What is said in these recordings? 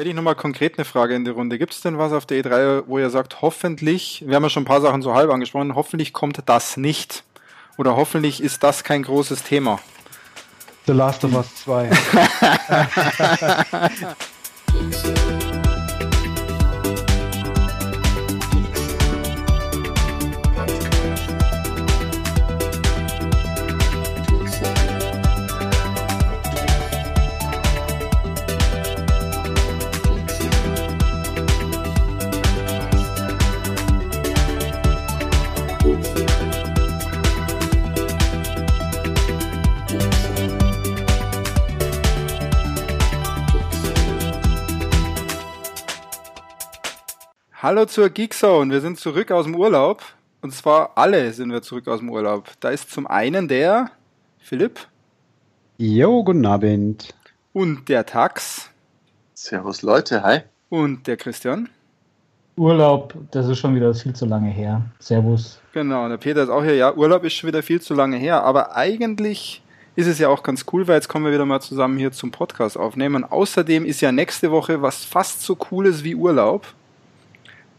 Hätte ich nochmal konkret eine Frage in die Runde. Gibt es denn was auf der E3, wo ihr sagt, hoffentlich, wir haben ja schon ein paar Sachen so halb angesprochen, hoffentlich kommt das nicht? Oder hoffentlich ist das kein großes Thema? The Last of Us 2. Hallo zur Geek Zone. Wir sind zurück aus dem Urlaub. Und zwar alle sind wir zurück aus dem Urlaub. Da ist zum einen der Philipp. Jo, guten Abend. Und der Tax. Servus Leute, hi. Und der Christian. Urlaub, das ist schon wieder viel zu lange her. Servus. Genau, und der Peter ist auch hier. Ja, Urlaub ist schon wieder viel zu lange her. Aber eigentlich ist es ja auch ganz cool, weil jetzt kommen wir wieder mal zusammen hier zum Podcast aufnehmen. außerdem ist ja nächste Woche was fast so cooles wie Urlaub.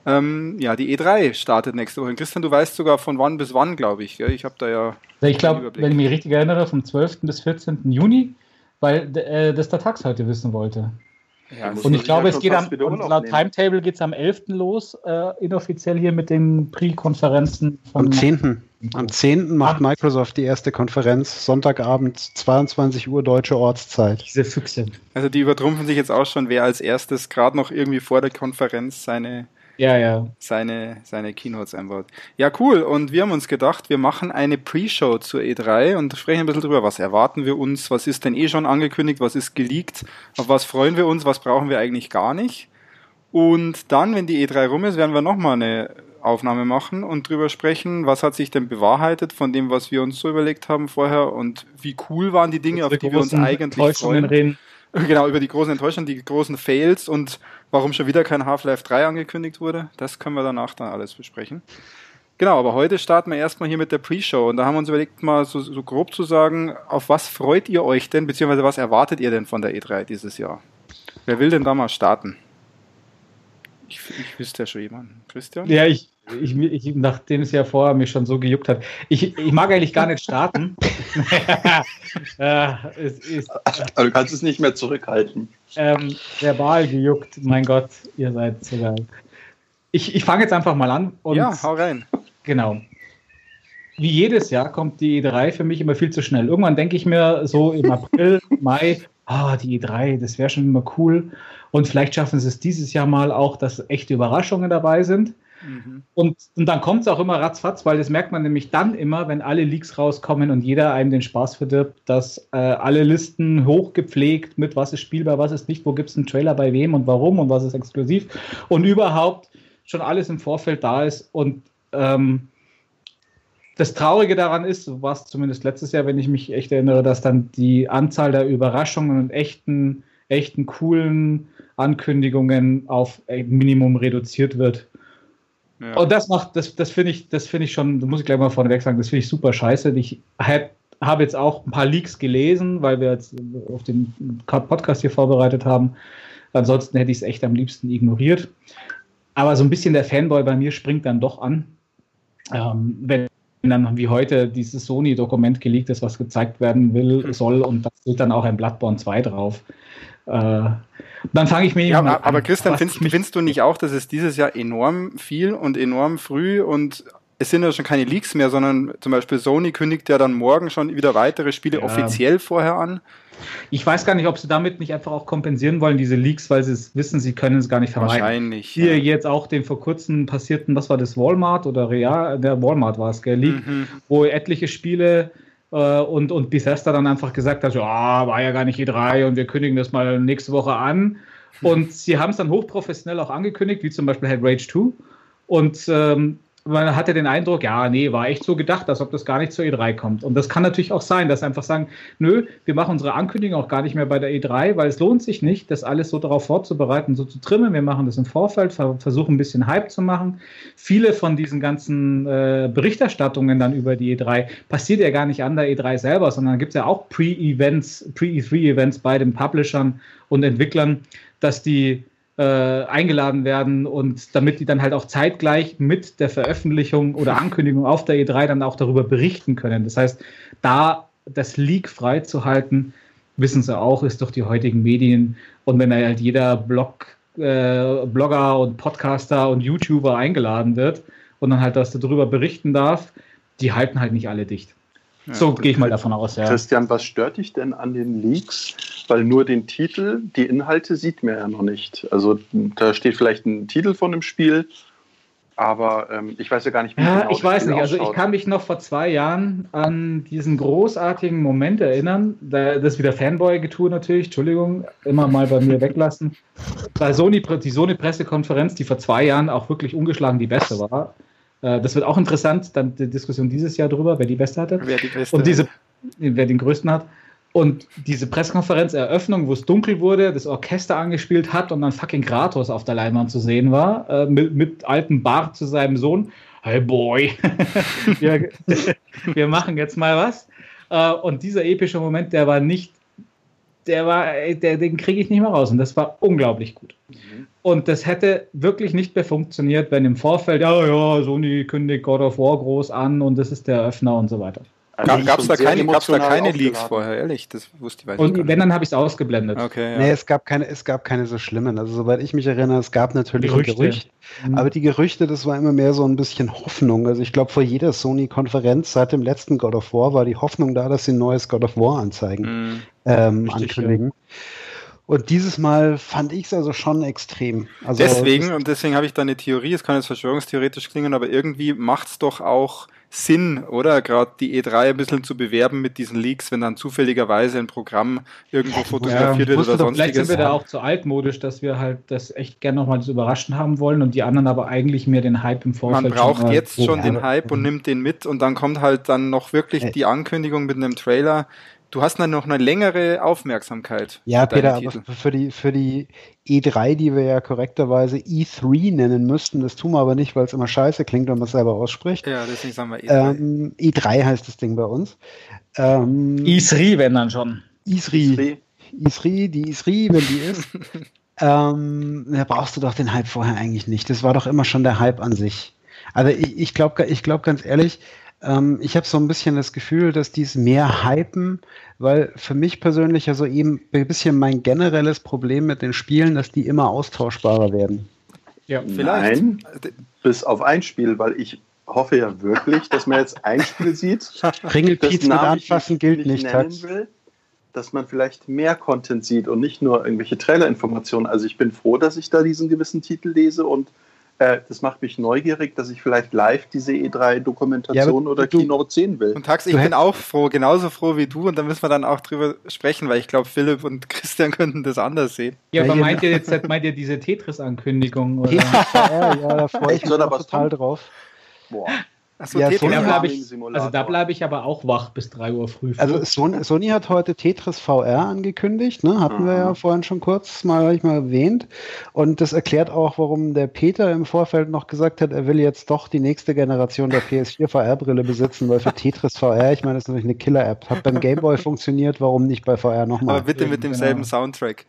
Ähm, ja, die E3 startet nächste Woche. Christian, du weißt sogar von wann bis wann, glaube ich. Gell? Ich habe da ja. Ich glaube, wenn ich mich richtig erinnere, vom 12. bis 14. Juni, weil äh, das der Tax heute wissen wollte. Ja, und ich glaube, es geht am, laut Timetable geht es am 11. los, äh, inoffiziell hier mit den Pre-Konferenzen. Am 10. Am 10. macht Microsoft die erste Konferenz, Sonntagabend, 22 Uhr deutsche Ortszeit. Diese Füchse. Also die übertrumpfen sich jetzt auch schon, wer als erstes gerade noch irgendwie vor der Konferenz seine ja, ja. seine, seine Keynotes einbaut. Ja, cool. Und wir haben uns gedacht, wir machen eine Pre-Show zur E3 und sprechen ein bisschen drüber, was erwarten wir uns, was ist denn eh schon angekündigt, was ist geleakt, auf was freuen wir uns, was brauchen wir eigentlich gar nicht. Und dann, wenn die E3 rum ist, werden wir nochmal eine Aufnahme machen und drüber sprechen, was hat sich denn bewahrheitet von dem, was wir uns so überlegt haben vorher und wie cool waren die Dinge, auf die wir uns eigentlich freuen. Reden. Genau, über die großen Enttäuschungen, die großen Fails und warum schon wieder kein Half-Life 3 angekündigt wurde. Das können wir danach dann alles besprechen. Genau, aber heute starten wir erstmal hier mit der Pre-Show und da haben wir uns überlegt, mal so, so grob zu sagen, auf was freut ihr euch denn, beziehungsweise was erwartet ihr denn von der E3 dieses Jahr? Wer will denn da mal starten? Ich, ich wüsste ja schon jemanden. Christian? Ja, ich, ich, ich, nachdem es ja vorher mich schon so gejuckt hat. Ich, ich mag eigentlich gar nicht starten. äh, es ist, Aber du kannst es nicht mehr zurückhalten. Ähm, verbal gejuckt, mein Gott, ihr seid so geil. Ich, ich fange jetzt einfach mal an. Und ja, hau rein. Genau. Wie jedes Jahr kommt die E3 für mich immer viel zu schnell. Irgendwann denke ich mir so im April, Mai, ah, die E3, das wäre schon immer cool. Und vielleicht schaffen sie es dieses Jahr mal auch, dass echte Überraschungen dabei sind. Mhm. Und, und dann kommt es auch immer ratzfatz, weil das merkt man nämlich dann immer, wenn alle Leaks rauskommen und jeder einem den Spaß verdirbt, dass äh, alle Listen hochgepflegt mit was ist spielbar, was ist nicht, wo gibt es einen Trailer bei wem und warum und was ist exklusiv und überhaupt schon alles im Vorfeld da ist. Und ähm, das Traurige daran ist, es zumindest letztes Jahr, wenn ich mich echt erinnere, dass dann die Anzahl der Überraschungen und echten, echten coolen Ankündigungen auf Minimum reduziert wird. Ja. Und das macht, das, das finde ich, das finde ich schon, das muss ich gleich mal vorneweg sagen, das finde ich super scheiße. Ich habe jetzt auch ein paar Leaks gelesen, weil wir jetzt auf den Podcast hier vorbereitet haben. Ansonsten hätte ich es echt am liebsten ignoriert. Aber so ein bisschen der Fanboy bei mir springt dann doch an. Ähm, wenn dann wie heute dieses Sony-Dokument geleakt ist, was gezeigt werden will, hm. soll, und da steht dann auch ein Bloodborne 2 drauf. Äh, dann fange ich mir ja, aber, aber Christian, findest, findest du nicht auch, dass es dieses Jahr enorm viel und enorm früh und es sind ja schon keine Leaks mehr, sondern zum Beispiel Sony kündigt ja dann morgen schon wieder weitere Spiele ja. offiziell vorher an. Ich weiß gar nicht, ob sie damit nicht einfach auch kompensieren wollen, diese Leaks, weil sie es wissen, sie können es gar nicht vermeiden. Wahrscheinlich. Hier ja. jetzt auch den vor kurzem passierten, was war das, Walmart oder Real, der Walmart war es, gell, Leak, mhm. wo etliche Spiele und, und Bethesda dann einfach gesagt hat, ja, war ja gar nicht E3 und wir kündigen das mal nächste Woche an. Und sie haben es dann hochprofessionell auch angekündigt, wie zum Beispiel halt Rage 2. Und ähm, man hatte den Eindruck, ja, nee, war echt so gedacht, als ob das gar nicht zur E3 kommt. Und das kann natürlich auch sein, dass einfach sagen, nö, wir machen unsere Ankündigung auch gar nicht mehr bei der E3, weil es lohnt sich nicht, das alles so darauf vorzubereiten, so zu trimmen. Wir machen das im Vorfeld, versuchen ein bisschen Hype zu machen. Viele von diesen ganzen äh, Berichterstattungen dann über die E3 passiert ja gar nicht an der E3 selber, sondern gibt es ja auch Pre-Events, Pre-E3-Events bei den Publishern und Entwicklern, dass die äh, eingeladen werden und damit die dann halt auch zeitgleich mit der Veröffentlichung oder Ankündigung auf der E3 dann auch darüber berichten können. Das heißt, da das Leak freizuhalten, wissen sie auch, ist durch die heutigen Medien und wenn halt jeder Blog, äh, Blogger und Podcaster und YouTuber eingeladen wird und dann halt das darüber berichten darf, die halten halt nicht alle dicht. Ja, so gehe ich mal davon aus, ja. Christian, was stört dich denn an den Leaks? Weil nur den Titel, die Inhalte sieht man ja noch nicht. Also da steht vielleicht ein Titel von dem Spiel, aber ähm, ich weiß ja gar nicht, wie ja, genau Ich weiß Spiel nicht, ausschaut. also ich kann mich noch vor zwei Jahren an diesen großartigen Moment erinnern. Da, das ist wieder Fanboy-Getue natürlich, Entschuldigung, immer mal bei mir weglassen. Bei Sony, die Sony-Pressekonferenz, die vor zwei Jahren auch wirklich ungeschlagen die beste war. Äh, das wird auch interessant, dann die Diskussion dieses Jahr darüber, wer die beste hatte. Wer die beste Und diese, wer den größten hat. Und diese Pressekonferenz-Eröffnung, wo es dunkel wurde, das Orchester angespielt hat und dann fucking Kratos auf der Leinwand zu sehen war, äh, mit, mit altem Bart zu seinem Sohn. Hey Boy, wir, wir, machen jetzt mal was. Äh, und dieser epische Moment, der war nicht, der war, der, den kriege ich nicht mehr raus. Und das war unglaublich gut. Mhm. Und das hätte wirklich nicht mehr funktioniert, wenn im Vorfeld, ja, ja, Sony kündigt God of War groß an und das ist der Öffner und so weiter. Also Gab es da keine, gab's da keine Leaks vorher, ehrlich? Das wusste ich Und wenn, dann habe ich es ausgeblendet. Okay, ja. Nee, es gab, keine, es gab keine so schlimmen. Also, soweit ich mich erinnere, es gab natürlich Gerüchte. Gerüchte mhm. aber die Gerüchte, das war immer mehr so ein bisschen Hoffnung. Also, ich glaube, vor jeder Sony-Konferenz seit dem letzten God of War war die Hoffnung da, dass sie ein neues God of War anzeigen, mhm. ähm, Richtig, ankündigen. Ja. Und dieses Mal fand ich es also schon extrem. Also deswegen, und deswegen habe ich da eine Theorie, es kann jetzt verschwörungstheoretisch klingen, aber irgendwie macht es doch auch Sinn, oder? Gerade die E3 ein bisschen zu bewerben mit diesen Leaks, wenn dann zufälligerweise ein Programm irgendwo fotografiert ja, wird oder sonstiges. Vielleicht sind wir da auch zu altmodisch, dass wir halt das echt gerne nochmal so überraschen haben wollen und die anderen aber eigentlich mehr den Hype im Vorfeld. Man braucht schon jetzt schon den Hype und nimmt den mit und dann kommt halt dann noch wirklich die Ankündigung mit einem Trailer, Du hast dann noch eine längere Aufmerksamkeit. Ja, Peter, aber für die, für die E3, die wir ja korrekterweise E3 nennen müssten, das tun wir aber nicht, weil es immer scheiße klingt, wenn man es selber ausspricht. Ja, deswegen sagen wir E3. Ähm, E3 heißt das Ding bei uns. Ähm, E3, wenn dann schon. E3. E3, die E3, wenn die ist. ähm, da brauchst du doch den Hype vorher eigentlich nicht. Das war doch immer schon der Hype an sich. Also ich, ich glaube ich glaub ganz ehrlich, ähm, ich habe so ein bisschen das Gefühl, dass die es mehr hypen, weil für mich persönlich ja so eben ein bisschen mein generelles Problem mit den Spielen, dass die immer austauschbarer werden. Ja, vielleicht. Nein, bis auf ein Spiel, weil ich hoffe ja wirklich, dass man jetzt ein Spiel sieht. Ringelpiez mit anfassen gilt nicht. Will, dass man vielleicht mehr Content sieht und nicht nur irgendwelche Trailerinformationen. Also ich bin froh, dass ich da diesen gewissen Titel lese und äh, das macht mich neugierig, dass ich vielleicht live diese E3-Dokumentation ja, oder du, Keynote sehen will. Und Tax, ich bin auch froh, genauso froh wie du, und da müssen wir dann auch drüber sprechen, weil ich glaube, Philipp und Christian könnten das anders sehen. Ja, aber meint ihr jetzt meint ihr diese Tetris-Ankündigung? Ja, ja, da freue ich mich total drauf. Boah. Achso, ja, Sony da ich, also da bleibe ich aber auch wach bis 3 Uhr früh. Also Sony, Sony, hat heute Tetris VR angekündigt, ne? hatten mhm. wir ja mhm. vorhin schon kurz mal, ich mal erwähnt. Und das erklärt auch, warum der Peter im Vorfeld noch gesagt hat, er will jetzt doch die nächste Generation der PS4 VR-Brille besitzen, weil für Tetris VR, ich meine, das ist natürlich eine Killer-App. Hat beim Gameboy funktioniert, warum nicht bei VR nochmal? Aber bitte mit demselben genau. Soundtrack.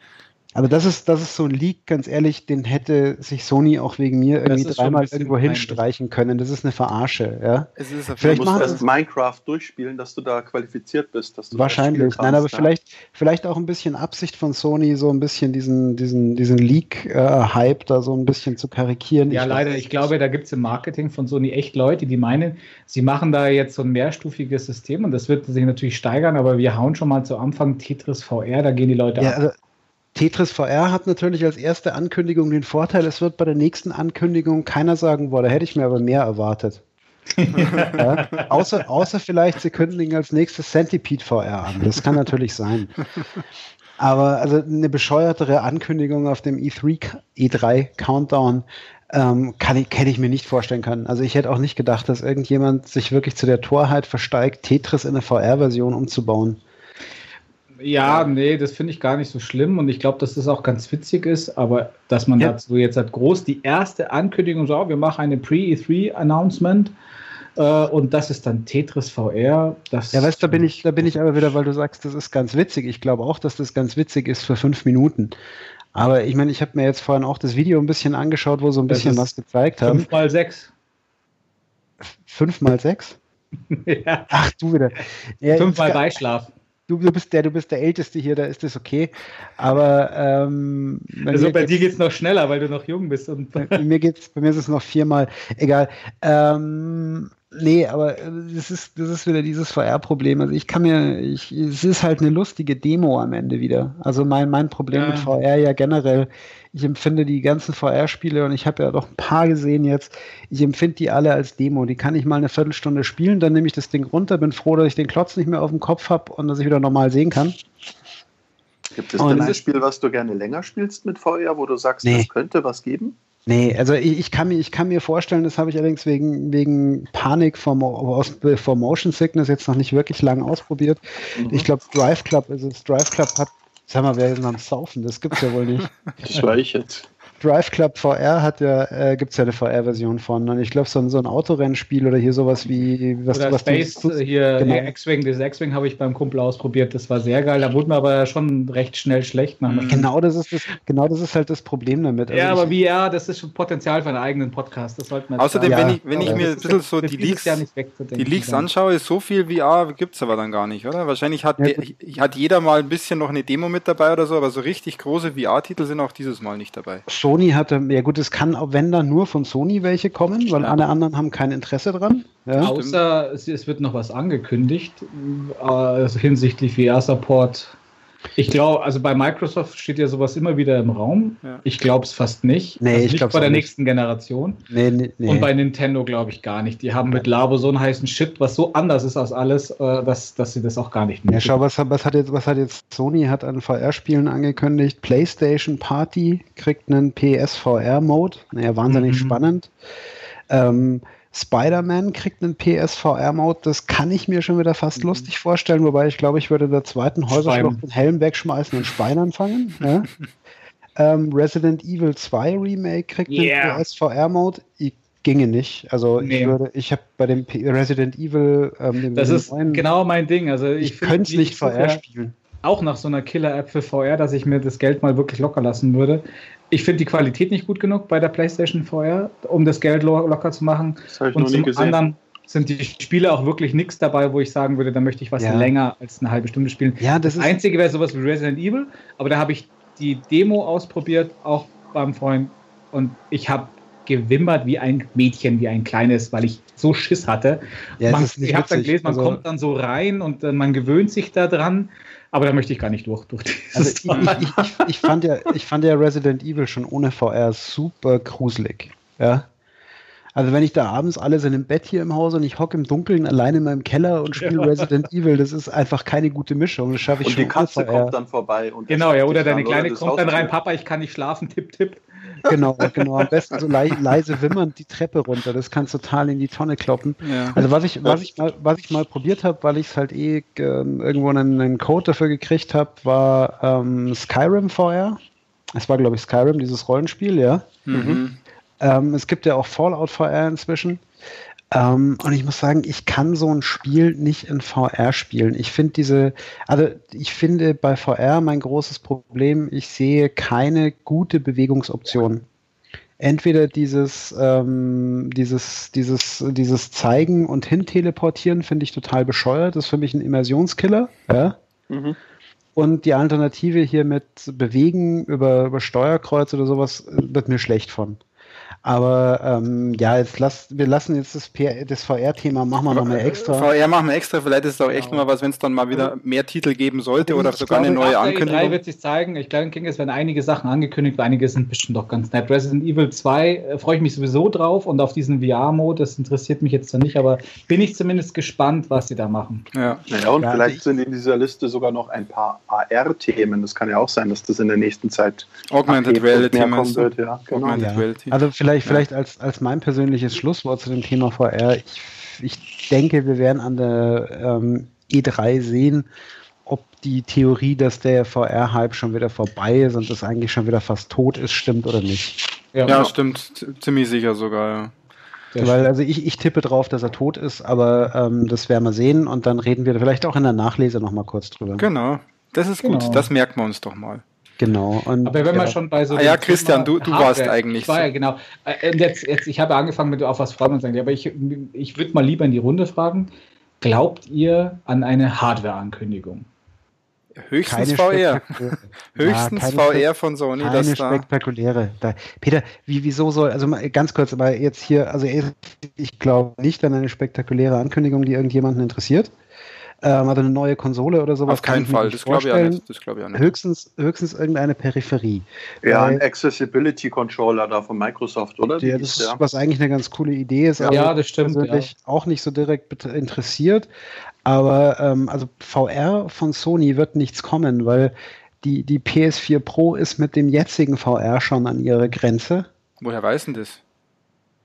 Aber das ist, das ist so ein Leak, ganz ehrlich, den hätte sich Sony auch wegen mir irgendwie dreimal irgendwo hinstreichen können. Das ist eine Verarsche, ja. Es ist vielleicht du musst erst Minecraft durchspielen, dass du da qualifiziert bist. Dass du wahrscheinlich. Nein, aber ja. vielleicht, vielleicht auch ein bisschen Absicht von Sony, so ein bisschen diesen, diesen, diesen Leak-Hype da so ein bisschen zu karikieren. Ja, ich leider. Ich glaube, da gibt es im Marketing von Sony echt Leute, die meinen, sie machen da jetzt so ein mehrstufiges System und das wird sich natürlich steigern, aber wir hauen schon mal zu Anfang Tetris VR, da gehen die Leute ja, ab. Tetris VR hat natürlich als erste Ankündigung den Vorteil, es wird bei der nächsten Ankündigung keiner sagen, boah, da hätte ich mir aber mehr erwartet. ja, außer, außer vielleicht, sie kündigen als nächstes Centipede VR an. Das kann natürlich sein. Aber also eine bescheuertere Ankündigung auf dem E3, E3 Countdown ähm, kann ich, hätte ich mir nicht vorstellen können. Also ich hätte auch nicht gedacht, dass irgendjemand sich wirklich zu der Torheit versteigt, Tetris in eine VR-Version umzubauen. Ja, nee, das finde ich gar nicht so schlimm und ich glaube, dass das auch ganz witzig ist, aber dass man ja. dazu jetzt halt groß die erste Ankündigung so, oh, wir machen eine Pre-E3-Announcement äh, und das ist dann Tetris VR. Das ja, weißt du, da bin ich, da bin ich aber wieder, weil du sagst, das ist ganz witzig. Ich glaube auch, dass das ganz witzig ist für fünf Minuten. Aber ich meine, ich habe mir jetzt vorhin auch das Video ein bisschen angeschaut, wo so ein Das bisschen was gezeigt haben. 5 mal 6. Fünf mal sechs? ja. Ach, du wieder. Ja, 5 mal jetzt- Beischlaf. Du, du bist der, du bist der Älteste hier, da ist das okay. Aber ähm, bei Also bei dir geht es noch schneller, weil du noch jung bist. Und bei mir geht's, bei mir ist es noch viermal. Egal. Ähm, nee, aber äh, das ist, das ist wieder dieses VR-Problem. Also ich kann mir, ich, es ist halt eine lustige Demo am Ende wieder. Also mein, mein Problem Ja. mit VR ja generell, ich empfinde die ganzen VR-Spiele und ich habe ja doch ein paar gesehen jetzt, ich empfinde die alle als Demo. Die kann ich mal eine Viertelstunde spielen, dann nehme ich das Ding runter, bin froh, dass ich den Klotz nicht mehr auf dem Kopf habe und dass ich wieder normal sehen kann. Gibt es denn ein Spiel, was du gerne länger spielst mit VR, wo du sagst, Nee. das könnte was geben? Nee, also ich, ich, kann mir, ich kann mir vorstellen, das habe ich allerdings wegen, wegen Panik vor, aus, vor Motion Sickness jetzt noch nicht wirklich lang ausprobiert. Mhm. Ich glaube, Drive Club ist es. Drive Club hat, sag mal, wer ist denn am Saufen? Das gibt's ja wohl nicht. Das war ich jetzt. Drive Club VR hat ja, äh, gibt's ja eine VR-Version von. Und ich glaube, so, ein- so ein Autorennspiel oder hier sowas wie, was, Oder was Space, du, äh, hier Genau. X-Wing, das X-Wing habe ich beim Kumpel ausprobiert, das war sehr geil. Da wurde mir aber schon recht schnell schlecht. Mhm. Genau das ist das, genau das ist halt das Problem damit. Also Ja, aber ich, VR, das ist schon Potenzial für einen eigenen Podcast. Das wir jetzt Außerdem, sagen. Ja, wenn ich, wenn ich aber mir ein bisschen so die dieses Leaks, wegzudenken. die Leaks anschaue, so viel VR gibt es aber dann gar nicht, oder? Wahrscheinlich hat, Ja, der, hat jeder mal ein bisschen noch eine Demo mit dabei oder so, aber so richtig große VR-Titel sind auch dieses Mal nicht dabei. Sony hatte, ja gut, es kann, auch wenn dann nur von Sony welche kommen, weil Ja. alle anderen haben kein Interesse dran. Ja. Außer es, es wird noch was angekündigt äh, also hinsichtlich VR-Support. Ich glaube, also bei Microsoft steht ja sowas immer wieder im Raum. Ja. Ich glaube es fast nicht. Nee, also ich nicht glaub's bei der nicht. nächsten Generation. Nee, nee, nee. Und bei Nintendo glaube ich gar nicht. Die haben mit Labo so einen heißen Shit, was so anders ist als alles, äh, dass, dass sie das auch gar nicht Ja, nötig schau, was, hat- was, hat jetzt, was hat jetzt Sony hat an VR-Spielen angekündigt? PlayStation Party kriegt einen PSVR-Mode. Naja, wahnsinnig Mhm. spannend. Ähm, Spider-Man kriegt einen PSVR-Mode. Das kann ich mir schon wieder fast Mhm. lustig vorstellen, wobei ich glaube, ich würde der zweiten Häuserschlucht den Helm wegschmeißen und Speinern fangen. Ja? ähm, Resident Evil 2 Remake kriegt Yeah. einen PSVR-Mode. Ich ginge nicht. Also ich Nee. würde, ich habe bei dem P Resident Evil, ähm, dem Das ist neuen- genau mein Ding. Also ich, ich könnte es nicht ich VR spielen. Auch nach so einer Killer-App für VR, dass ich mir das Geld mal wirklich locker lassen würde. Ich finde die Qualität nicht gut genug bei der PlayStation VR, um das Geld lo locker zu machen. Das habe ich Und noch nie zum gesehen. anderen sind die Spiele auch wirklich nichts dabei, wo ich sagen würde, da möchte ich was Ja. länger als eine halbe Stunde spielen. Ja, das Das ist Einzige wäre sowas wie Resident Evil, aber da habe ich die Demo ausprobiert, auch beim Freund, und ich habe gewimmert wie ein Mädchen, wie ein kleines, weil ich so Schiss hatte. Ja, man, ich habe dann gelesen, man Also- kommt dann so rein und äh, man gewöhnt sich da dran, aber da möchte ich gar nicht durch. durch Also dieses ich, ich, ich, ich, fand ja, ich fand ja Resident Evil schon ohne VR super gruselig. Ja. Also wenn ich da abends alle sind im Bett hier im Haus und ich hocke im Dunkeln alleine in meinem Keller und spiele Ja. Resident Evil, das ist einfach keine gute Mischung. Das schaffe ich Und schon die Katze kommt dann vorbei. Und genau, ja, oder deine Kleine kommt dann rein. Papa, ich kann nicht schlafen, tipp, tipp. Genau, genau. Am besten so lei leise wimmernd die Treppe runter. Das kann total in die Tonne kloppen. Ja. Also was ich, was ich mal, was ich mal probiert habe, weil ich es halt eh ähm, irgendwo einen, einen Code dafür gekriegt habe, war ähm, Skyrim VR. Es war, glaube ich, Skyrim, dieses Rollenspiel, ja. Mhm. Ähm, es gibt ja auch Fallout VR inzwischen. Ähm, und ich muss sagen, ich kann so ein Spiel nicht in VR spielen. Ich finde diese, also ich finde bei VR mein großes Problem, ich sehe keine gute Bewegungsoption. Entweder dieses, ähm, dieses, dieses, dieses Zeigen und Hinteleportieren finde ich total bescheuert. Das ist für mich ein Immersionskiller. Ja? Mhm. Und die Alternative hier mit Bewegen über, über Steuerkreuz oder sowas äh, wird mir schlecht von. Aber ähm, ja, jetzt lass, wir lassen jetzt das, PR das VR-Thema, machen wir nochmal extra. VR machen wir extra, vielleicht ist es auch echt Genau. mal was, wenn es dann mal wieder mehr Titel geben sollte Ich oder sogar eine glaube, neue Nach der E3 Ankündigung. wird sich zeigen. Ich glaube, es werden einige Sachen angekündigt, einige sind bestimmt doch ganz nett. Resident Evil 2 äh, freue ich mich sowieso drauf und auf diesen VR-Mode, das interessiert mich jetzt dann nicht, aber bin ich zumindest gespannt, was sie da machen. Ja. Naja, und Ja, vielleicht ich- sind in dieser Liste sogar noch ein paar AR-Themen. Das kann ja auch sein, dass das in der nächsten Zeit Augmented Reality kommen wird. Ja, genau. Augmented Ja. Reality. Also vielleicht, Ja. vielleicht als, als mein persönliches Schlusswort zu dem Thema VR. Ich, ich denke, wir werden an der ähm, E3 sehen, ob die Theorie, dass der VR-Hype schon wieder vorbei ist und das eigentlich schon wieder fast tot ist, stimmt oder nicht. Ja, stimmt. Z- Ziemlich sicher sogar, ja. Weil also ich, ich tippe drauf, dass er tot ist, aber ähm, das werden wir sehen und dann reden wir vielleicht auch in der Nachlese nochmal kurz drüber. Genau. Das ist gut. Genau. Das merken wir uns doch mal. Genau. Und, Aber wenn ja. man schon bei so. Ah, ja, Christian, du, du warst eigentlich. War ja, genau. Äh, jetzt, jetzt, ich habe angefangen mit auf was freuen und sagen, aber ich, ich würde mal lieber in die Runde fragen. Glaubt ihr an eine Hardware-Ankündigung? Höchstens keine VR. Höchstens ja, VR von Sony. Keine das spektakuläre. Da, Peter, wie, wieso soll, also mal ganz kurz, aber jetzt hier, also ich glaube nicht an eine spektakuläre Ankündigung, die irgendjemanden interessiert ähm, also eine neue Konsole oder sowas. Auf keinen Fall, das glaube ich, auch nicht. Das glaub ich auch nicht. Höchstens, höchstens irgendeine Peripherie. Ja, ein Accessibility Controller da von Microsoft, oder? Ja, das ist, was eigentlich eine ganz coole Idee ist. Ja, ja das stimmt. Persönlich ja. auch nicht so direkt interessiert. Aber ähm, also VR von Sony wird nichts kommen, weil die, die PS4 Pro ist mit dem jetzigen VR schon an ihrer Grenze. Woher weiß denn das?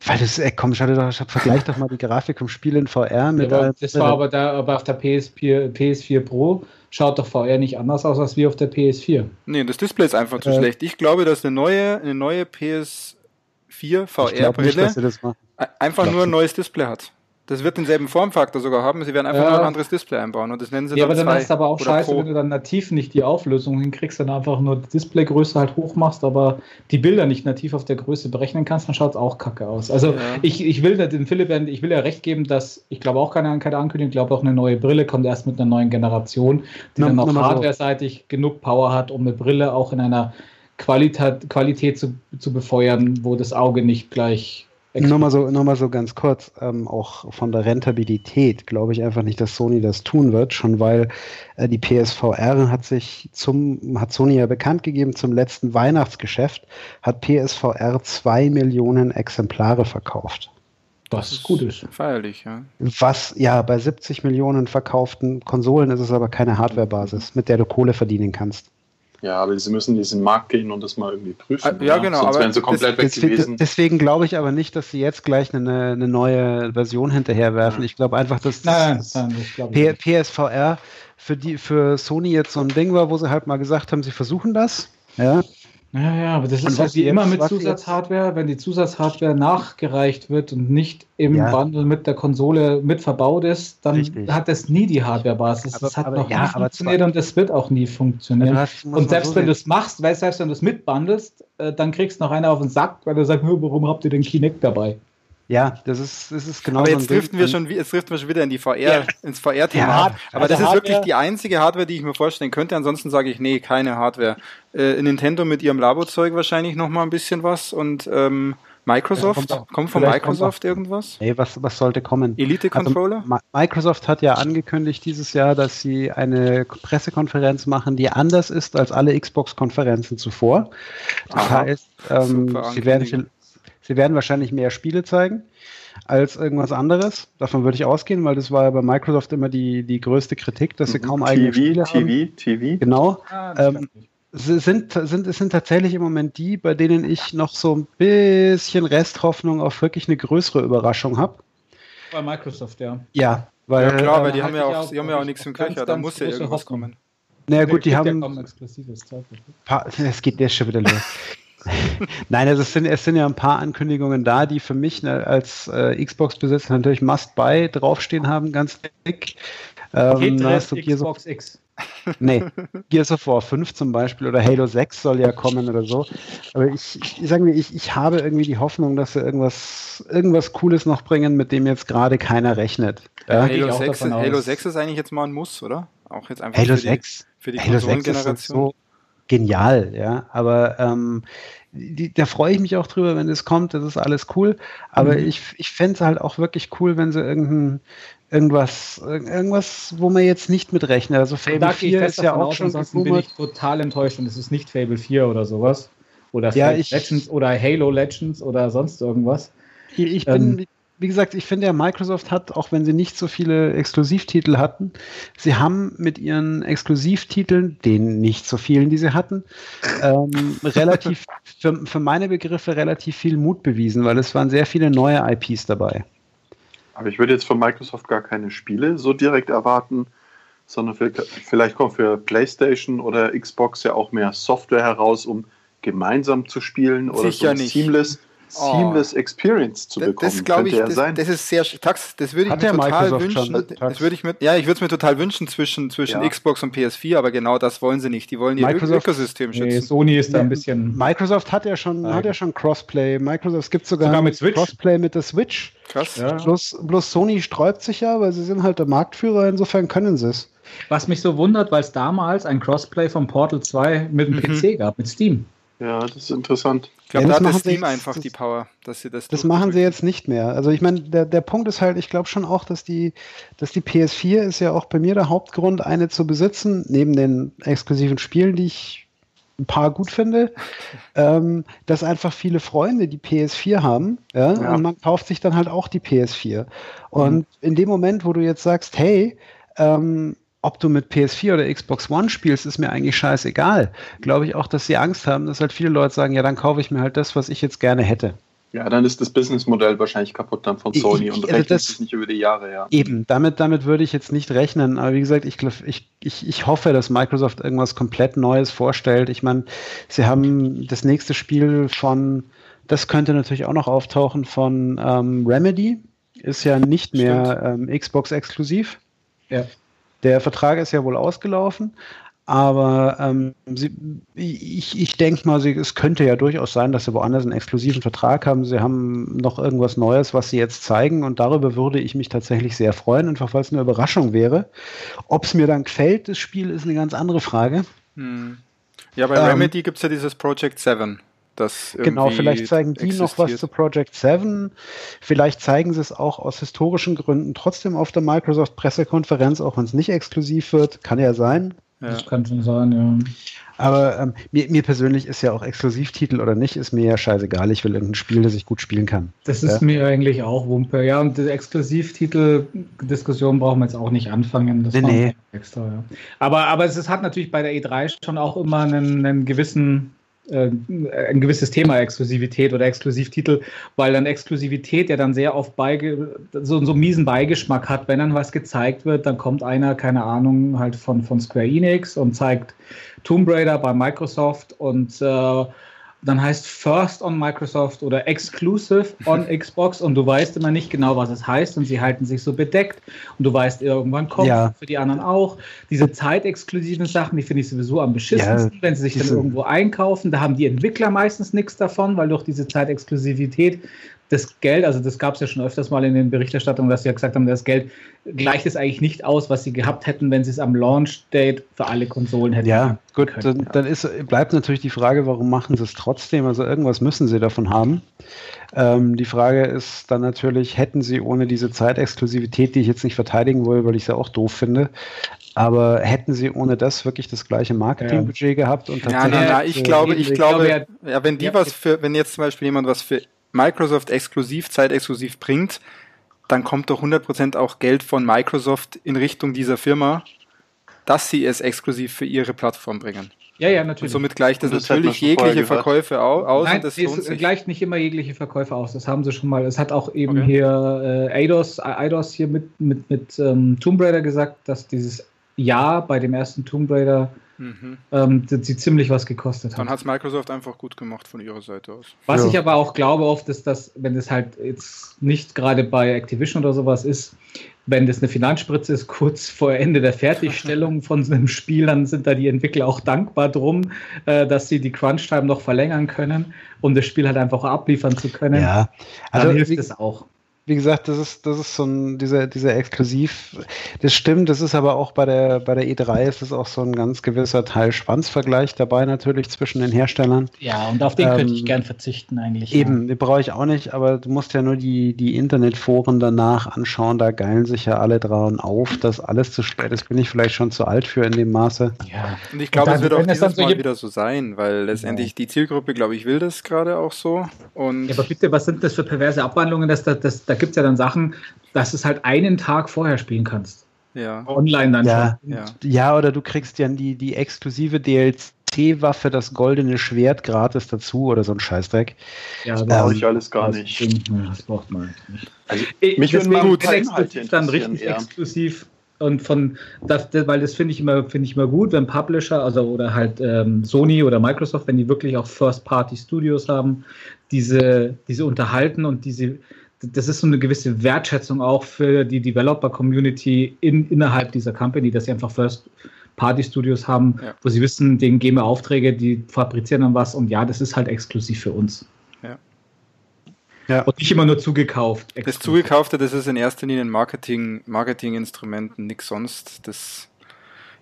Weil das, ey, komm, schau dir doch, vergleich doch mal die Grafik vom Spiel in VR mit. Ja, das war aber da, aber auf der PS4, PS4 Pro schaut doch VR nicht anders aus als wie auf der PS4. Nee, das Display ist einfach zu äh, schlecht. Ich glaube, dass eine neue, eine neue PS4 VR-Brille einfach nur ein neues Display hat. Das wird denselben Formfaktor sogar haben. Sie werden einfach ja. nur ein anderes Display einbauen und das nennen sie ja, dann. Ja, aber dann ist aber auch scheiße, Pro. wenn du dann nativ nicht die Auflösung hinkriegst, dann einfach nur die Displaygröße halt hoch machst, aber die Bilder nicht nativ auf der Größe berechnen kannst, dann schaut es auch kacke aus. Also ja. ich, ich will den Philipp, ich will ja recht geben, dass ich glaube auch keine, keine Ankündigung, ich glaube auch eine neue Brille kommt erst mit einer neuen Generation, die Na, dann auch hardware-seitig genug Power hat, um eine Brille auch in einer Qualität, Qualität zu, zu befeuern, wo das Auge nicht gleich nur mal so, nur mal so ganz kurz, ähm, auch von der Rentabilität glaube ich einfach nicht, dass Sony das tun wird, schon weil äh, die PSVR hat sich zum, hat Sony ja bekannt gegeben, zum letzten Weihnachtsgeschäft hat PSVR zwei Millionen Exemplare verkauft. Was ist gut ist. Feierlich, ja. Was, ja, bei 70 Millionen verkauften Konsolen ist es aber keine Hardwarebasis, mit der du Kohle verdienen kannst. Ja, aber sie müssen in diesen Markt gehen und das mal irgendwie prüfen. Ah, ja, genau. Sonst wären sie komplett das, weg gewesen. Deswegen glaube ich aber nicht, dass sie jetzt gleich eine, eine neue Version hinterherwerfen. Ich glaube einfach, dass das nein, nein, PSVR für, die, für Sony jetzt so ein Ding war, wo sie halt mal gesagt haben, sie versuchen das. Ja, ja, ja, aber das ist halt wie immer mit Zusatzhardware, wenn die Zusatzhardware nachgereicht wird und nicht im ja. Bundle mit der Konsole mit verbaut ist, dann Richtig. hat das nie die Hardware-Basis. Das hat aber, noch ja, nie funktioniert und das wird auch nie funktionieren. Hast, und selbst so wenn du es machst, weil selbst wenn du es mitbundelst, äh, dann kriegst du noch einer auf den Sack, weil du sagst, warum habt ihr den Kinect dabei? Ja, das ist, das ist genau Aber jetzt, so driften wir schon, jetzt driften wir schon wieder in die VR, ja. ins VR-Thema. Ja, aber also das ist wirklich die einzige Hardware, die ich mir vorstellen könnte. Ansonsten sage ich, nee, keine Hardware. Äh, Nintendo mit ihrem Labo-Zeug wahrscheinlich noch mal ein bisschen was und ähm, Microsoft, ja, kommt, kommt von Microsoft kommt irgendwas? Nee, was, was sollte kommen? Elite-Controller? Also, Microsoft hat ja angekündigt dieses Jahr, dass sie eine Pressekonferenz machen, die anders ist als alle Xbox-Konferenzen zuvor. Das Aha, heißt, ähm, sie werden Sie werden wahrscheinlich mehr Spiele zeigen als irgendwas anderes. Davon würde ich ausgehen, weil das war ja bei Microsoft immer die, die größte Kritik, dass sie kaum TV, eigene Spiele TV, haben. TV, TV. Genau. Ah, ähm, sind, sind, es sind tatsächlich im Moment die, bei denen ich noch so ein bisschen Resthoffnung auf wirklich eine größere Überraschung habe. Bei Microsoft, ja. Ja, weil, ja klar, weil die, haben ja auch, auch, die haben ja auch nichts im Köcher, da muss ja irgendwas Hoffnung. kommen. Naja gut, die haben. Es geht der schon wieder los. Nein, also es sind, es sind ja ein paar Ankündigungen da, die für mich ne, als äh, Xbox-Besitzer natürlich Must-Buy draufstehen haben, ganz dick. Ähm, hast du Xbox so, X. Nee, Gears of War 5 zum Beispiel oder Halo 6 soll ja kommen oder so. Aber ich, ich sagen wir, ich, ich habe irgendwie die Hoffnung, dass sie irgendwas, irgendwas Cooles noch bringen, mit dem jetzt gerade keiner rechnet. Ja? Halo, 6, Halo 6 ist eigentlich jetzt mal ein Muss, oder? Auch jetzt einfach Halo für 6? Die, für die Halo 6 ist so genial, ja. Aber ähm, die, da freue ich mich auch drüber, wenn es kommt, das ist alles cool. Aber mhm. ich, ich fände es halt auch wirklich cool, wenn sie irgendein, irgendwas, irgendwas, wo man jetzt nicht mitrechnet. Also Fable 4 ist ja auch schon ansonsten bin ich total enttäuscht und es ist nicht Fable 4 oder sowas. Oder ja, ich, Legends oder Halo Legends oder sonst irgendwas. Ich bin, ähm, wie gesagt, ich finde ja, Microsoft hat, auch wenn sie nicht so viele Exklusivtitel hatten, sie haben mit ihren Exklusivtiteln, den nicht so vielen, die sie hatten, ähm, relativ, für, für meine Begriffe relativ viel Mut bewiesen, weil es waren sehr viele neue IPs dabei. Aber ich würde jetzt von Microsoft gar keine Spiele so direkt erwarten, sondern vielleicht kommt für PlayStation oder Xbox ja auch mehr Software heraus, um gemeinsam zu spielen oder Sicher so nicht. Seamless seamless oh. Experience zu bekommen. Das glaube ich, das, das, ist sehr Tax, das würde ich Hat mir total Microsoft wünschen. schon, das würde ich mir, ja, ich würde es mir total wünschen zwischen, zwischen Ja. Xbox und PS4, aber genau das wollen sie nicht. Die wollen ihr Microsoft- Ökosystem Nee, schützen. Sony ist da ein bisschen. Microsoft hat ja schon, Ja. hat ja schon Crossplay. Microsoft gibt sogar, Sogar mit? Crossplay mit der Switch. Krass. Ja. Bloß, bloß Sony sträubt sich ja, weil sie sind halt der Marktführer, insofern können sie es. Was mich so wundert, weil es damals ein Crossplay von Portal 2 mit dem Mhm. PC gab, mit Steam. Ja, das ist interessant. Ich glaube, Ja, da das hat das machen sie Steam jetzt- einfach das- die Power, dass sie das Das machen sie jetzt nicht mehr. Also ich meine, der, der Punkt ist halt, ich glaube schon auch, dass die, dass die PS4 ist ja auch bei mir der Hauptgrund, eine zu besitzen, neben den exklusiven Spielen, die ich ein paar gut finde, ähm, dass einfach viele Freunde die PS4 haben, ja, Ja. und man kauft sich dann halt auch die PS4. Und in dem Moment, wo du jetzt sagst, hey, ähm, ob du mit PS4 oder Xbox One spielst, ist mir eigentlich scheißegal. Glaube ich auch, dass sie Angst haben, dass halt viele Leute sagen, ja, dann kaufe ich mir halt das, was ich jetzt gerne hätte. Ja, dann ist das Businessmodell wahrscheinlich kaputt dann von Sony ich- und also rechnet das- sich nicht über die Jahre, ja. Eben, damit, damit würde ich jetzt nicht rechnen. Aber wie gesagt, ich, ich, ich, ich hoffe, dass Microsoft irgendwas komplett Neues vorstellt. Ich meine, sie haben das nächste Spiel von, das könnte natürlich auch noch auftauchen, von ähm, Remedy. Ist ja nicht mehr ähm, Xbox exklusiv. Ja. Der Vertrag ist ja wohl ausgelaufen. Aber ähm, sie, ich, ich denke mal, sie, es könnte ja durchaus sein, dass sie woanders einen exklusiven Vertrag haben. Sie haben noch irgendwas Neues, was sie jetzt zeigen. Und darüber würde ich mich tatsächlich sehr freuen, einfach weil es eine Überraschung wäre. Ob es mir dann gefällt, das Spiel, ist eine ganz andere Frage. Hm. Ja, bei Ähm, Remedy gibt es ja dieses Project 7. Das Genau, vielleicht zeigen die noch was existiert. zu Project 7. Vielleicht zeigen sie es auch aus historischen Gründen trotzdem auf der Microsoft-Pressekonferenz, auch wenn es nicht exklusiv wird. Kann ja sein. Ja. Das kann schon sein, ja. Aber ähm, mir, mir persönlich ist ja auch Exklusivtitel oder nicht, ist mir ja scheißegal. Ich will irgendein Spiel, das ich gut spielen kann. Das ist Ja. mir eigentlich auch Wumpe. Ja, und die Exklusivtitel-Diskussion brauchen wir jetzt auch nicht anfangen. Das Nee, nee. Extra, ja. Aber, aber es ist, hat natürlich bei der E3 schon auch immer einen, einen gewissen ein gewisses Thema Exklusivität oder Exklusivtitel, weil dann Exklusivität ja dann sehr oft beige, so, so einen miesen Beigeschmack hat. Wenn dann was gezeigt wird, dann kommt einer, keine Ahnung, halt von, von Square Enix und zeigt Tomb Raider bei Microsoft und äh, dann heißt First on Microsoft oder Exclusive on Xbox und du weißt immer nicht genau, was es heißt und sie halten sich so bedeckt und du weißt, irgendwann kommt Ja. für die anderen auch. Diese zeitexklusiven Sachen, die finde ich sowieso am beschissensten, Ja, wenn sie sich dann irgendwo einkaufen. Da haben die Entwickler meistens nichts davon, weil durch diese Zeitexklusivität das Geld, also das gab es ja schon öfters mal in den Berichterstattungen, dass sie ja gesagt haben, das Geld gleicht es eigentlich nicht aus, was sie gehabt hätten, wenn sie es am Launch-Date für alle Konsolen hätten. Ja, gut, können, dann, dann ist, bleibt natürlich die Frage, warum machen sie es trotzdem? Also irgendwas müssen sie davon haben. Ähm, die Frage ist dann natürlich, hätten sie ohne diese Zeitexklusivität, die ich jetzt nicht verteidigen will, weil ich sie auch doof finde, aber hätten sie ohne das wirklich das gleiche Marketingbudget gehabt und Ja, tatsächlich. na, na, ich äh, glaube, ich ich glaube, glaube, ja, wenn die ja, was für, wenn jetzt zum Beispiel jemand was für Microsoft exklusiv, zeitexklusiv bringt, dann kommt doch 100% auch Geld von Microsoft in Richtung dieser Firma, dass sie es exklusiv für ihre Plattform bringen. ja, ja, Und natürlich. somit gleicht das Und das natürlich jegliche. Verkäufe au aus Nein, und das es lohnt sich. gleicht nicht immer jegliche Verkäufe aus. Das haben sie schon mal. Es hat auch eben Okay. hier äh, Eidos, Eidos hier mit, mit, mit ähm, Tomb Raider gesagt, dass dieses Jahr bei dem ersten Tomb Raider Mhm. ähm, die, die ziemlich was gekostet hat. Dann hat es Microsoft einfach gut gemacht von ihrer Seite aus. Was Ja. ich aber auch glaube oft ist, dass, wenn es halt jetzt nicht gerade bei Activision oder sowas ist, wenn das eine Finanzspritze ist, kurz vor Ende der Fertigstellung von so einem Spiel, dann sind da die Entwickler auch dankbar drum, äh, dass sie die Crunch-Time noch verlängern können, um das Spiel halt einfach abliefern zu können. ja, Dann also hilft wie, es auch. Wie gesagt, das ist, das ist so ein, dieser, dieser Exklusiv, das stimmt, das ist aber auch bei der, bei der E3 ist es auch so ein ganz gewisser Teil Schwanzvergleich dabei natürlich zwischen den Herstellern. Ja, und auf den könnte ich Ähm, gern verzichten eigentlich. Eben, den brauche ich auch nicht, aber du musst ja nur die, die Internetforen danach anschauen, da geilen sich ja alle dran auf, dass alles zu spät ist, bin ich vielleicht schon zu alt für in dem Maße. Ja. Und ich glaube, es wird auch dieses Mal wieder so sein, weil letztendlich die Zielgruppe, glaube ich, will das gerade auch so. Und Ja, aber bitte, was sind das für perverse Abwandlungen? Das, das, das, da gibt es ja dann Sachen, dass du es halt einen Tag vorher spielen kannst. ja. Online dann Ja, schon. Ja. ja, oder du kriegst ja die, die exklusive DLC-Waffe, das goldene Schwert gratis dazu oder so ein Scheißdreck. Ja, Brauche Ähm, ich alles gar das nicht. Ja, das braucht man nicht. Also, Ich, mich würden deswegen mal paar exklusiv dann richtig eher. exklusiv Und von, das, weil das finde ich immer, finde ich immer gut, wenn Publisher, also oder halt ähm, Sony oder Microsoft, wenn die wirklich auch First-Party-Studios haben, diese, diese unterhalten und diese, das ist so eine gewisse Wertschätzung auch für die Developer-Community in, innerhalb dieser Company, dass sie einfach First-Party-Studios haben, ja. wo sie wissen, denen geben wir Aufträge, die fabrizieren dann was und ja, das ist halt exklusiv für uns. Ja. Ja. Und nicht immer nur zugekauft. Exklusiv. Das Zugekaufte, das ist in erster Linie ein Marketing, Marketinginstrumenten, nichts sonst. Das,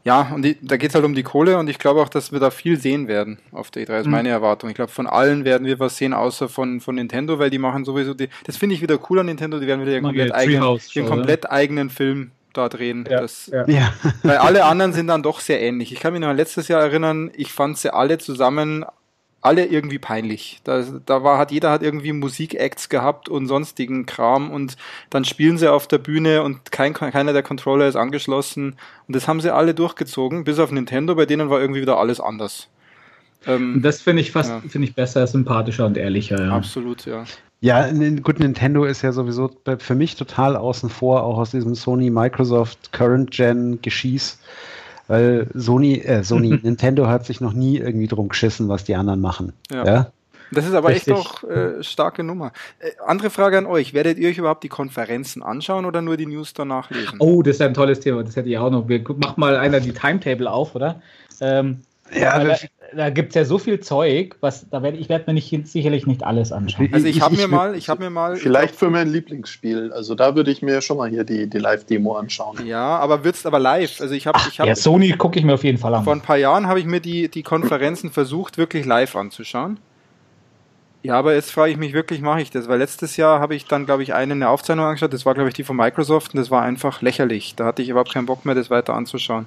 ja, und die, da geht es halt um die Kohle und ich glaube auch, dass wir da viel sehen werden auf der E3, ist mhm. meine Erwartung. Ich glaube, von allen werden wir was sehen, außer von, von Nintendo, weil die machen sowieso, die, das finde ich wieder cool an Nintendo, die werden wieder ihren komplett, eigenen, ihren komplett eigenen Film da drehen. Ja, das, ja. Weil alle anderen sind dann doch sehr ähnlich. Ich kann mich noch an letztes Jahr erinnern, ich fand sie alle zusammen alle irgendwie peinlich. Da, da war, hat jeder hat irgendwie Musikacts gehabt und sonstigen Kram und dann spielen sie auf der Bühne und kein, keiner der Controller ist angeschlossen und das haben sie alle durchgezogen, bis auf Nintendo, bei denen war irgendwie wieder alles anders. Ähm, das finde ich fast, ja. finde ich besser, sympathischer und ehrlicher, ja. Absolut, ja. Ja, gut, Nintendo ist ja sowieso für mich total außen vor, auch aus diesem Sony, Microsoft, Current Gen Geschieß. Weil Sony, äh, Sony, Nintendo hat sich noch nie irgendwie drum geschissen, was die anderen machen. Ja. ja? Das ist aber Richtig. echt auch äh, starke Nummer. Äh, andere Frage an euch: Werdet ihr euch überhaupt die Konferenzen anschauen oder nur die News danach lesen? Oh, das ist ein tolles Thema. Das hätte ich auch noch. Mach mal einer die Timetable auf, oder? Ähm, ja, da, da gibt es ja so viel Zeug, was da werde ich werde mir nicht, sicherlich nicht alles anschauen. Also ich, ich habe mir mal, ich habe mir mal. Vielleicht für mein Lieblingsspiel. Also da würde ich mir schon mal hier die, die Live-Demo anschauen. Ja, aber wird's aber live. Also ich habe, ich habe. Ja, Sony gucke ich mir auf jeden Fall an. Vor ein paar Jahren habe ich mir die die Konferenzen versucht wirklich live anzuschauen. Ja, aber jetzt frage ich mich wirklich, mache ich das? Weil letztes Jahr habe ich dann, glaube ich, eine, eine Aufzeichnung angeschaut, das war, glaube ich, die von Microsoft und das war einfach lächerlich. Da hatte ich überhaupt keinen Bock mehr, das weiter anzuschauen.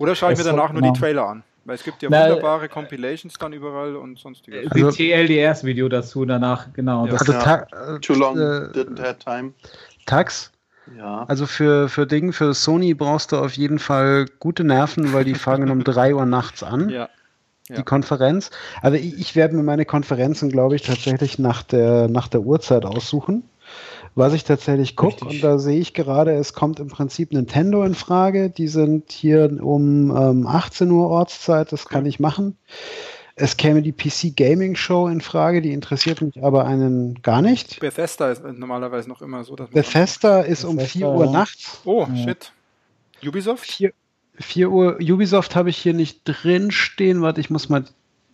Oder schaue ich mir danach nur die Trailer an? Weil es gibt ja Na, wunderbare Compilations dann überall und sonstiges. Also, also TLDRs-Video dazu danach, genau. Ja. Also ja. Äh, Too long, äh, didn't have time. Tax? Ja. Also für, für Ding, für Sony brauchst du auf jeden Fall gute Nerven, weil die fangen um 3 Uhr nachts an. Ja. Ja. Die Konferenz. Also ich, ich werde mir meine Konferenzen, glaube ich, tatsächlich nach der, nach der Uhrzeit aussuchen was ich tatsächlich gucke. Und da sehe ich gerade, es kommt im Prinzip Nintendo in Frage. Die sind hier um ähm, 18 Uhr Ortszeit, das kann ich machen. Es käme die PC Gaming Show in Frage, die interessiert mich aber einen gar nicht. Bethesda ist normalerweise noch immer so. Dass Bethesda ist Bethesda, um 4 Uhr nachts. Oh, ja. shit. Ubisoft? 4, 4 Uhr. Ubisoft habe ich hier nicht drin stehen. Warte, ich muss mal.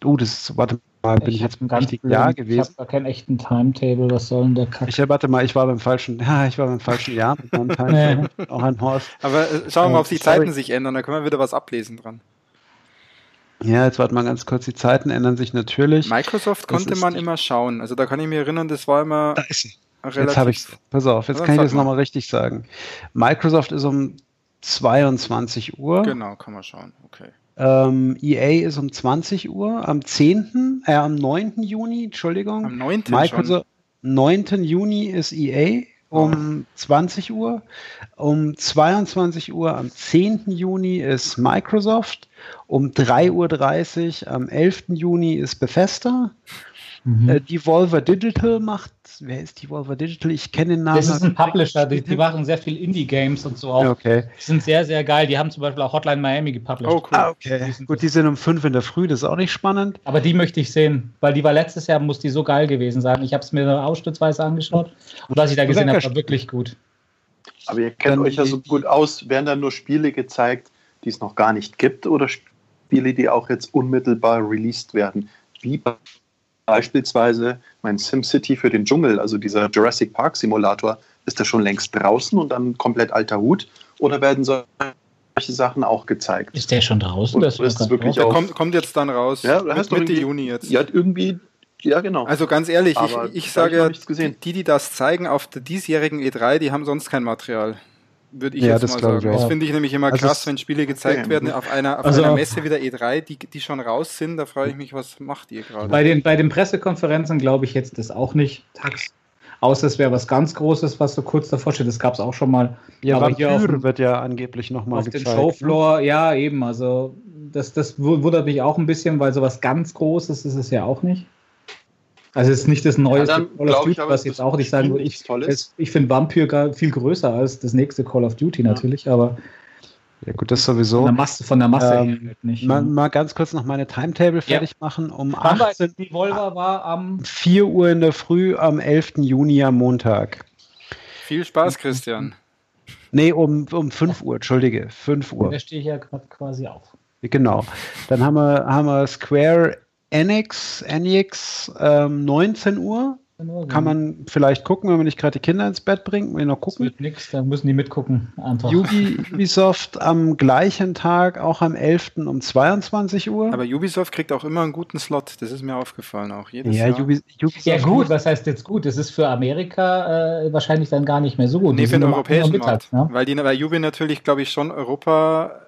Oh, das ist, warte mal, bin ich, ich jetzt im richtigen Jahr gewesen. Ich habe gar keinen echten Timetable, was soll denn der Kack? Ich warte mal, ich war beim falschen, ja, ich war beim falschen Jahr mit meinem Timetable. Auch ein Horst. Aber äh, schauen wir mal, ob die Zeiten sich ändern, da können wir wieder was ablesen dran. Ja, jetzt warte mal ganz kurz, die Zeiten ändern sich natürlich. Microsoft das konnte man immer schauen. Also da kann ich mich erinnern, das war immer. Da ist sie. Jetzt habe ich Pass auf, jetzt kann ich das nochmal richtig sagen. Microsoft ist um 22 Uhr. Genau, kann man schauen. Okay. Ähm, EA ist um 20 Uhr, am 10., äh, am 9. Juni, Entschuldigung. Am 9. Microsoft, schon. 9. Juni ist EA um oh. 20 Uhr. Um 22 Uhr am 10. Juni ist Microsoft. Um 3.30 Uhr am 11. Juni ist Bethesda. Mhm. Äh, Devolver Digital macht, wer ist Devolver Digital? Ich kenne den Namen. Das ist ein Publisher, die, die machen sehr viel Indie-Games und so auch. Okay. Die sind sehr, sehr geil. Die haben zum Beispiel auch Hotline Miami gepublished. Oh, cool. Ah, okay. Die Gut, die sind um 5 in der Früh, das ist auch nicht spannend. Aber die möchte ich sehen, weil die war letztes Jahr, muss die so geil gewesen sein. Ich habe es mir ausstützweise angeschaut und was ich da gesehen habe, war wirklich gut. Aber ihr kennt Dann euch ja so gut aus. Werden da nur Spiele gezeigt, die es noch gar nicht gibt oder Spiele, die auch jetzt unmittelbar released werden? Wie Beispielsweise mein SimCity für den Dschungel, also dieser Jurassic Park Simulator, ist da schon längst draußen und dann komplett alter Hut? Oder werden solche Sachen auch gezeigt? Ist der schon draußen? Das ist wirklich auch, kommt, kommt jetzt dann raus. Ja, Mitte, Mitte Juni jetzt. Ja, irgendwie ja, genau. Also ganz ehrlich, ich, ich sage die, die das zeigen auf der diesjährigen E3, die haben sonst kein Material würde ich ja, jetzt das mal sagen. Das finde ich nämlich immer also krass, wenn Spiele gezeigt okay. werden auf einer, auf also einer Messe wie der E3, die, die schon raus sind. Da frage ich mich, was macht ihr gerade? Bei den, bei den Pressekonferenzen glaube ich jetzt das auch nicht. Tax. Außer es wäre was ganz Großes, was so kurz davor steht. Das gab es auch schon mal. Ja, aber hier auf, wird ja angeblich nochmal gezeigt. Auf den Showfloor, ne? ja, eben. Also das, das wundert mich auch ein bisschen, weil sowas ganz Großes ist es ja auch nicht. Also es ist nicht das neueste ja, Call of Duty, was jetzt auch nicht sagen würde. Ich, ich finde Vampire viel größer als das nächste Call of Duty ja. natürlich, aber Ja gut, das sowieso. Von der Masse, von der Masse Ähm, her halt nicht. Mal, mal ganz kurz noch meine Timetable fertig machen. Um Wann war 18, die Volva war am 4 Uhr in der Früh am 11. Juni am Montag. Viel Spaß, Christian. Nee, um, um 5 Uhr, entschuldige, 5 Uhr. Da stehe ich ja gerade quasi auf. Genau. Dann haben wir, haben wir Square Enix, Enix ähm, 19 Uhr. Kann man vielleicht gucken, wenn man nicht gerade die Kinder ins Bett bringt, will noch Das gucken. wird nichts, da müssen die mitgucken. Einfach. Ubi, Ubisoft am gleichen Tag, auch am 11. um 22 Uhr. Aber Ubisoft kriegt auch immer einen guten Slot. Das ist mir aufgefallen auch. Jedes ja, Jahr. Ubi, Ubisoft Ja gut, was heißt jetzt gut? Das ist für Amerika äh, wahrscheinlich dann gar nicht mehr so gut. Nee, Die für den europäischen Markt. ne? Weil, die, weil Ubi natürlich, glaube ich, schon Europa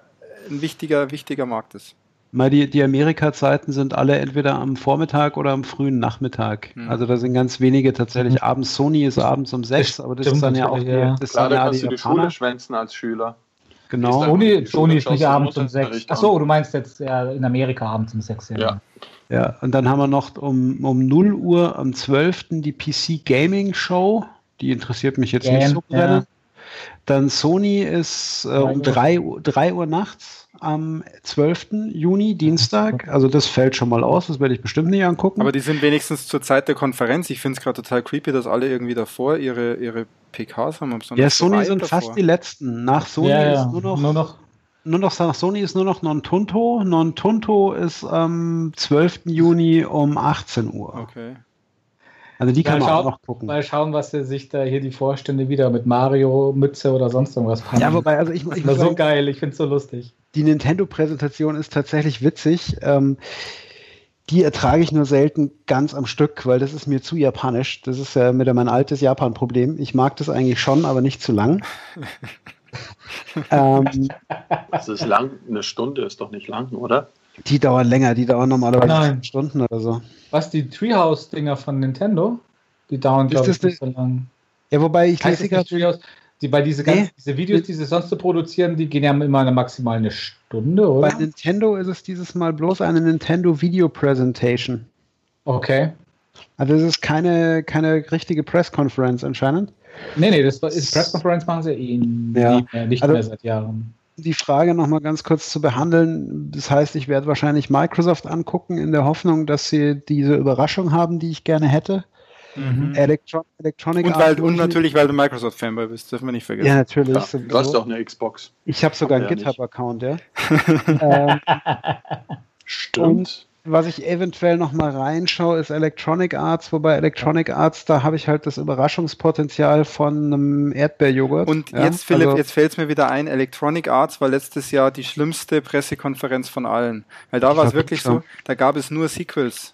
ein wichtiger, wichtiger Markt ist. Mal die, die Amerika-Zeiten sind alle entweder am Vormittag oder am frühen Nachmittag. Hm. Also da sind ganz wenige tatsächlich Mhm. abends. Sony ist abends um sechs, aber das stimmt ist dann ja auch die, ja. das Klar, sind da ja kannst die du die. Schule schwänzen als Schüler. Genau. Ist Sony, Sony ist nicht abends um sechs. an. Achso, du meinst jetzt ja, in Amerika abends um sechs. Ja. Ja, und dann haben wir noch um, um 0 Uhr am 12. die PC Gaming Show. Die interessiert mich jetzt Gern, nicht so ja. brennend. Dann Sony ist äh, um Drei 3 Uhr, 3 Uhr nachts am 12. Juni, Dienstag. Also das fällt schon mal aus, das werde ich bestimmt nicht angucken. Aber die sind wenigstens zur Zeit der Konferenz. Ich finde es gerade total creepy, dass alle irgendwie davor ihre, ihre PKs haben. ja, so Sony sind davor. fast die letzten. Nach Sony ja, ja. ist nur noch, nur noch nur noch nach Sony ist nur noch Non-Tunto. Non-Tunto ist am 12. Juni um 18 Uhr. Okay. Also die kann Mal man auch schauen- noch gucken. mal schauen, was sie sich da hier die Vorstände wieder mit Mario, Mütze oder sonst irgendwas haben. Ja, wobei, also ich, ich das muss war so geil, ich finde es so lustig. Die Nintendo-Präsentation ist tatsächlich witzig. Ähm, die ertrage ich nur selten ganz am Stück, weil das ist mir zu japanisch. Das ist ja wieder mein altes Japan-Problem. Ich mag das eigentlich schon, aber nicht zu lang. ähm, Das ist lang, eine Stunde ist doch nicht lang, oder? die dauern länger, die dauern normalerweise Nein. fünf Stunden oder so. Was, die Treehouse-Dinger von Nintendo? Die dauern, Ist glaube ich, nicht so lang. Ja, wobei ich lese gerade, Treehouse? Die, bei diese, ganzen, Nee. diese Videos, die sie sonst so produzieren, die gehen ja immer eine maximal eine Stunde, oder? bei Nintendo ist es dieses Mal bloß eine Nintendo Video Presentation. Okay. Also es ist keine, keine richtige Press-Conference anscheinend. Nee, nee, das ist Presskonferenz machen sie eh Ja. nie mehr, nicht Also- mehr seit Jahren. die Frage nochmal ganz kurz zu behandeln. Das heißt, ich werde wahrscheinlich Microsoft angucken, in der Hoffnung, dass sie diese Überraschung haben, die ich gerne hätte. Mhm. Electron Electronic Und, weil, und ich- natürlich, weil du Microsoft-Fanboy bist, dürfen wir nicht vergessen. Ja, natürlich. Ja, sowieso. du hast doch eine Xbox. ich habe sogar einen ja nicht. GitHub-Account, ja. ähm, Stimmt. was ich eventuell nochmal reinschaue, ist Electronic Arts, wobei Electronic Arts, da habe ich halt das Überraschungspotenzial von einem Erdbeerjoghurt. Und ja. jetzt, Philipp, Also- jetzt fällt es mir wieder ein, Electronic Arts war letztes Jahr die schlimmste Pressekonferenz von allen. Weil da war es wirklich so, da gab es nur Sequels.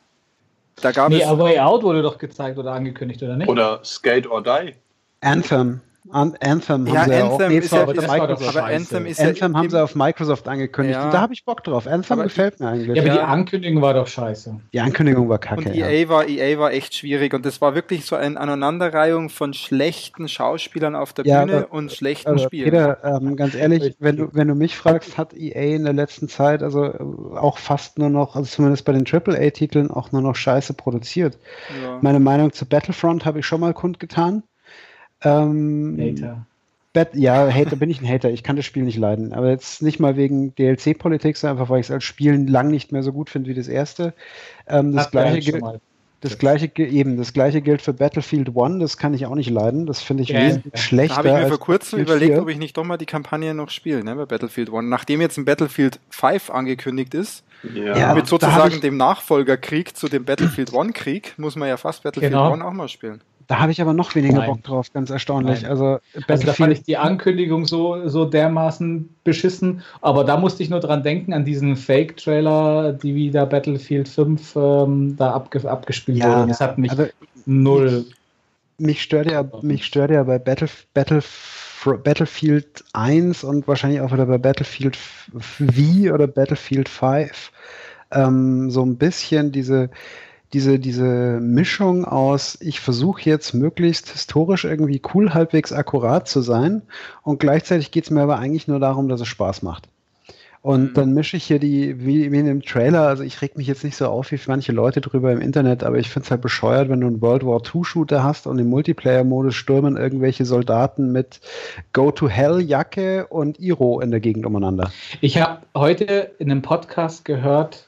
Da gab Nee, es. A Way Out wurde doch gezeigt oder angekündigt, oder nicht? Oder Skate or Die. Anthem. An Anthem Ja, haben sie ja auch. Anthem Nee, ist ja- auf Microsoft. aber. Anthem ist ja Anthem haben sie auf Microsoft angekündigt. Ja. Da habe ich Bock drauf. Anthem Aber gefällt mir eigentlich. ja, aber die. Ankündigung war doch scheiße. Die Ankündigung war kacke. Und ja. EA war, EA war echt schwierig und das war wirklich so eine Aneinanderreihung von schlechten Schauspielern auf der Ja, Bühne aber- und schlechten Also, Spielen. Peter, ähm, ganz ehrlich, wenn du, wenn du mich fragst, hat EA in der letzten Zeit also äh, auch fast nur noch, also zumindest bei den AAA-Titeln, auch nur noch Scheiße produziert. Ja. Meine Meinung zu Battlefront habe ich schon mal kundgetan. Ähm, Hater. Bat ja, Hater bin ich ein Hater. Ich kann das Spiel nicht leiden. Aber jetzt nicht mal wegen DLC-Politik, sondern einfach, weil ich es als Spiel lang nicht mehr so gut finde wie das erste. Ähm, das, gleiche gilt, das, gleiche, eben, das gleiche gilt für Battlefield One. Das kann ich auch nicht leiden. Das finde ich Ja, wesentlich ja. schlechter. Da habe ich mir vor kurzem Battlefield überlegt, 4. ob ich nicht doch mal die Kampagne noch spiele, ne, bei Battlefield One. Nachdem jetzt ein Battlefield 5 angekündigt ist, Ja. Ja. mit sozusagen dem Nachfolgerkrieg zu dem Battlefield One Krieg, muss man ja fast Battlefield Genau. One auch mal spielen. Da habe ich aber noch weniger Nein. Bock drauf, ganz erstaunlich. Nein. Also Also da fand ich die Ankündigung so, so dermaßen beschissen, aber da musste ich nur dran denken, an diesen Fake-Trailer, die wieder Battlefield 5 ähm, da abge abgespielt Ja, wurden. Das hat mich also null. mich stört ja, mich stört ja bei Battle, Battle, Battlefield 1 und wahrscheinlich auch wieder bei Battlefield V oder Battlefield 5 ähm, so ein bisschen diese, diese, diese Mischung aus, ich versuche jetzt möglichst historisch irgendwie cool, halbwegs akkurat zu sein und gleichzeitig geht es mir aber eigentlich nur darum, dass es Spaß macht. Und Mhm. dann mische ich hier die, wie, wie in dem Trailer, also ich reg mich jetzt nicht so auf wie manche Leute drüber im Internet, aber ich finde es halt bescheuert, wenn du einen World War II-Shooter hast und im Multiplayer-Modus stürmen irgendwelche Soldaten mit Go-to-Hell-Jacke und Iro in der Gegend umeinander. Ich habe heute in einem Podcast gehört,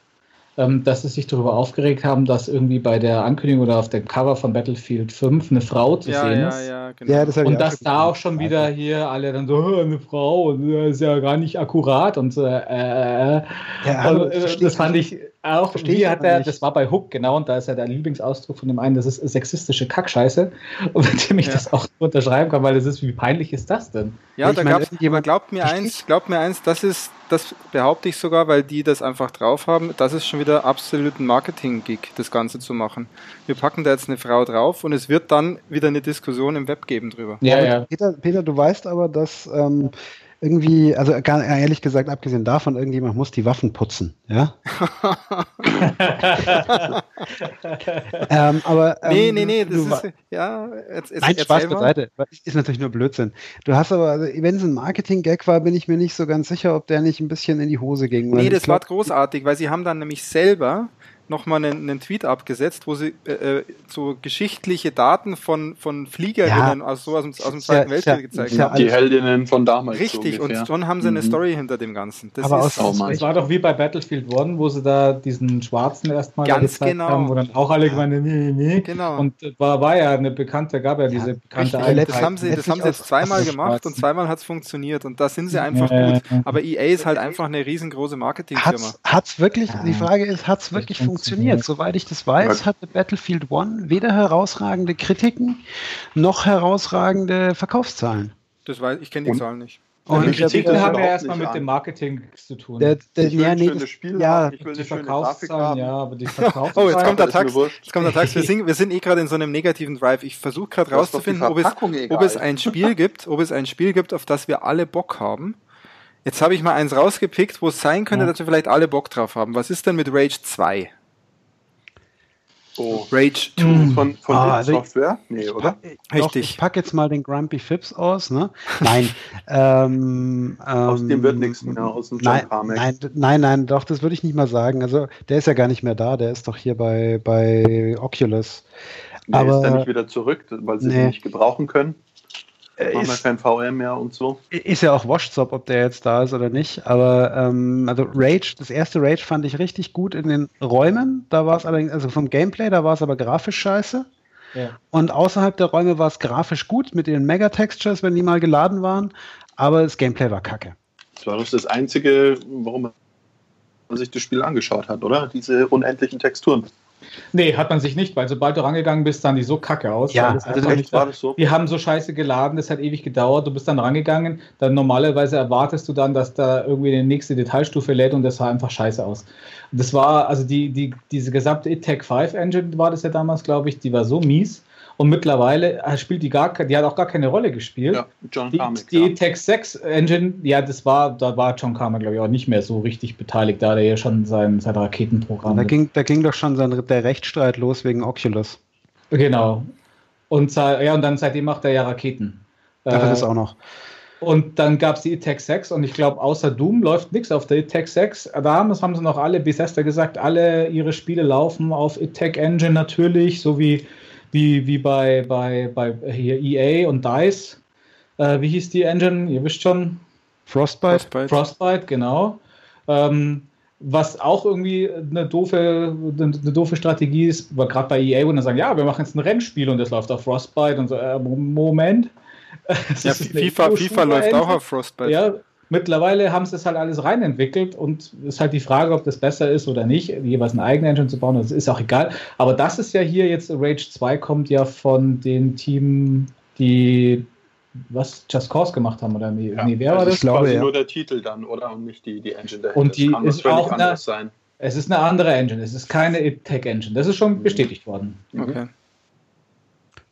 dass sie sich darüber aufgeregt haben, dass irgendwie bei der Ankündigung oder auf dem Cover von Battlefield 5 eine Frau zu Ja, sehen ja, ist. ja, genau. Ja, das ich Und dass da gesehen. auch schon wieder hier alle dann so, "Oh, eine Frau, und das ist ja gar nicht akkurat und so, äh, äh, Ja, also, äh, versteh das ich fand ich auch, Versteh ich wie hat er, nicht. das war bei Hook, genau, und da ist ja der Lieblingsausdruck von dem einen, das ist sexistische Kackscheiße, und mit dem ich Ja. das auch unterschreiben kann, weil das ist, wie peinlich ist das denn? Ja, Ich da irgendjemand- aber glaubt mir eins, glaubt mir eins, das ist, das behaupte ich sogar, weil die das einfach drauf haben, das ist schon wieder absolut ein Marketing-Gig, das Ganze zu machen. Wir packen da jetzt eine Frau drauf und es wird dann wieder eine Diskussion im Web geben drüber. Ja, ja. Peter, Peter, du weißt aber, dass ähm, irgendwie, also gar, ehrlich gesagt, abgesehen davon, irgendjemand muss die Waffen putzen, ja? ähm, aber, ähm, nee, nee, nee, das du ist, ja, jetzt, jetzt, Nein, Spaß beiseite. Ist natürlich nur Blödsinn. Du hast aber, also, wenn es ein Marketing-Gag war, bin ich mir nicht so ganz sicher, ob der nicht ein bisschen in die Hose ging. Nee, das war glaub, großartig, weil sie haben dann nämlich selber nochmal einen, einen Tweet abgesetzt, wo sie äh, äh, so geschichtliche Daten von, von Fliegerinnen aus, so aus, dem, aus dem ja- Zweiten ja- Weltkrieg gezeigt ja haben. Die Heldinnen von damals. Richtig, so und schon haben sie eine Mhm. Story hinter dem Ganzen. Das Aber ist, aus- Oh. Es war doch wie bei Battlefield One, wo sie da diesen Schwarzen erstmal Ganz gezeigt genau. haben, wo dann auch alle gemeint haben, nee, nee, nee. Genau. Und war, war ja eine bekannte, gab ja diese bekannte. Einheit. das haben sie, das haben sie jetzt zweimal gemacht und zweimal hat es funktioniert und da sind sie einfach Ja, gut. ja. Aber EA ist halt einfach eine riesengroße Marketingfirma. Hat's, hat's wirklich, Ja. die Frage ist, hat's wirklich funktioniert? Soweit ich das weiß, Ja. hatte Battlefield One weder herausragende Kritiken noch herausragende Verkaufszahlen. Das weiß ich kenne die Und- Zahlen nicht. Und die das haben ja erstmal mit an. dem Marketing zu tun. Der, der, Ich will ja, ein nee, das, Spiel ja, haben, ich will die eine schöne Grafik Verkaufszahlen, haben. ja, aber die Oh, Verkaufszahlen. jetzt kommt der Tax. Jetzt kommt der Tax. Wir sind, wir sind eh gerade in so einem negativen Drive. Ich versuche gerade rauszufinden, ob es, egal. ob es ein Spiel gibt, ob es ein Spiel gibt, auf das wir alle Bock haben. Jetzt habe ich mal eins rausgepickt, wo es sein könnte, Ja. dass wir vielleicht alle Bock drauf haben. Was ist denn mit Rage 2? Oh. Rage 2. Mhm. Von, von Ah, also ich- Software? Nee, oder? Doch, Richtig. ich packe jetzt mal den Grumpy Phipps aus, ne? Nein. ähm, Aus ähm, dem wird nichts mehr, aus dem John Nein, Carmack. nein, nein, nein, doch, das würde ich nicht mal sagen. Also, der ist ja gar nicht mehr da, der ist doch hier bei, bei Oculus. Nee, aber- ist dann nicht wieder zurück, weil sie Nee. den nicht gebrauchen können. Äh, Machen wir kein VR mehr und so. ist ja auch Washtop, ob der jetzt da ist oder nicht. Aber ähm, also Rage, das erste Rage fand ich richtig gut in den Räumen. Da war es allerdings, also vom Gameplay, da war es aber grafisch scheiße. Ja. Und außerhalb der Räume war es grafisch gut mit den Mega-Textures, wenn die mal geladen waren. Aber das Gameplay war kacke. Das war doch das Einzige, warum man sich das Spiel angeschaut hat, oder? Diese unendlichen Texturen. Nee, hat man sich nicht, weil sobald du rangegangen bist, sahen die so kacke aus. Ja, das also echt nicht war das so? Die haben so scheiße geladen, das hat ewig gedauert. Du bist dann rangegangen, dann normalerweise erwartest du dann, dass da irgendwie die nächste Detailstufe lädt und das sah einfach scheiße aus. Das war, also die, die, diese gesamte ITEC 5 Engine war das ja damals, glaube ich, die war so mies. Und mittlerweile äh, spielt die gar die hat auch gar keine Rolle gespielt. Ja, John Die, Carmack. die ja. ITEC 6 Engine, ja, das war, da war John Carmack, glaube ich, auch nicht mehr so richtig beteiligt, da hat er ja schon sein, sein Raketenprogramm. Da ging, da ging doch schon sein, der Rechtsstreit los wegen Oculus. Genau. Und, sei- ja, und dann seitdem macht er ja Raketen. Ach, Äh, das auch noch. Und dann gab es die ITEC 6 und ich glaube, außer Doom läuft nichts auf der ITEC 6. Da haben, das haben sie noch alle, Bethesda gesagt, alle ihre Spiele laufen auf ITEC Engine natürlich, so wie, wie, wie bei, bei, bei hier EA und DICE. Äh, wie hieß die Engine? Ihr wisst schon. Frostbite? Frostbite. Frostbite, genau. Ähm, was auch irgendwie eine doofe, eine, eine doofe Strategie ist, weil gerade bei EA, wo dann sagen, ja, wir machen jetzt ein Rennspiel und das läuft auf Frostbite und so, äh, Moment. Ja, FIFA, FIFA läuft auch auf Frostbite. Ja, mittlerweile haben sie das halt alles reinentwickelt und es ist halt die Frage, ob das besser ist oder nicht, jeweils eine eigene Engine zu bauen, das ist auch egal. Aber das ist ja hier jetzt, Rage 2 kommt ja von dem Team, die was Just Cause gemacht haben, oder nee, Ja, nee wer war das das? ist glaube, quasi ja. nur der Titel dann, oder? Und nicht die, die Engine dahinter. Und die Das ist auch eine- anderes sein. Es ist eine andere Engine, es ist keine Tech Engine. Das ist schon bestätigt worden. Okay.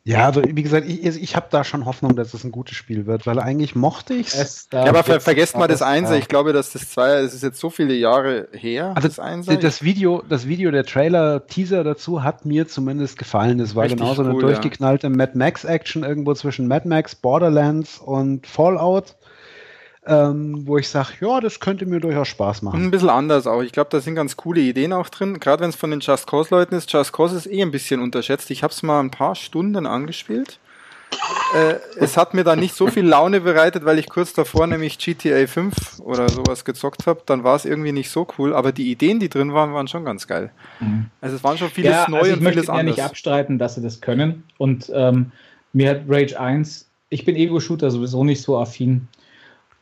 Ja, also wie gesagt, ich, ich habe da schon Hoffnung, dass es ein gutes Spiel wird, weil eigentlich mochte ich es. Es, Ja, aber ver vergesst mal das Einser. ja. Ich glaube, dass das Zweier, das ist jetzt so viele Jahre her, Also das Einser. Das Video, das Video, der Trailer, Teaser dazu hat mir zumindest gefallen. Das war Richtig genauso eine cool, ja. durchgeknallte Mad Max Action irgendwo zwischen Mad Max, Borderlands und Fallout. Ähm, wo ich sage, ja, das könnte mir durchaus Spaß machen. ein bisschen anders auch. Ich glaube, da sind ganz coole Ideen auch drin. Gerade wenn es von den Just Cause Leuten ist. Just Cause ist eh ein bisschen unterschätzt. Ich habe es mal ein paar Stunden angespielt. Äh, es hat mir dann nicht so viel Laune bereitet, weil ich kurz davor nämlich GTA 5 oder sowas gezockt habe. Dann war es irgendwie nicht so cool. Aber die Ideen, die drin waren, waren schon ganz geil. Mhm. Also es waren schon vieles ja, neu also ich und möchte vieles ja nicht anders. abstreiten, dass sie das können. Und ähm, mir hat Rage 1, ich bin Ego-Shooter sowieso nicht so affin.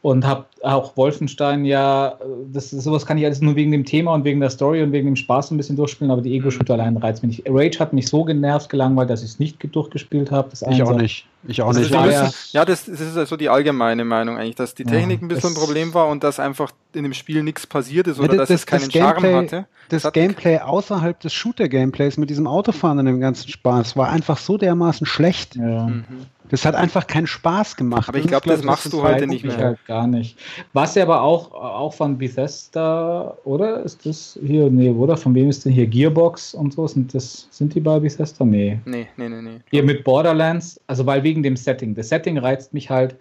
Und habe auch Wolfenstein ja, das, sowas kann ich alles nur wegen dem Thema und wegen der Story und wegen dem Spaß ein bisschen durchspielen, aber die Ego-Shooter allein reizt mich nicht. Rage hat mich so genervt, gelangweilt, dass ich es nicht durchgespielt habe. Das Ich auch nicht. Ich auch Das nicht. ja- müssen, ja, das, das ist also die allgemeine Meinung eigentlich, dass die Ja, Technik ein bisschen ein das- Problem war und dass einfach in dem Spiel nichts passiert ist Ja, oder das- dass es das keinen Charme Gameplay- hatte. das hat- Gameplay außerhalb des Shooter-Gameplays mit diesem Autofahren und dem ganzen Spaß war einfach so dermaßen schlecht. Ja. Mhm. Das hat einfach keinen Spaß gemacht. Aber ich ist, glaub, glaub das machst das du heute halt- nicht Ich mehr. halt gar nicht. Was ja aber auch, auch von Bethesda, oder? Ist das hier, nee, oder? Von wem ist denn hier Gearbox und so? Sind, das, sind die bei Bethesda? Nee. Nee, nee, nee, nee. Hier mit Borderlands, also weil wegen dem Setting. Das Setting reizt mich halt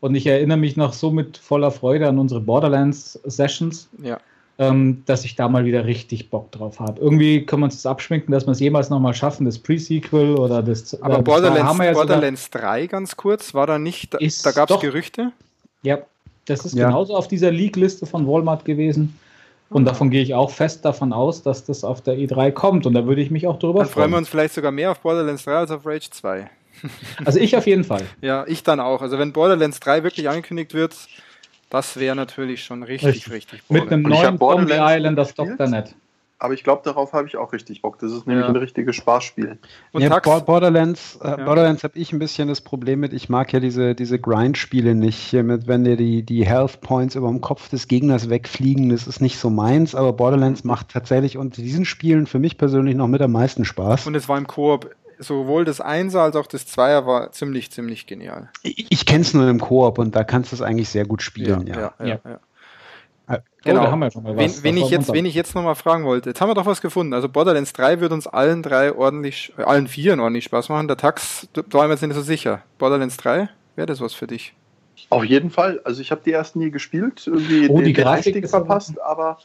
und ich erinnere mich noch so mit voller Freude an unsere Borderlands-Sessions, Ja. Ähm, dass ich da mal wieder richtig Bock drauf habe. Irgendwie kann man es abschminken, dass wir es jemals nochmal schaffen, das Pre-Sequel oder das. Aber das Borderlands, wir ja Borderlands 3 ganz kurz, war da nicht, da, da gab es Gerüchte. Ja, das ist Ja. genauso auf dieser League-Liste von Walmart gewesen. Und Ah. davon gehe ich auch fest davon aus, dass das auf der E3 kommt. Und da würde ich mich auch drüber Dann freuen wir freuen. uns vielleicht sogar mehr auf Borderlands 3 als auf Rage 2. Also ich auf jeden Fall. Ja, ich dann auch. Also wenn Borderlands 3 wirklich angekündigt wird, das wäre natürlich schon richtig, Richtig. richtig, Mit einem neuen Zombie Island auf gespielt. Dr. Net. Aber ich glaube, darauf habe ich auch richtig Bock. Das ist nämlich Ja. ein richtiges Spaßspiel. Und ja, Borderlands, äh, Ja. Borderlands habe ich ein bisschen das Problem mit, ich mag ja diese, diese Grind-Spiele nicht, mit, wenn dir die, die Health Points über dem Kopf des Gegners wegfliegen, das ist nicht so meins, aber Borderlands macht tatsächlich unter diesen Spielen für mich persönlich noch mit am meisten Spaß. und es war im Koop. Sowohl das Einser als auch das Zweier war ziemlich, ziemlich genial. Ich, ich kenne es nur im Koop und da kannst du es eigentlich sehr gut spielen, ja. ja, ja. Ja. ja. Äh, Genau. Oh, da haben wir schon mal Wen, was. wen, ich jetzt, wen ich jetzt nochmal fragen wollte, jetzt haben wir doch was gefunden. Also Borderlands 3 wird uns allen drei ordentlich, äh, allen vieren ordentlich Spaß machen. Der Tax, da waren wir jetzt nicht so sicher. Borderlands 3, wäre das was für dich? Auf jeden Fall. Also ich habe die ersten nie gespielt, irgendwie Oh, die den, den Grafik Einstieg ist aber- verpasst, aber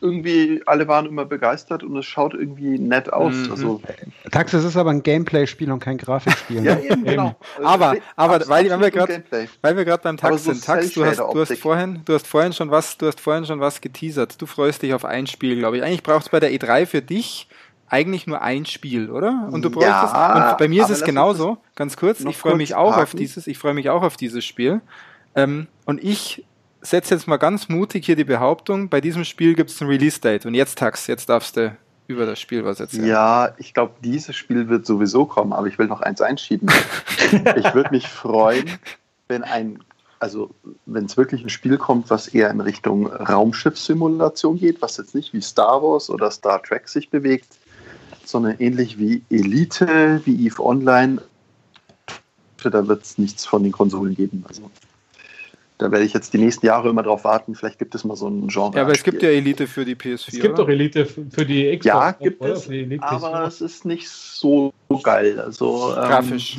irgendwie alle waren immer begeistert und es schaut irgendwie nett aus. Mhm. Also, Tax, es ist aber ein Gameplay-Spiel und kein Grafikspiel. ja, eben, genau. Also, Aber- aber weil- wenn wir grad-. Weil wir gerade beim Tax so sind. Tax, du hast, du hast vorhin, du hast vorhin schon was, du hast vorhin schon was geteasert. Du freust dich auf ein Spiel, glaube ich. Eigentlich braucht es bei der E3 für dich eigentlich nur ein Spiel, oder? Und du bräuchtest, Ja, und bei mir ist es genauso, ganz kurz, ich freue mich auch auf parken. dieses, ich freue mich auch auf dieses Spiel. Ähm, und ich setze jetzt mal ganz mutig hier die Behauptung, bei diesem Spiel gibt es ein Release-Date. Und jetzt Tax, jetzt darfst du über das Spiel was erzählen. Ja, ich glaube, dieses Spiel wird sowieso kommen, aber ich will noch eins einschieben. ich würde mich freuen, wenn ein, also wenn es wirklich ein Spiel kommt, was eher in Richtung Raumschiffssimulation geht, was jetzt nicht wie Star Wars oder Star Trek sich bewegt, sondern ähnlich wie Elite, wie EVE Online. Da wird es nichts von den Konsolen geben. Also da werde ich jetzt die nächsten Jahre immer drauf warten. Vielleicht gibt es mal so ein Genre. Ja, aber es gibt ja Elite für die PS4. Es gibt doch? Elite für die Xbox. Ja, gibt oder? es, aber PS4. es ist nicht so geil. Also, ähm, Grafisch.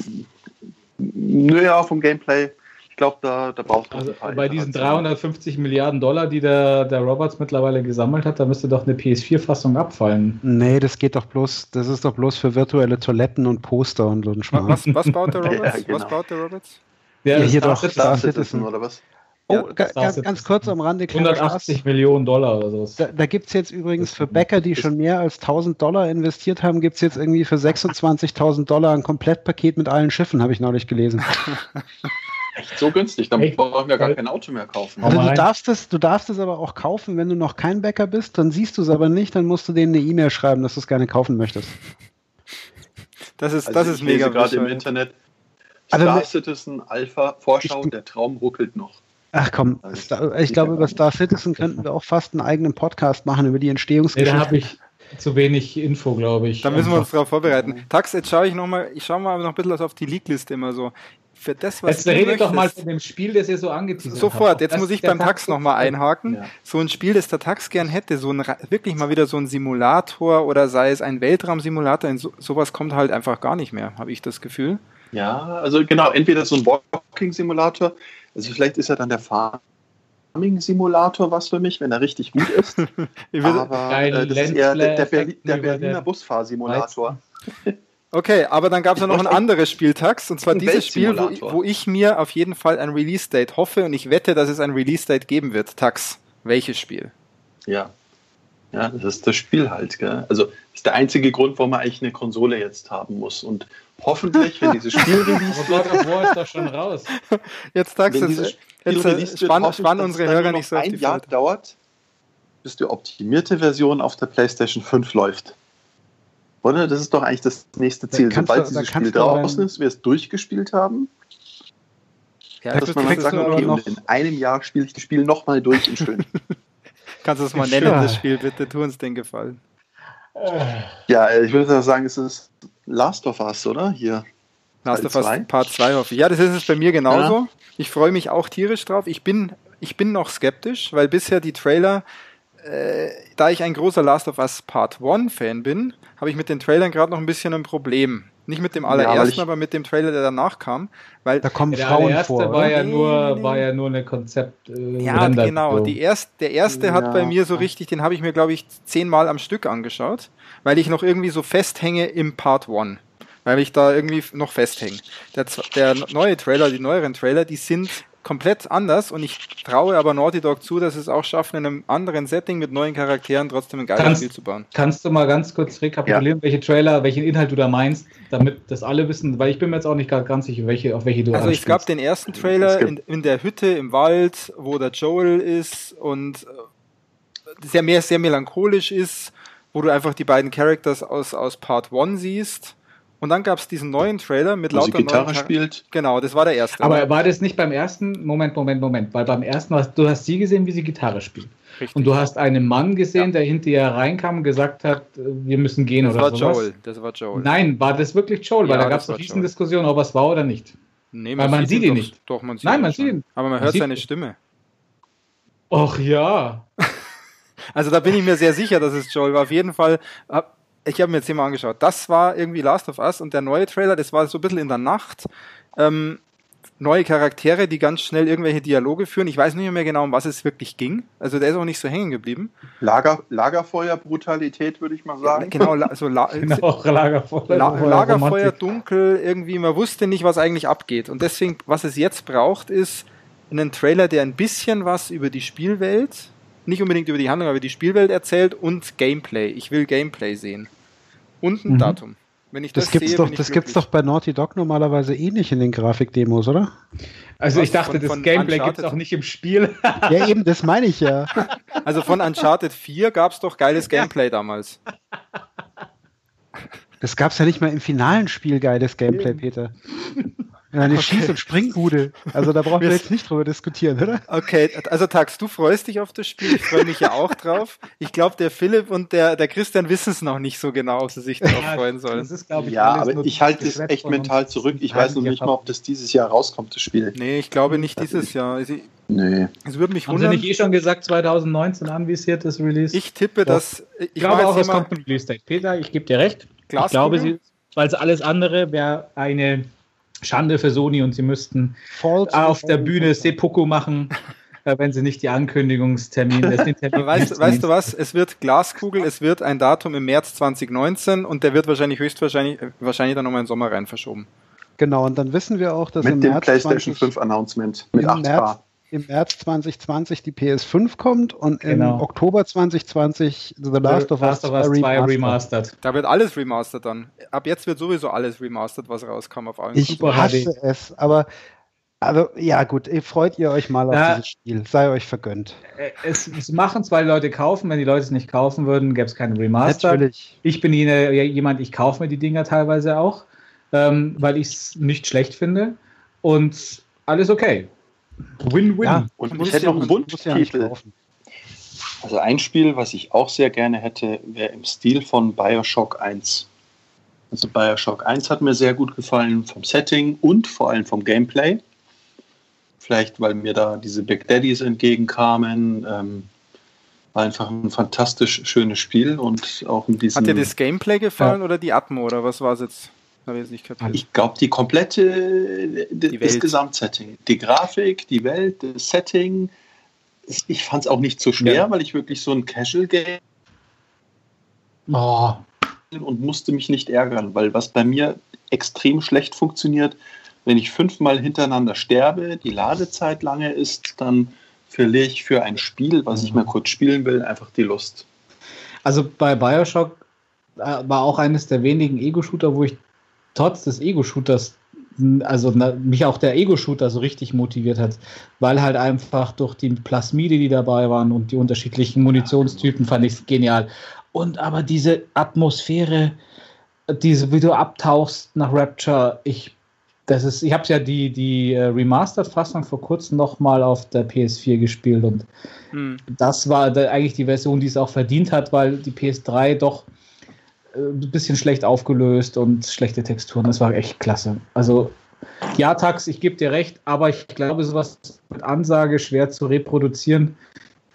Naja, vom Gameplay. Ich glaube, da, da braucht man Also bei diesen Iterationen. 350 Milliarden Dollar, die der, der Roberts mittlerweile gesammelt hat, da müsste doch eine PS4-Fassung abfallen. Nee, das geht doch bloß, das ist doch bloß für virtuelle Toiletten und Poster und so ein Schmarrn. Was, was baut der Roberts? Ja, genau. Was baut der Roberts? Der Ja, hier Star doch, Citizen, Star Star Citizen Citizen. oder was? Oh, Ja, ganz, ganz kurz am Rande. kleiner 180 Spaß. Millionen Dollar oder so. Da, da gibt es jetzt übrigens für Bäcker, die schon mehr als 1000 Dollar investiert haben, gibt es jetzt irgendwie für 26.000 Dollar ein Komplettpaket mit allen Schiffen, habe ich neulich gelesen. Echt so günstig, dann brauchen wir gar kein Auto mehr kaufen. Also du darfst, es, du darfst es aber auch kaufen, wenn du noch kein Bäcker bist, dann siehst du es aber nicht, dann musst du denen eine E-Mail schreiben, dass du es gerne kaufen möchtest. Das ist, Also das ich ist mega gerade im. Internet. Also Star ne- Citizen Alpha Vorschau, Ich- der Traum ruckelt noch. Ach komm, Also, ich glaube, über Star Citizen könnten wir auch fast einen eigenen Podcast machen über die Nee, Entstehungsgeschichte. da habe ich zu wenig Info, glaube ich. Da müssen wir uns Einfach. darauf vorbereiten. Tax, jetzt schaue ich noch mal, ich schaue mal noch ein bisschen auf die League-Liste immer so. Für das, was Jetzt du redet doch mal von dem Spiel, das ihr so Sofort, habt. jetzt Das muss ich beim Tax nochmal einhaken. Ja. So ein Spiel, das der Tax gern hätte, so ein wirklich mal wieder so ein Simulator oder sei es ein Weltraumsimulator, in so, sowas kommt halt einfach gar nicht mehr, habe ich das Gefühl. Ja, also genau, entweder so ein Walking-Simulator, also vielleicht ist ja dann der Farming-Simulator was für mich, wenn er richtig gut ist. aber äh, das ist eher der, der, Berli der Berliner Busfahrsimulator. Okay, aber dann gab es ja noch ein anderes Spieltax, und zwar dieses Spiel, wo, wo, ich mir auf jeden Fall ein Release-Date hoffe und ich wette, dass es ein Release-Date geben wird. Tax. Welches Spiel? Ja. Ja, das ist das Spiel halt. Gell? Also das ist der einzige Grund, warum man eigentlich eine Konsole jetzt haben muss. Und hoffentlich, wenn dieses Spiel released wird. Oh Gott, ist doch schon raus. Jetzt sagst du es. Jetzt äh, spann, spann unsere Hörer nicht so auf ein Jahr dauert, bis die optimierte Version auf der PlayStation 5 läuft. Oder? Das ist doch eigentlich das nächste Ziel. Sobald du, dieses Spiel draußen ist, wir es durchgespielt haben, ja, dass man dann sagt, okay, und in einem Jahr spiele ich das Spiel nochmal durch und schön. Kannst du es mal nennen, das Spiel, bitte? Tu uns den Gefallen. Ja, ich würde sagen, es ist Last of Us, oder? Hier. Last of Us Part 2 hoffe ich. Ja, das ist es bei mir genauso. Ja. Ich freue mich auch tierisch drauf. Ich bin, ich bin noch skeptisch, weil bisher die Trailer, äh, da ich ein großer Last of Us Part 1 Fan bin, habe ich mit den Trailern gerade noch ein bisschen ein Problem. Nicht mit dem allerersten, ja, aber mit dem Trailer, der danach kam. Weil da kommen der Frauen vor. War ja, nur, nee. war ja nur eine Konzept. Äh, ja, genau. Die erst, der erste ja. hat bei mir so richtig, den habe ich mir, glaube ich, zehnmal am Stück angeschaut, weil ich noch irgendwie so festhänge im Part 1 weil ich da irgendwie noch festhänge. Der, der neue Trailer, die neueren Trailer, die sind komplett anders und ich traue aber Naughty Dog zu, dass es auch schaffen, in einem anderen Setting mit neuen Charakteren trotzdem ein geiles kannst, Spiel zu bauen. Kannst du mal ganz kurz rekapitulieren, ja. welche Trailer, welchen Inhalt du da meinst, damit das alle wissen, weil ich bin mir jetzt auch nicht ganz sicher, welche, auf welche du Also es gab den ersten Trailer in, in, der Hütte im Wald, wo der Joel ist und äh, sehr mehr sehr melancholisch ist, wo du einfach die beiden Characters aus, aus Part 1 siehst und dann gab es diesen neuen Trailer mit Wo lauter sie Gitarre spielt. Genau, das war der erste. Aber war das nicht beim ersten? Moment, Moment, Moment. Weil beim ersten, hast, du hast sie gesehen, wie sie Gitarre spielt. Richtig. Und du hast einen Mann gesehen, ja. der hinter ihr reinkam und gesagt hat, äh, wir müssen gehen das oder war sowas. Joel. Das war Joel. Nein, war das wirklich Joel? Ja, weil da gab es eine Riesendiskussion, ob es war oder nicht. Nee, man, Weil man sieht ihn nicht. Doch, man sieht Nein, man sieht ihn. Aber man, man hört seine Stimme. Ach ja. also da bin ich mir sehr sicher, dass es Joel war. Auf jeden Fall ich habe mir jetzt hier mal angeschaut. Das war irgendwie Last of Us und der neue Trailer, das war so ein bisschen in der Nacht. Ähm, neue Charaktere, die ganz schnell irgendwelche Dialoge führen. Ich weiß nicht mehr genau, um was es wirklich ging. Also der ist auch nicht so hängen geblieben. Lager, Lagerfeuer-Brutalität, würde ich mal sagen. Ja, genau, also la genau, Lagerfeuer, la Lagerfeuer dunkel, irgendwie, man wusste nicht, was eigentlich abgeht. Und deswegen, was es jetzt braucht, ist einen Trailer, der ein bisschen was über die Spielwelt, nicht unbedingt über die Handlung, aber über die Spielwelt erzählt und Gameplay. Ich will Gameplay sehen und ein mhm. Datum. Wenn ich das, das gibt's sehe, doch, das gibt's doch bei Naughty Dog normalerweise eh nicht in den Grafikdemos, oder? Also Was, ich dachte, von, das von Gameplay gibt es auch nicht im Spiel. ja, eben, das meine ich ja. Also von Uncharted 4 gab es doch geiles Gameplay damals. Das gab es ja nicht mal im finalen Spiel geiles Gameplay, Peter. Eine okay. Schieß- und Springbude. Also da brauchen wir jetzt nicht drüber diskutieren, oder? Okay, also Tax, du freust dich auf das Spiel, ich freue mich ja auch drauf. Ich glaube, der Philipp und der, der Christian wissen es noch nicht so genau, ob sie sich darauf ja, freuen sollen. Das ist, ich, ja, aber ich halte es echt mental zurück. Ich weiß noch nicht mal, ob das dieses Jahr rauskommt, das Spiel. Nee, ich glaube nicht dieses Jahr. Also, nee. Es würde mich wundern. Haben Sie nicht eh schon gesagt, 2019 anvisiert das Release? Ich tippe, Doch. dass... Ich, ich glaube auch, es kommt ein Release-Date. Peter, ich gebe dir recht. Glaskugel? Ich glaube, sie, weil es alles andere wäre eine Schande für Sony und sie müssten False auf der Bühne Seppuku machen, äh, wenn sie nicht die Ankündigungstermine. Termin weißt, weißt du was? Es wird Glaskugel, es wird ein Datum im März 2019 und der wird wahrscheinlich höchstwahrscheinlich wahrscheinlich dann nochmal in den Sommer rein verschoben. Genau, und dann wissen wir auch, dass mit im dem März PlayStation 20, 5 Announcement mit 8K. März, im März 2020 die PS5 kommt und genau. im Oktober 2020 The Last of Us, Us 2 remastered. Da wird alles remastered dann. Ab jetzt wird sowieso alles remastered, was rauskam auf allen Ich Super hasse HD. es, aber also, ja, gut, freut ihr euch mal auf ja, dieses Spiel. Sei euch vergönnt. Äh, es, es, machen zwei Leute kaufen. Wenn die Leute es nicht kaufen würden, gäbe es keine Remaster. Natürlich. Ich bin jemand, ich kaufe mir die Dinger teilweise auch, ähm, weil ich es nicht schlecht finde. Und alles okay. Win-win. Ja, und ich hätte noch einen Wunschtitel. Ja also ein Spiel, was ich auch sehr gerne hätte, wäre im Stil von Bioshock 1. Also Bioshock 1 hat mir sehr gut gefallen vom Setting und vor allem vom Gameplay. Vielleicht, weil mir da diese Big Daddies entgegenkamen. Ähm, war einfach ein fantastisch schönes Spiel und auch mit diesem. Hat dir das Gameplay gefallen ja. oder die Atmo oder was war es jetzt? Habe ich nicht kapiert. Ich glaube, die komplette, die das Gesamtsetting. Die Grafik, die Welt, das Setting, ich fand es auch nicht so schwer, ja. weil ich wirklich so ein Casual-Game oh. und musste mich nicht ärgern, weil was bei mir extrem schlecht funktioniert, wenn ich fünfmal hintereinander sterbe, die Ladezeit lange ist, dann verliere ich für ein Spiel, was ich mal kurz spielen will, einfach die Lust. Also bei Bioshock äh, war auch eines der wenigen Ego-Shooter, wo ich trotz des Ego-Shooters also na, mich auch der Ego-Shooter so richtig motiviert hat, weil halt einfach durch die Plasmide, die dabei waren und die unterschiedlichen Munitionstypen, fand ich es genial. Und aber diese Atmosphäre, diese, wie du abtauchst nach Rapture, ich, das ist, ich habe ja die, die äh, Remastered-Fassung vor kurzem nochmal auf der PS4 gespielt und hm. das war da eigentlich die Version, die es auch verdient hat, weil die PS3 doch ein bisschen schlecht aufgelöst und schlechte Texturen. Das war echt klasse. Also, ja, Tax, ich gebe dir recht, aber ich glaube, sowas mit Ansage schwer zu reproduzieren.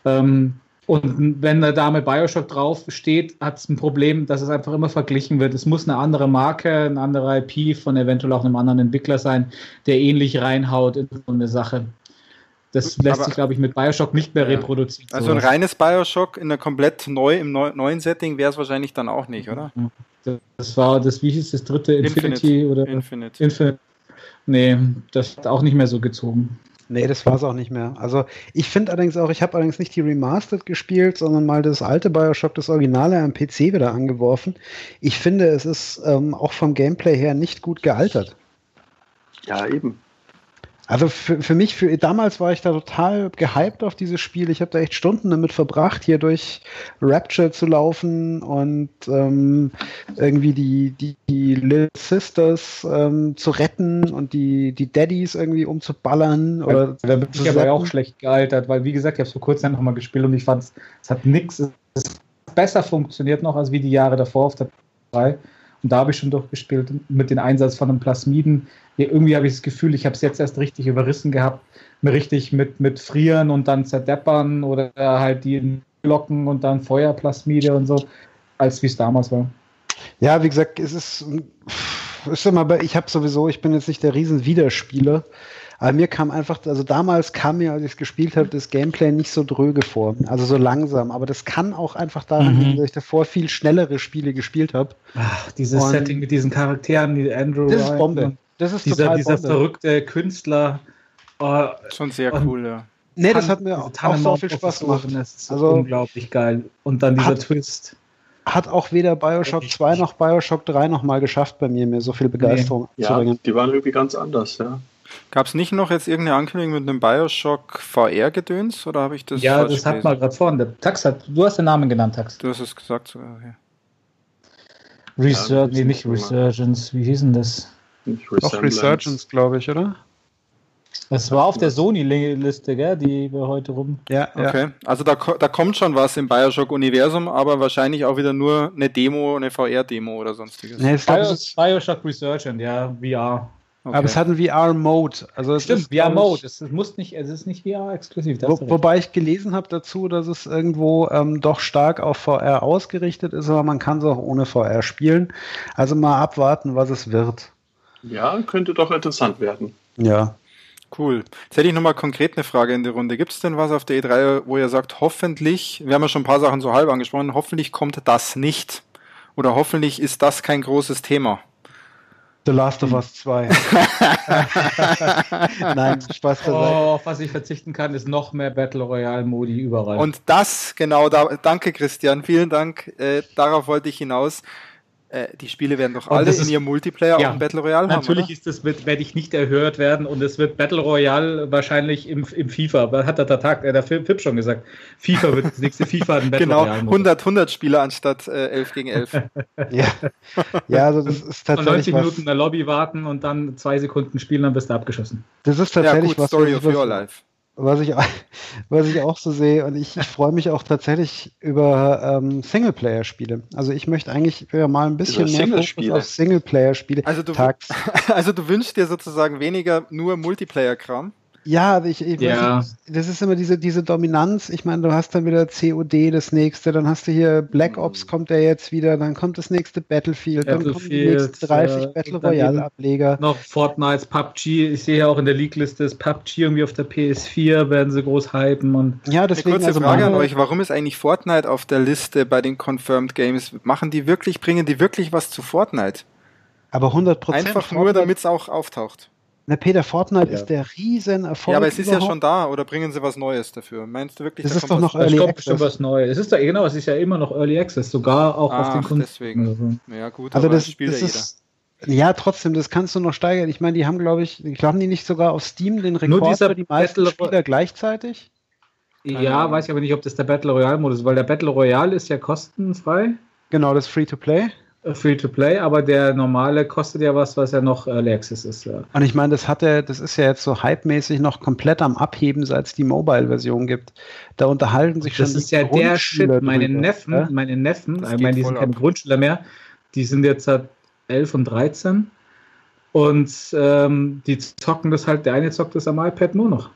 Ähm, und wenn da Dame Bioshock drauf steht, hat es ein Problem, dass es einfach immer verglichen wird. Es muss eine andere Marke, ein anderer IP von eventuell auch einem anderen Entwickler sein, der ähnlich reinhaut in so eine Sache. Das lässt Aber, sich, glaube ich, mit Bioshock nicht mehr ja. reproduzieren. Also sowas. ein reines Bioshock in einer komplett neu, im neu, neuen Setting wäre es wahrscheinlich dann auch nicht, oder? Das war das, wie hieß das dritte Infinity Infinite. oder? Infinite. Infinite. Nee, das hat auch nicht mehr so gezogen. Nee, das war es auch nicht mehr. Also ich finde allerdings auch, ich habe allerdings nicht die Remastered gespielt, sondern mal das alte Bioshock, das Originale am PC wieder angeworfen. Ich finde, es ist ähm, auch vom Gameplay her nicht gut gealtert. Ja, eben. Also für, für mich, für damals war ich da total gehypt auf dieses Spiel. Ich habe da echt Stunden damit verbracht, hier durch Rapture zu laufen und ähm, irgendwie die, die, die Little Sisters ähm, zu retten und die, die Daddies irgendwie umzuballern. Oder da bin ich aber auch schlecht gealtert, weil wie gesagt, ich habe es vor kurzem noch mal gespielt und ich fand es hat nichts, es besser funktioniert noch als wie die Jahre davor auf der 3. Und da habe ich schon durchgespielt mit dem Einsatz von einem Plasmiden. Irgendwie habe ich das Gefühl, ich habe es jetzt erst richtig überrissen gehabt, mir richtig mit, mit Frieren und dann zerdeppern oder halt die Glocken und dann Feuerplasmide und so, als wie es damals war. Ja, wie gesagt, es ist, ist immer, ich habe sowieso, ich bin jetzt nicht der Riesen-Wiederspieler. Aber mir kam einfach, also damals kam mir, als ich es gespielt habe, das Gameplay nicht so dröge vor, also so langsam. Aber das kann auch einfach daran liegen, mhm. dass ich davor viel schnellere Spiele gespielt habe. Ach, dieses Und Setting mit diesen Charakteren, die Andrew. Das ist Bombe. Das ist dieser, dieser verrückte Künstler. Oh, Schon sehr cool, ja. Nee, das hat mir auch, auch so viel Spaß gemacht. Das ist also, unglaublich geil. Und dann dieser hat, Twist. Hat auch weder Bioshock 2 noch Bioshock 3 nochmal geschafft bei mir, mir so viel Begeisterung nee. zu bringen. Ja, die waren irgendwie ganz anders, ja. Gab es nicht noch jetzt irgendeine Ankündigung mit einem Bioshock VR-Gedöns oder habe ich das Ja, das hat mal gerade vorhin. Tax hat, du hast den Namen genannt, Tax. Du hast es gesagt sogar, ja. Resur ja, nee, nicht Resurgence, wie hieß denn das? Doch Resurgence, glaube ich, oder? Das war auf der Sony-Liste, gell, die wir heute rum. Ja, okay. Ja. Also da, da kommt schon was im Bioshock-Universum, aber wahrscheinlich auch wieder nur eine Demo, eine VR-Demo oder sonstiges. Nee, Bios Bioshock Resurgent, ja, VR. Okay. Aber es hat einen VR-Mode. Also Stimmt, VR-Mode. Es, muss nicht, es ist nicht VR-exklusiv. Wo, wobei ich gelesen habe dazu, dass es irgendwo ähm, doch stark auf VR ausgerichtet ist, aber man kann es auch ohne VR spielen. Also mal abwarten, was es wird. Ja, könnte doch interessant werden. Ja. Cool. Jetzt hätte ich nochmal konkret eine Frage in die Runde. Gibt es denn was auf der E3, wo ihr sagt, hoffentlich, wir haben ja schon ein paar Sachen so halb angesprochen, hoffentlich kommt das nicht? Oder hoffentlich ist das kein großes Thema? The Last of Us 2. Nein, Spaß dabei. Oh, auf was ich verzichten kann, ist noch mehr Battle Royale Modi überall. Und das, genau, da, danke Christian, vielen Dank. Äh, darauf wollte ich hinaus. Äh, die Spiele werden doch alle in ihrem Multiplayer ja, auch ein Battle Royale natürlich haben. Natürlich ist das, wird, werde ich nicht erhört werden und es wird Battle Royale wahrscheinlich im, im FIFA, hat der Tag, äh, der Fip schon gesagt, FIFA wird das nächste FIFA ein Battle genau, Royale. Genau, 100, 100 Spieler anstatt äh, 11 gegen 11. ja. ja, also das ist tatsächlich. Und 90 Minuten in der Lobby warten und dann zwei Sekunden spielen, dann bist du abgeschossen. Das ist tatsächlich ja, gut, was. Story of your life was ich, was ich auch so sehe. Und ich, ich freue mich auch tatsächlich über ähm, Singleplayer-Spiele. Also ich möchte eigentlich mal ein bisschen mehr Fokus auf Singleplayer-Spiele. Also, du, also du wünschst dir sozusagen weniger nur Multiplayer-Kram? Ja, ich, ich Ja. das ist immer diese, diese Dominanz. Ich meine, du hast dann wieder COD das nächste, dann hast du hier Black Ops kommt ja jetzt wieder, dann kommt das nächste Battlefield, dann kommen die Battlefield, nächsten 30 äh, Battle Royale Ableger. Noch Fortnite, PUBG. Ich sehe ja auch in der League-Liste ist PUBG irgendwie auf der PS4, werden sie groß hypen und Ja, Eine deswegen kurze also Frage an euch, warum ist eigentlich Fortnite auf der Liste bei den Confirmed Games? Machen die wirklich, bringen die wirklich was zu Fortnite? aber 100 Prozent. Einfach nur, damit es auch auftaucht. Na, Peter, Fortnite Ja. ist der riesen Erfolg. Ja, aber es ist ja überhaupt. schon da, oder bringen sie was Neues dafür? Meinst du wirklich, Das da ist kommt doch noch Early Access. bestimmt was Neues. Es ist da, genau, es ist ja immer noch Early Access, sogar auch auf Ach, den Kunden. deswegen. Also, Ja, gut, Also aber das, spielt das ja ist. Ja, trotzdem, das kannst du noch steigern. Ich meine, die haben, glaube ich, glauben die nicht sogar auf Steam den Nur Rekord dieser für die meisten Battle- Spieler gleichzeitig? Ja, Ahnung. weiß ich aber nicht, ob das der Battle Royale-Modus ist, weil der Battle Royale ist ja kostenfrei, Genau, das Free-to-Play. Äh, free to play, aber der normale kostet ja was, was ja noch Early Access ist. Ja. Und ich meine, das hat er, das ist ja jetzt so hypemäßig noch komplett am Abheben, seit es die Mobile-Version gibt. Da unterhalten sich schon Das die ist ja der Shit. Meine drüber, Neffen, ja? meine Neffen, Das ich geht meine, die sind keine ab. Grundschüler mehr, die sind jetzt seit 11 und 13 und ähm, die zocken das halt, der eine zockt das am iPad nur noch.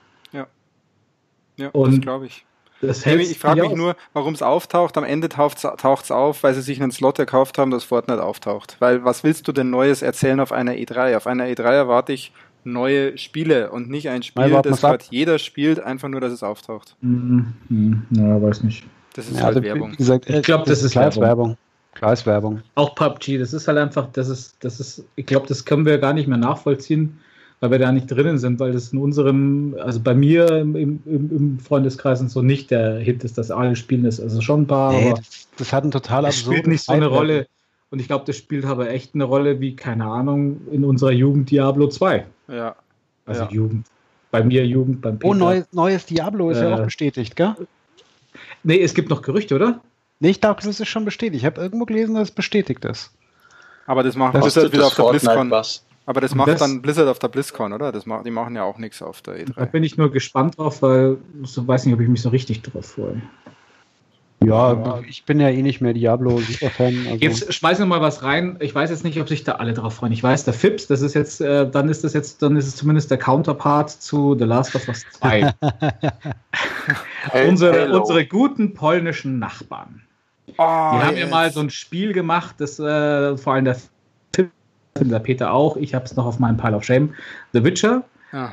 Ja, das Und glaube ich. Das hält ich frage mich aus. nur, warum es auftaucht. Am Ende taucht es auf, weil sie sich einen Slot gekauft haben, dass Fortnite auftaucht. Weil was willst du denn Neues erzählen auf einer E3? Auf einer E3 erwarte ich neue Spiele und nicht ein Spiel, warten das gerade jeder spielt, einfach nur, dass es auftaucht. Mhm. Mhm. Ja, weiß nicht. Das ist Ja, halt also, Werbung. Wie gesagt, Ich glaub, das ist klar ist Werbung. Werbung. Klar ist Werbung. Auch PUBG, das ist halt einfach, das ist, das ist, ich glaube, das können wir gar nicht mehr nachvollziehen, weil wir da nicht drinnen sind, weil das in unserem, also bei mir im, im, im Freundeskreis und so nicht der Hit ist, dass alle spielen das. Also schon ein paar, Nee, aber das, das hat einen total das spielt absurden nicht so eine. Rolle. Und ich glaube, das spielt aber echt eine Rolle wie, keine Ahnung, in unserer Jugend Diablo 2. Ja. Also Ja. Jugend. Bei mir Jugend, beim Peter. Oh, neues, neues Diablo ist ja Äh, auch bestätigt, gell? Nee, es gibt noch Gerüchte, oder? Nee, ich glaube, das ist schon bestätigt. Ich habe irgendwo gelesen, dass es bestätigt ist. Aber das macht Das Blizzard Kostet wieder das auf der Fortnite BlizzCon. was? Aber das macht das- dann Blizzard auf der BlizzCon, oder? Das die machen ja auch nichts auf der Da E3. bin ich nur gespannt drauf, weil so weiß nicht, ob ich mich so richtig drauf freue. Ja, ich bin ja eh nicht mehr Diablo-Superfan. Also. Jetzt schmeißen wir mal was rein. Ich weiß jetzt nicht, ob sich da alle drauf freuen. Ich weiß, der Fips, das ist jetzt, äh, dann ist das jetzt, dann ist es zumindest der Counterpart zu The Last of Us 2. Hell- unsere, unsere guten polnischen Nachbarn. Oh, Die haben ja mal so ein Spiel gemacht, das äh, vor allem der Fips, der Peter auch, ich habe es noch auf meinem Pile of Shame, The Witcher.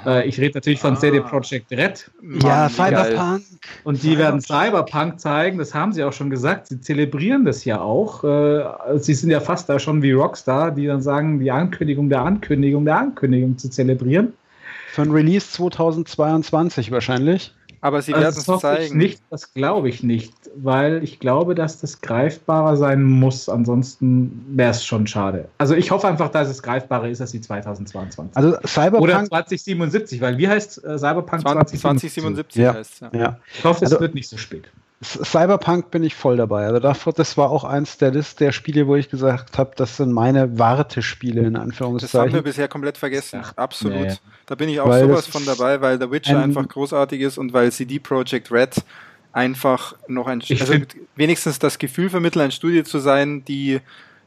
Äh, ich rede natürlich von Ah. CD Projekt Red. ja, Mann, geil. Cyberpunk. Und die werden Cyberpunk zeigen, das haben sie auch schon gesagt. Sie zelebrieren das ja auch. Äh, Sie sind ja fast da schon wie Rockstar, die dann sagen, die Ankündigung der Ankündigung der Ankündigung zu zelebrieren. Für ein Release 2022 wahrscheinlich. Aber sie Also werden es hoffe ich zeigen. nicht, das glaube ich nicht, weil ich glaube, dass das greifbarer sein muss. Ansonsten wäre es schon schade. Also ich hoffe einfach, dass es greifbarer ist als die 2022. Also Oder Cyberpunk. 2077, weil wie heißt äh, Cyberpunk 20, 2077? 2077 Ja. heißt ja. Ja. Ich hoffe, es Also- wird nicht so spät. Cyberpunk bin ich voll dabei. Also davor, das war auch eins der List der Spiele, wo ich gesagt habe, das sind meine Wartespiele in Das haben wir Anführungszeichen. bisher komplett vergessen. Ach, Absolut. ja. Da bin ich auch Weil sowas von dabei, weil der Witcher ein- einfach großartig ist und weil CD Projekt Red einfach noch ein, Ich also wenigstens das Gefühl vermitteln, ein Studio zu sein, die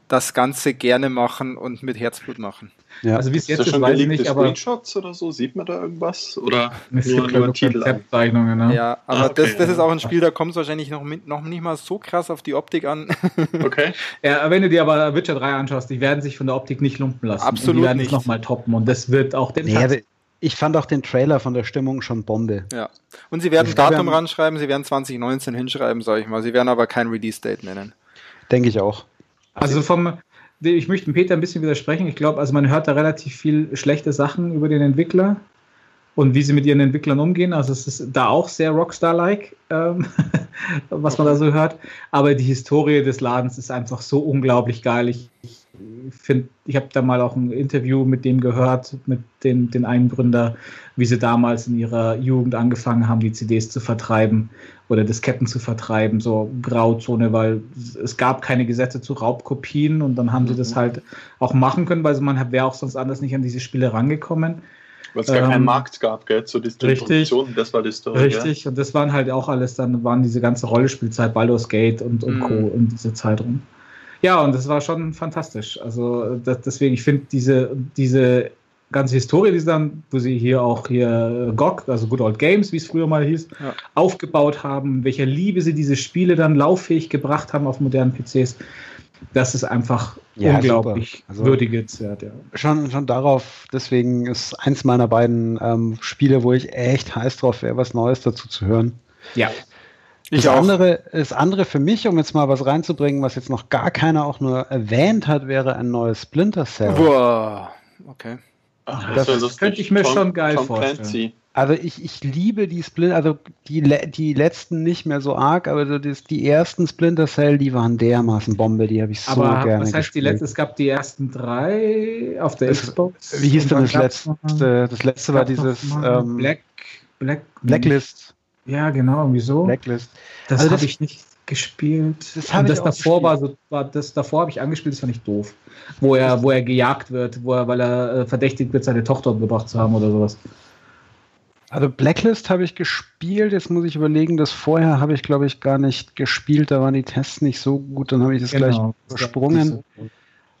das Ganze gerne machen und mit Herzblut machen. Ja. Also wie es jetzt ist, schon weiß ich nicht, aber Screenshots oder so? Sieht man da irgendwas? Oder es nur, gibt nur nur ein Titel an? Konzeptzeichnungen. Ne? Ja, aber Ah, okay. das, das ist auch ein Spiel, da kommt es wahrscheinlich noch, mit, noch nicht mal so krass auf die Optik an. Okay. Ja, wenn du dir aber Witcher 3 anschaust, die werden sich von der Optik nicht lumpen lassen. Absolut und die werden nicht. es nochmal toppen und das wird auch den Nee, also ich fand auch den Trailer von der Stimmung schon Bombe. ja. Und sie werden Ich glaub, Datum ranschreiben, sie werden 2019 hinschreiben, sage ich mal. Sie werden aber kein Release-Date nennen. Denke ich auch. Also vom, ich möchte dem Peter ein bisschen widersprechen. Ich glaube, also man hört da relativ viel schlechte Sachen über den Entwickler und wie sie mit ihren Entwicklern umgehen. Also es ist da auch sehr Rockstar-like, ähm, was man da so hört. Aber die Historie des Ladens ist einfach so unglaublich geil. Ich, ich finde, ich habe da mal auch ein Interview mit dem gehört, mit den, den einen Gründer, wie sie damals in ihrer Jugend angefangen haben, die CDs zu vertreiben oder Disketten zu vertreiben, so Grauzone, weil es gab keine Gesetze zu Raubkopien und dann haben sie das halt auch machen können, weil man wäre auch sonst anders nicht an diese Spiele rangekommen. Weil es gar Ähm, keinen Markt gab, gell, zu Distribution. Das war die Story. Richtig, und das waren halt auch alles dann, waren diese ganze Rollenspielzeit, Baldur's Gate und, und Mhm. Co. in diese Zeit rum. Ja, und das war schon fantastisch. Also das, deswegen, ich finde diese, diese ganze Historie, die sie dann, wo sie hier auch hier GOG, also Good Old Games, wie es früher mal hieß, Ja. aufgebaut haben, welcher Liebe sie diese Spiele dann lauffähig gebracht haben auf modernen PCs. Das ist einfach Ja, unglaublich. Also- würdigenswert, ja. Schon, schon darauf, deswegen ist eins meiner beiden ähm, Spiele, wo ich echt heiß drauf wäre, was Neues dazu zu hören. Ja, Ich das auch. andere, das andere für mich, um jetzt mal was reinzubringen, was jetzt noch gar keiner auch nur erwähnt hat, wäre ein neues Splinter Cell. Boah, okay. Ach, Das lustig. könnte ich mir Tom- schon geil Tom vorstellen. Clancy. Also ich, ich liebe die Splinter, also die, die letzten nicht mehr so arg, aber so das, die ersten Splinter Cell, die waren dermaßen Bombe, die habe ich so aber gerne was heißt die gespielt. letzte? Es gab die ersten drei auf der Das- Xbox. Wie hieß denn das letzte? Das letzte war dieses ähm, Black, Black, Blacklist. Ja, genau, wieso? Blacklist. Das Also habe das- ich nicht gespielt. Das Und das davor gespielt. war so, war das davor habe ich angespielt, das fand ich doof. Wo er, wo er gejagt wird, wo er, weil er äh, verdächtigt wird, seine Tochter umgebracht zu haben oder sowas. Also Blacklist habe ich gespielt, jetzt muss ich überlegen, das vorher habe ich glaube ich gar nicht gespielt, da waren die Tests nicht so gut, dann habe ich das gleich Genau. übersprungen.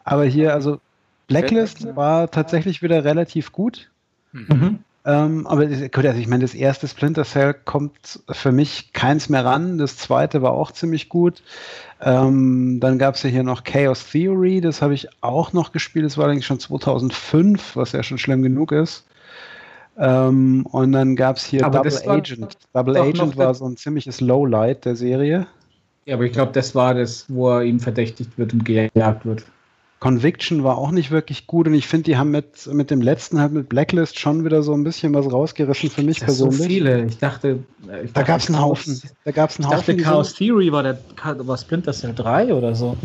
Aber hier, also Blacklist war tatsächlich wieder relativ gut. Mhm. Ähm, aber das- gut, also ich meine, das erste Splinter Cell kommt für mich keins mehr ran. Das zweite war auch ziemlich gut. Ähm, dann gab es ja hier noch Chaos Theory, das habe ich auch noch gespielt. Das war allerdings schon 2005, was ja schon schlimm genug ist. Ähm, und dann gab es hier Aber Double Agent. Double Agent war so ein ziemliches Lowlight der Serie. Ja, aber ich glaube, das war das, wo er ihm verdächtigt wird und gejagt wird. Conviction war auch nicht wirklich gut und ich finde, die haben mit, mit dem letzten halt mit Blacklist schon wieder so ein bisschen was rausgerissen für mich Das ist so persönlich. viele. Ich dachte, äh, ich Da dachte, gab es einen Haufen. Da gab es einen Ich dachte, Haufen. die Chaos Theory war der war Splinter Cell 3 oder so.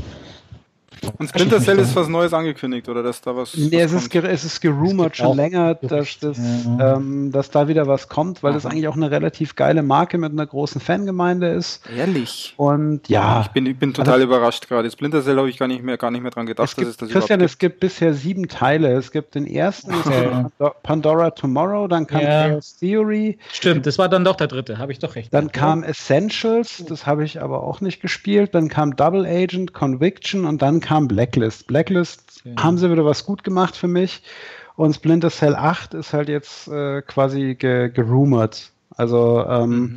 Und Splinter Cell ist was Neues angekündigt, oder dass da was. Nee, was es ist, es ist gerumort schon länger, dass, das, ja. ähm, dass da wieder was kommt, weil das Aha. eigentlich auch eine relativ geile Marke mit einer großen Fangemeinde ist. Ehrlich. Und ja, Ich bin, ich bin total überrascht gerade. Splinter Cell habe ich gar nicht mehr, gar nicht mehr dran gedacht, es gibt, dass es das Christian, überhaupt es gibt bisher sieben Teile. Es gibt den ersten, gibt Okay. Pando- Pandora Tomorrow, dann kam Ja. Chaos Theory, Stimmt, das war dann doch der dritte, habe ich doch recht. dann kam Essentials, das habe ich aber auch nicht gespielt, dann kam Double Agent, Conviction und dann kam Blacklist. Blacklist Okay. haben sie wieder was gut gemacht für mich und Splinter Cell 8 ist halt jetzt äh, quasi ge gerumort. Also ähm, Mhm.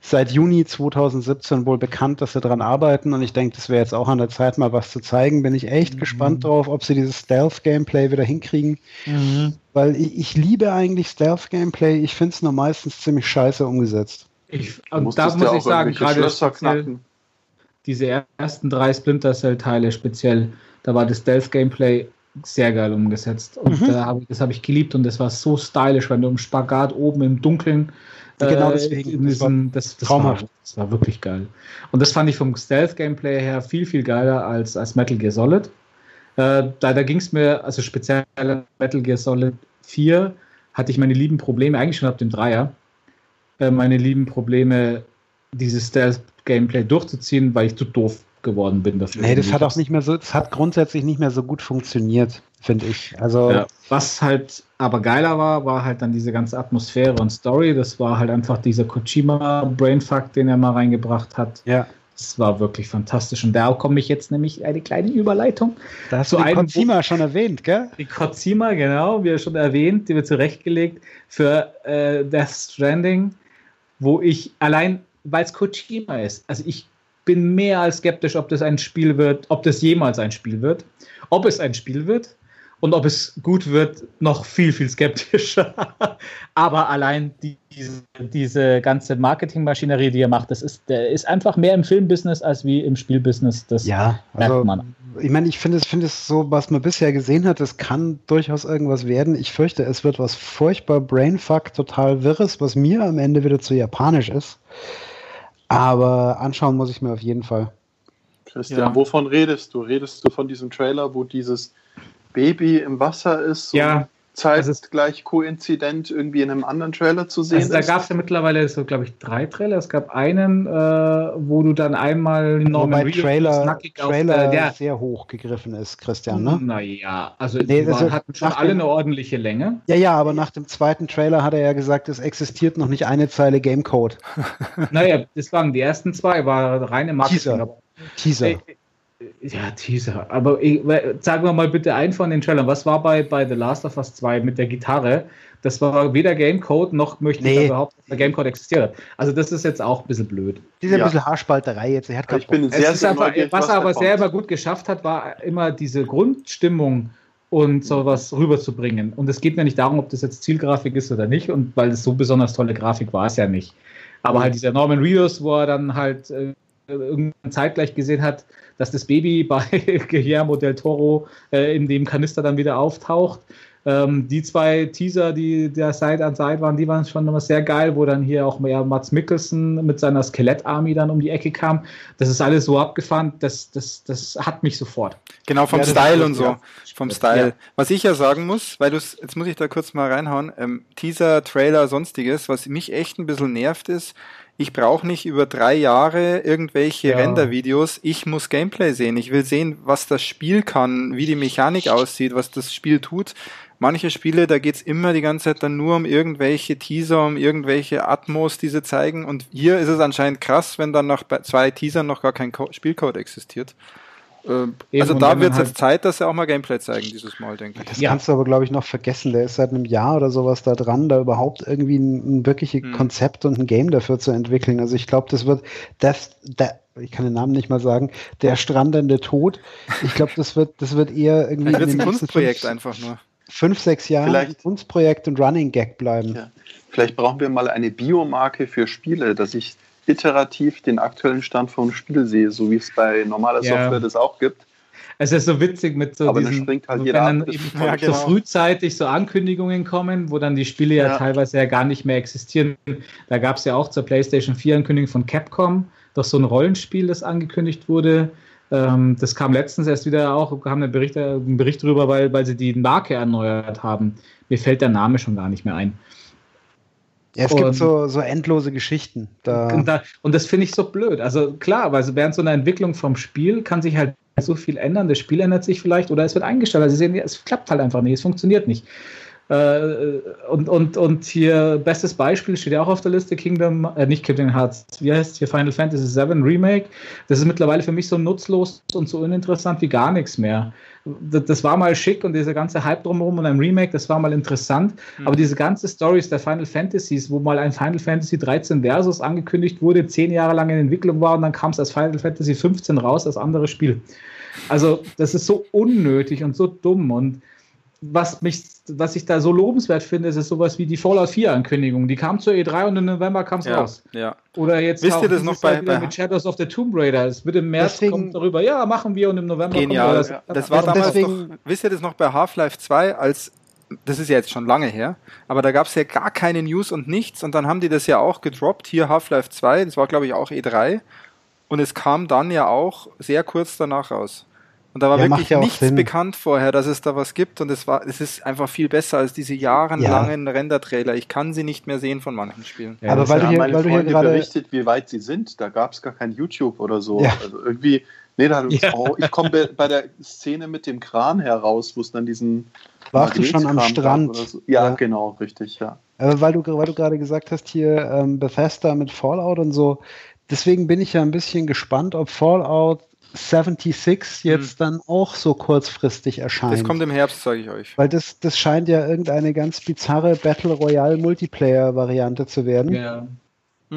seit Juni 2017 wohl bekannt, dass sie dran arbeiten und ich denke, das wäre jetzt auch an der Zeit, mal was zu zeigen. Bin ich echt Mhm. gespannt drauf, ob sie dieses Stealth-Gameplay wieder hinkriegen, Mhm. weil ich, ich liebe eigentlich Stealth-Gameplay. Ich finde es nur meistens ziemlich scheiße umgesetzt. Ich, und da muss ja ich sagen, gerade Schlösser knacken. Diese ersten drei Splinter Cell-Teile speziell, da war das Stealth-Gameplay sehr geil umgesetzt. Und Mhm. da hab ich, das habe ich geliebt und das war so stylisch, wenn du im Spagat oben im Dunkeln. Genau äh, deswegen, in das war diesem- das, das, traumhaft. War, das war wirklich geil. Und das fand ich vom Stealth-Gameplay her viel, viel geiler als, als Metal Gear Solid. Äh, da da ging es mir, also speziell Metal Gear Solid 4, hatte ich meine lieben Probleme, eigentlich schon ab dem Dreier, äh, meine lieben Probleme, dieses Stealth-Gameplay durchzuziehen, weil ich zu doof geworden bin dafür. Nee, das hat auch nicht mehr so, das hat grundsätzlich nicht mehr so gut funktioniert, finde ich. Also Ja. Was halt aber geiler war, war halt dann diese ganze Atmosphäre und Story. Das war halt einfach dieser Kojima-Brainfuck, den er mal reingebracht hat. ja, Das war wirklich fantastisch. Und da komme ich jetzt nämlich eine kleine Überleitung. da hast Zu du den einem Kojima schon erwähnt, gell? Die Kojima, genau, wie schon erwähnt, die wird zurechtgelegt für äh, Death Stranding, wo ich allein, weil es Kojima ist, also ich bin mehr als skeptisch, ob das ein Spiel wird, ob das jemals ein Spiel wird, ob es ein Spiel wird und ob es gut wird, noch viel, viel skeptischer. Aber allein die, diese, diese ganze Marketingmaschinerie, die er macht, das ist, der ist einfach mehr im Filmbusiness als wie im Spielbusiness. Das Ja, merkt also man. ich meine, ich finde es, finde es so, was man bisher gesehen hat, es kann durchaus irgendwas werden. Ich fürchte, es wird was furchtbar Brainfuck, total Wirres, was mir am Ende wieder zu japanisch ist. Aber anschauen muss ich mir auf jeden Fall. Christian, Ja. wovon redest du? Redest du von diesem Trailer, wo dieses Baby im Wasser ist Ja, zeitgleich koinzident irgendwie in einem anderen Trailer zu sehen Also da ist? gab es ja mittlerweile so, glaube ich, drei Trailer. Es gab einen, äh, wo du dann einmal Norman Wobei Reedus Trailer, Trailer der, sehr hoch gegriffen ist, Christian, ne? Naja, also Nee, die waren, also hatten schon nach alle dem- eine ordentliche Länge. Ja, ja, aber nach dem zweiten Trailer hat er ja gesagt, es existiert noch nicht eine Zeile Gamecode. naja, das waren die ersten zwei, war reine Marketing. Teaser. Teaser. Ja, Teaser. Aber ich, sagen wir mal bitte einen von den Trailern. Was war bei, bei The Last of Us 2 mit der Gitarre? Das war weder Gamecode noch möchte nee. ich überhaupt, dass der Gamecode existiert Also das ist jetzt auch ein bisschen blöd. Das ist ja. ein bisschen Haarspalterei jetzt. Er hat ich bin sehr, sehr einfach, Was, was er aber sehr immer gut geschafft hat, war immer diese Grundstimmung und sowas rüberzubringen. Und es geht mir nicht darum, ob das jetzt Zielgrafik ist oder nicht, und weil es so besonders tolle Grafik war es ja nicht. Aber halt dieser Norman Reedus, wo er dann halt äh, irgendwann zeitgleich gesehen hat, dass das Baby bei Guillermo del Toro äh, in dem Kanister dann wieder auftaucht. Ähm, die zwei Teaser, die der Side an Side waren, die waren schon immer sehr geil, wo dann hier auch mehr Mats Mikkelsen mit seiner Skelettarmee dann um die Ecke kam. Das ist alles so abgefahren, das, das, das hat mich sofort. Genau, vom ja, Style und so. Ja. Vom Style. Ja. Was ich ja sagen muss, weil du jetzt muss ich da kurz mal reinhauen, ähm, Teaser, Trailer, sonstiges, was mich echt ein bisschen nervt ist, ich brauche nicht über drei Jahre irgendwelche ja. Render-Videos. Ich muss Gameplay sehen. Ich will sehen, was das Spiel kann, wie die Mechanik aussieht, was das Spiel tut. Manche Spiele, da geht's immer die ganze Zeit dann nur um irgendwelche Teaser, um irgendwelche Atmos, die sie zeigen. Und hier ist es anscheinend krass, wenn dann nach zwei Teasern noch gar kein Spielcode existiert. Äh, also da wird es halt jetzt Zeit, dass sie auch mal Gameplay zeigen dieses Mal, denke ich. Das ja. kannst du aber, glaube ich, noch vergessen. Der ist seit einem Jahr oder sowas da dran, da überhaupt irgendwie ein, ein wirkliches hm. Konzept und ein Game dafür zu entwickeln. Also ich glaube, das wird das, das ich kann den Namen nicht mal sagen, der strandende Tod. Ich glaube, das wird, das wird eher irgendwie. Vielleicht wird ein Kunstprojekt fünf, einfach nur. Fünf, sechs Jahre Vielleicht, Kunstprojekt und Running Gag bleiben. Ja. Vielleicht brauchen wir mal eine Biomarke für Spiele, dass ich iterativ den aktuellen Stand vom Spiel sehe, so wie es bei normaler ja. Software das auch gibt. Es ist so witzig mit so Aber diesen, springt halt jeder wenn dann eben ja, genau. so frühzeitig so Ankündigungen kommen, wo dann die Spiele ja, ja teilweise ja gar nicht mehr existieren. Da gab es ja auch zur PlayStation 4 Ankündigung von Capcom, doch so ein Rollenspiel, das angekündigt wurde. Ähm, das kam letztens erst wieder auch, kam ein Bericht, ein Bericht darüber, weil, weil sie die Marke erneuert haben. Mir fällt der Name schon gar nicht mehr ein. Ja, es und, gibt so, so endlose Geschichten. Da. Und, da, und das finde ich so blöd. Also klar, weil während so einer Entwicklung vom Spiel kann sich halt so viel ändern. Das Spiel ändert sich vielleicht oder es wird eingestellt. Also sie sehen, es klappt halt einfach nicht, es funktioniert nicht. Äh, und, und, und hier, bestes Beispiel steht ja auch auf der Liste: Kingdom, äh, nicht Kingdom Hearts, wie heißt hier Final Fantasy VII Remake? Das ist mittlerweile für mich so nutzlos und so uninteressant wie gar nichts mehr. Das, das war mal schick und dieser ganze Hype drumherum und ein Remake, das war mal interessant. Mhm. Aber diese ganze Stories der Final Fantasies, wo mal ein Final Fantasy 13 Versus angekündigt wurde, zehn Jahre lang in Entwicklung war und dann kam es als Final Fantasy 15 raus, als anderes Spiel. Also, das ist so unnötig und so dumm und was mich, was ich da so lobenswert finde, ist, ist sowas wie die Fallout 4 Ankündigung. Die kam zur E3 und im November kam es ja, raus. Ja. Oder jetzt Wisst ihr das noch bei, bei mit Shadows of the Tomb Raider. Es wird im März deswegen, kommt darüber. Ja, machen wir und im November genial. kommt das. Ja. Das war damals deswegen, doch, wisst ihr das noch bei Half-Life 2 als das ist ja jetzt schon lange her, aber da gab es ja gar keine News und nichts und dann haben die das ja auch gedroppt, hier Half-Life 2, das war glaube ich auch E3 und es kam dann ja auch sehr kurz danach raus. Und da war ja, wirklich ja nichts Sinn. bekannt vorher, dass es da was gibt. Und es war, es ist einfach viel besser als diese jahrelangen ja. Render-Trailer. Ich kann sie nicht mehr sehen von manchen Spielen. Ja, aber weil du hier, meine weil du hier gerade berichtet, wie weit sie sind. Da gab es gar kein YouTube oder so. Also irgendwie, nee, da ja. oh, ich komme bei der Szene mit dem Kran heraus, wo es dann diesen warst du schon am Strand? So. Ja, ja, genau, richtig, ja. Aber weil du, weil du gerade gesagt hast, hier ähm, Bethesda mit Fallout und so, deswegen bin ich ja ein bisschen gespannt, ob Fallout 76 jetzt hm. dann auch so kurzfristig erscheint. Das kommt im Herbst, sage ich euch. Weil das, das scheint ja irgendeine ganz bizarre Battle Royale Multiplayer Variante zu werden. Ja.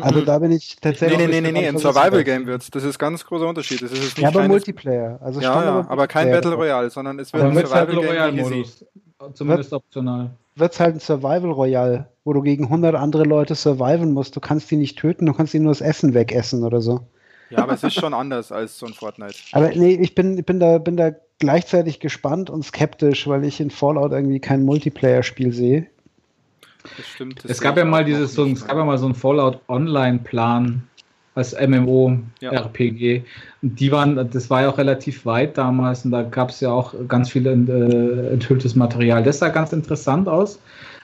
Also da bin ich tatsächlich. Nee, nee, nee, nee, ein Survival Game wird's. Das ist ein ganz großer Unterschied. Das ist nicht ja, aber Multiplayer. Also ja, ja, aber kein Battle Royale, sondern es wird ein Survival Royale Modus. Zumindest wird, optional. Wird's halt ein Survival Royale, wo du gegen 100 andere Leute surviven musst. Du kannst die nicht töten, du kannst ihnen nur das Essen wegessen oder so. Ja, aber es ist schon anders als so ein Fortnite. Aber nee, ich bin, bin, da, bin da gleichzeitig gespannt und skeptisch, weil ich in Fallout irgendwie kein Multiplayer-Spiel sehe. Das stimmt. Das es gab ja mal dieses, so, es gab ja mal so einen Fallout Online-Plan als MMO-RPG. Ja. Die waren, das war ja auch relativ weit damals und da gab es ja auch ganz viel äh, enthülltes Material. Das sah ganz interessant aus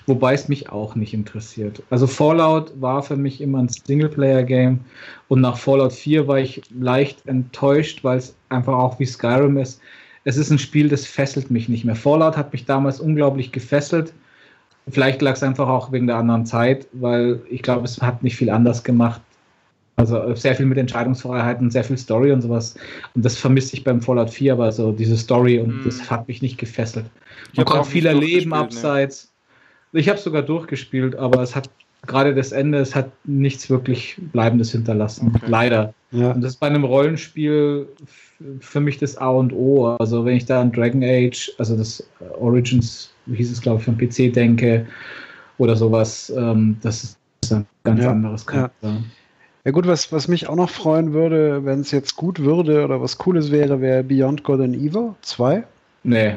wobei es mich auch nicht interessiert. Also Fallout war für mich immer ein Singleplayer-Game und nach Fallout 4 war ich leicht enttäuscht, weil es einfach auch wie Skyrim ist. Es ist ein Spiel, das fesselt mich nicht mehr. Fallout hat mich damals unglaublich gefesselt. Vielleicht lag es einfach auch wegen der anderen Zeit, weil ich glaube, es hat nicht viel anders gemacht. Also sehr viel mit Entscheidungsfreiheiten, sehr viel Story und sowas. Und das vermisse ich beim Fallout 4, aber so diese Story und mm. das hat mich nicht gefesselt. Man konnte viel erleben abseits. Ne. Ich habe es sogar durchgespielt, aber es hat gerade das Ende, es hat nichts wirklich Bleibendes hinterlassen. Okay. Leider. Ja. Und das ist bei einem Rollenspiel für mich das A und O. Also wenn ich da an Dragon Age, also das Origins, wie hieß es glaube ich, vom PC denke oder sowas, ähm, das ist ein ganz ja. anderes Charakter. Ja. Ja gut, was, was mich auch noch freuen würde, wenn es jetzt gut würde oder was Cooles wäre, wäre Beyond God and Evil 2. Nee.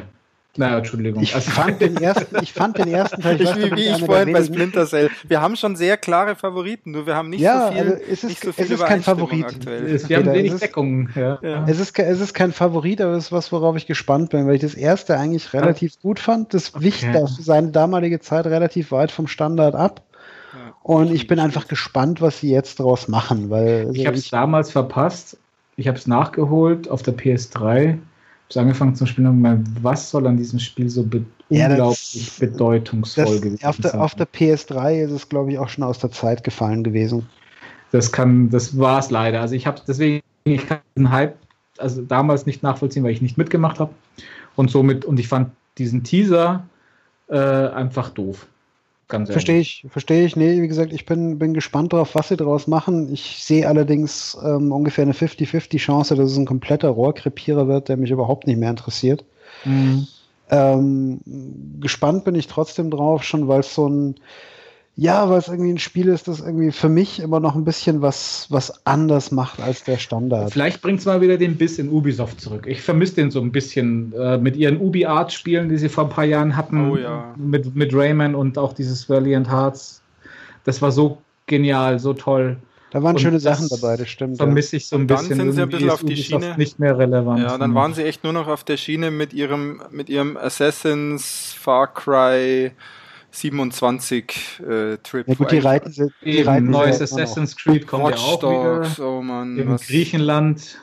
Naja, Entschuldigung. Ich also, fand den ersten, ich fand den ersten Teil. Ich, ich wie ich vorhin bei Splinter Cell. Wir haben schon sehr klare Favoriten, nur wir haben nicht ja, so viel. Also es ist, nicht so viel es ist kein Favorit. Aktuell. Wir haben wenig Deckung. Ja. Ja. Es, ist, es ist kein Favorit, aber es ist was, worauf ich gespannt bin, weil ich das erste eigentlich relativ ja. gut fand. Das okay. wich auf seine damalige Zeit relativ weit vom Standard ab. Und ich bin einfach gespannt, was sie jetzt daraus machen, weil. Also ich habe es damals verpasst. Ich habe es nachgeholt auf der PS3 habe angefangen zu spielen und gemeint, was soll an diesem Spiel so be ja, unglaublich das, bedeutungsvoll gewesen auf der, sein? Auf der PS3 ist es, glaube ich, auch schon aus der Zeit gefallen gewesen. Das kann, das war es leider. Also ich habe deswegen, ich kann den Hype also damals nicht nachvollziehen, weil ich nicht mitgemacht habe. Und somit, und ich fand diesen Teaser äh, einfach doof. Ganz verstehe ich, verstehe ich. Nee, wie gesagt, ich bin, bin gespannt darauf, was sie daraus machen. Ich sehe allerdings ähm, ungefähr eine 50-50 Chance, dass es ein kompletter Rohrkrepierer wird, der mich überhaupt nicht mehr interessiert. Mhm. Ähm, gespannt bin ich trotzdem drauf, schon weil es so ein ja, weil es irgendwie ein Spiel ist, das irgendwie für mich immer noch ein bisschen was, was anders macht als der Standard. Vielleicht bringt es mal wieder den Biss in Ubisoft zurück. Ich vermisse den so ein bisschen äh, mit ihren Ubi-Art-Spielen, die sie vor ein paar Jahren hatten. Oh, ja. mit, mit Rayman und auch dieses Valiant Hearts. Das war so genial, so toll. Da waren und schöne Sachen dabei, das stimmt. Vermisse ich so ein bisschen. Dann sind sie ein bisschen auf die Schiene. Nicht mehr relevant. Ja, dann waren sie echt nur noch auf der Schiene mit ihrem, mit ihrem Assassins, Far Cry, 27 äh, Trip. Ja gut, die reiten, die reiten neues Assassin's Creed kommt Watch ja auch Dogs, wieder. Oh Mann, in Griechenland.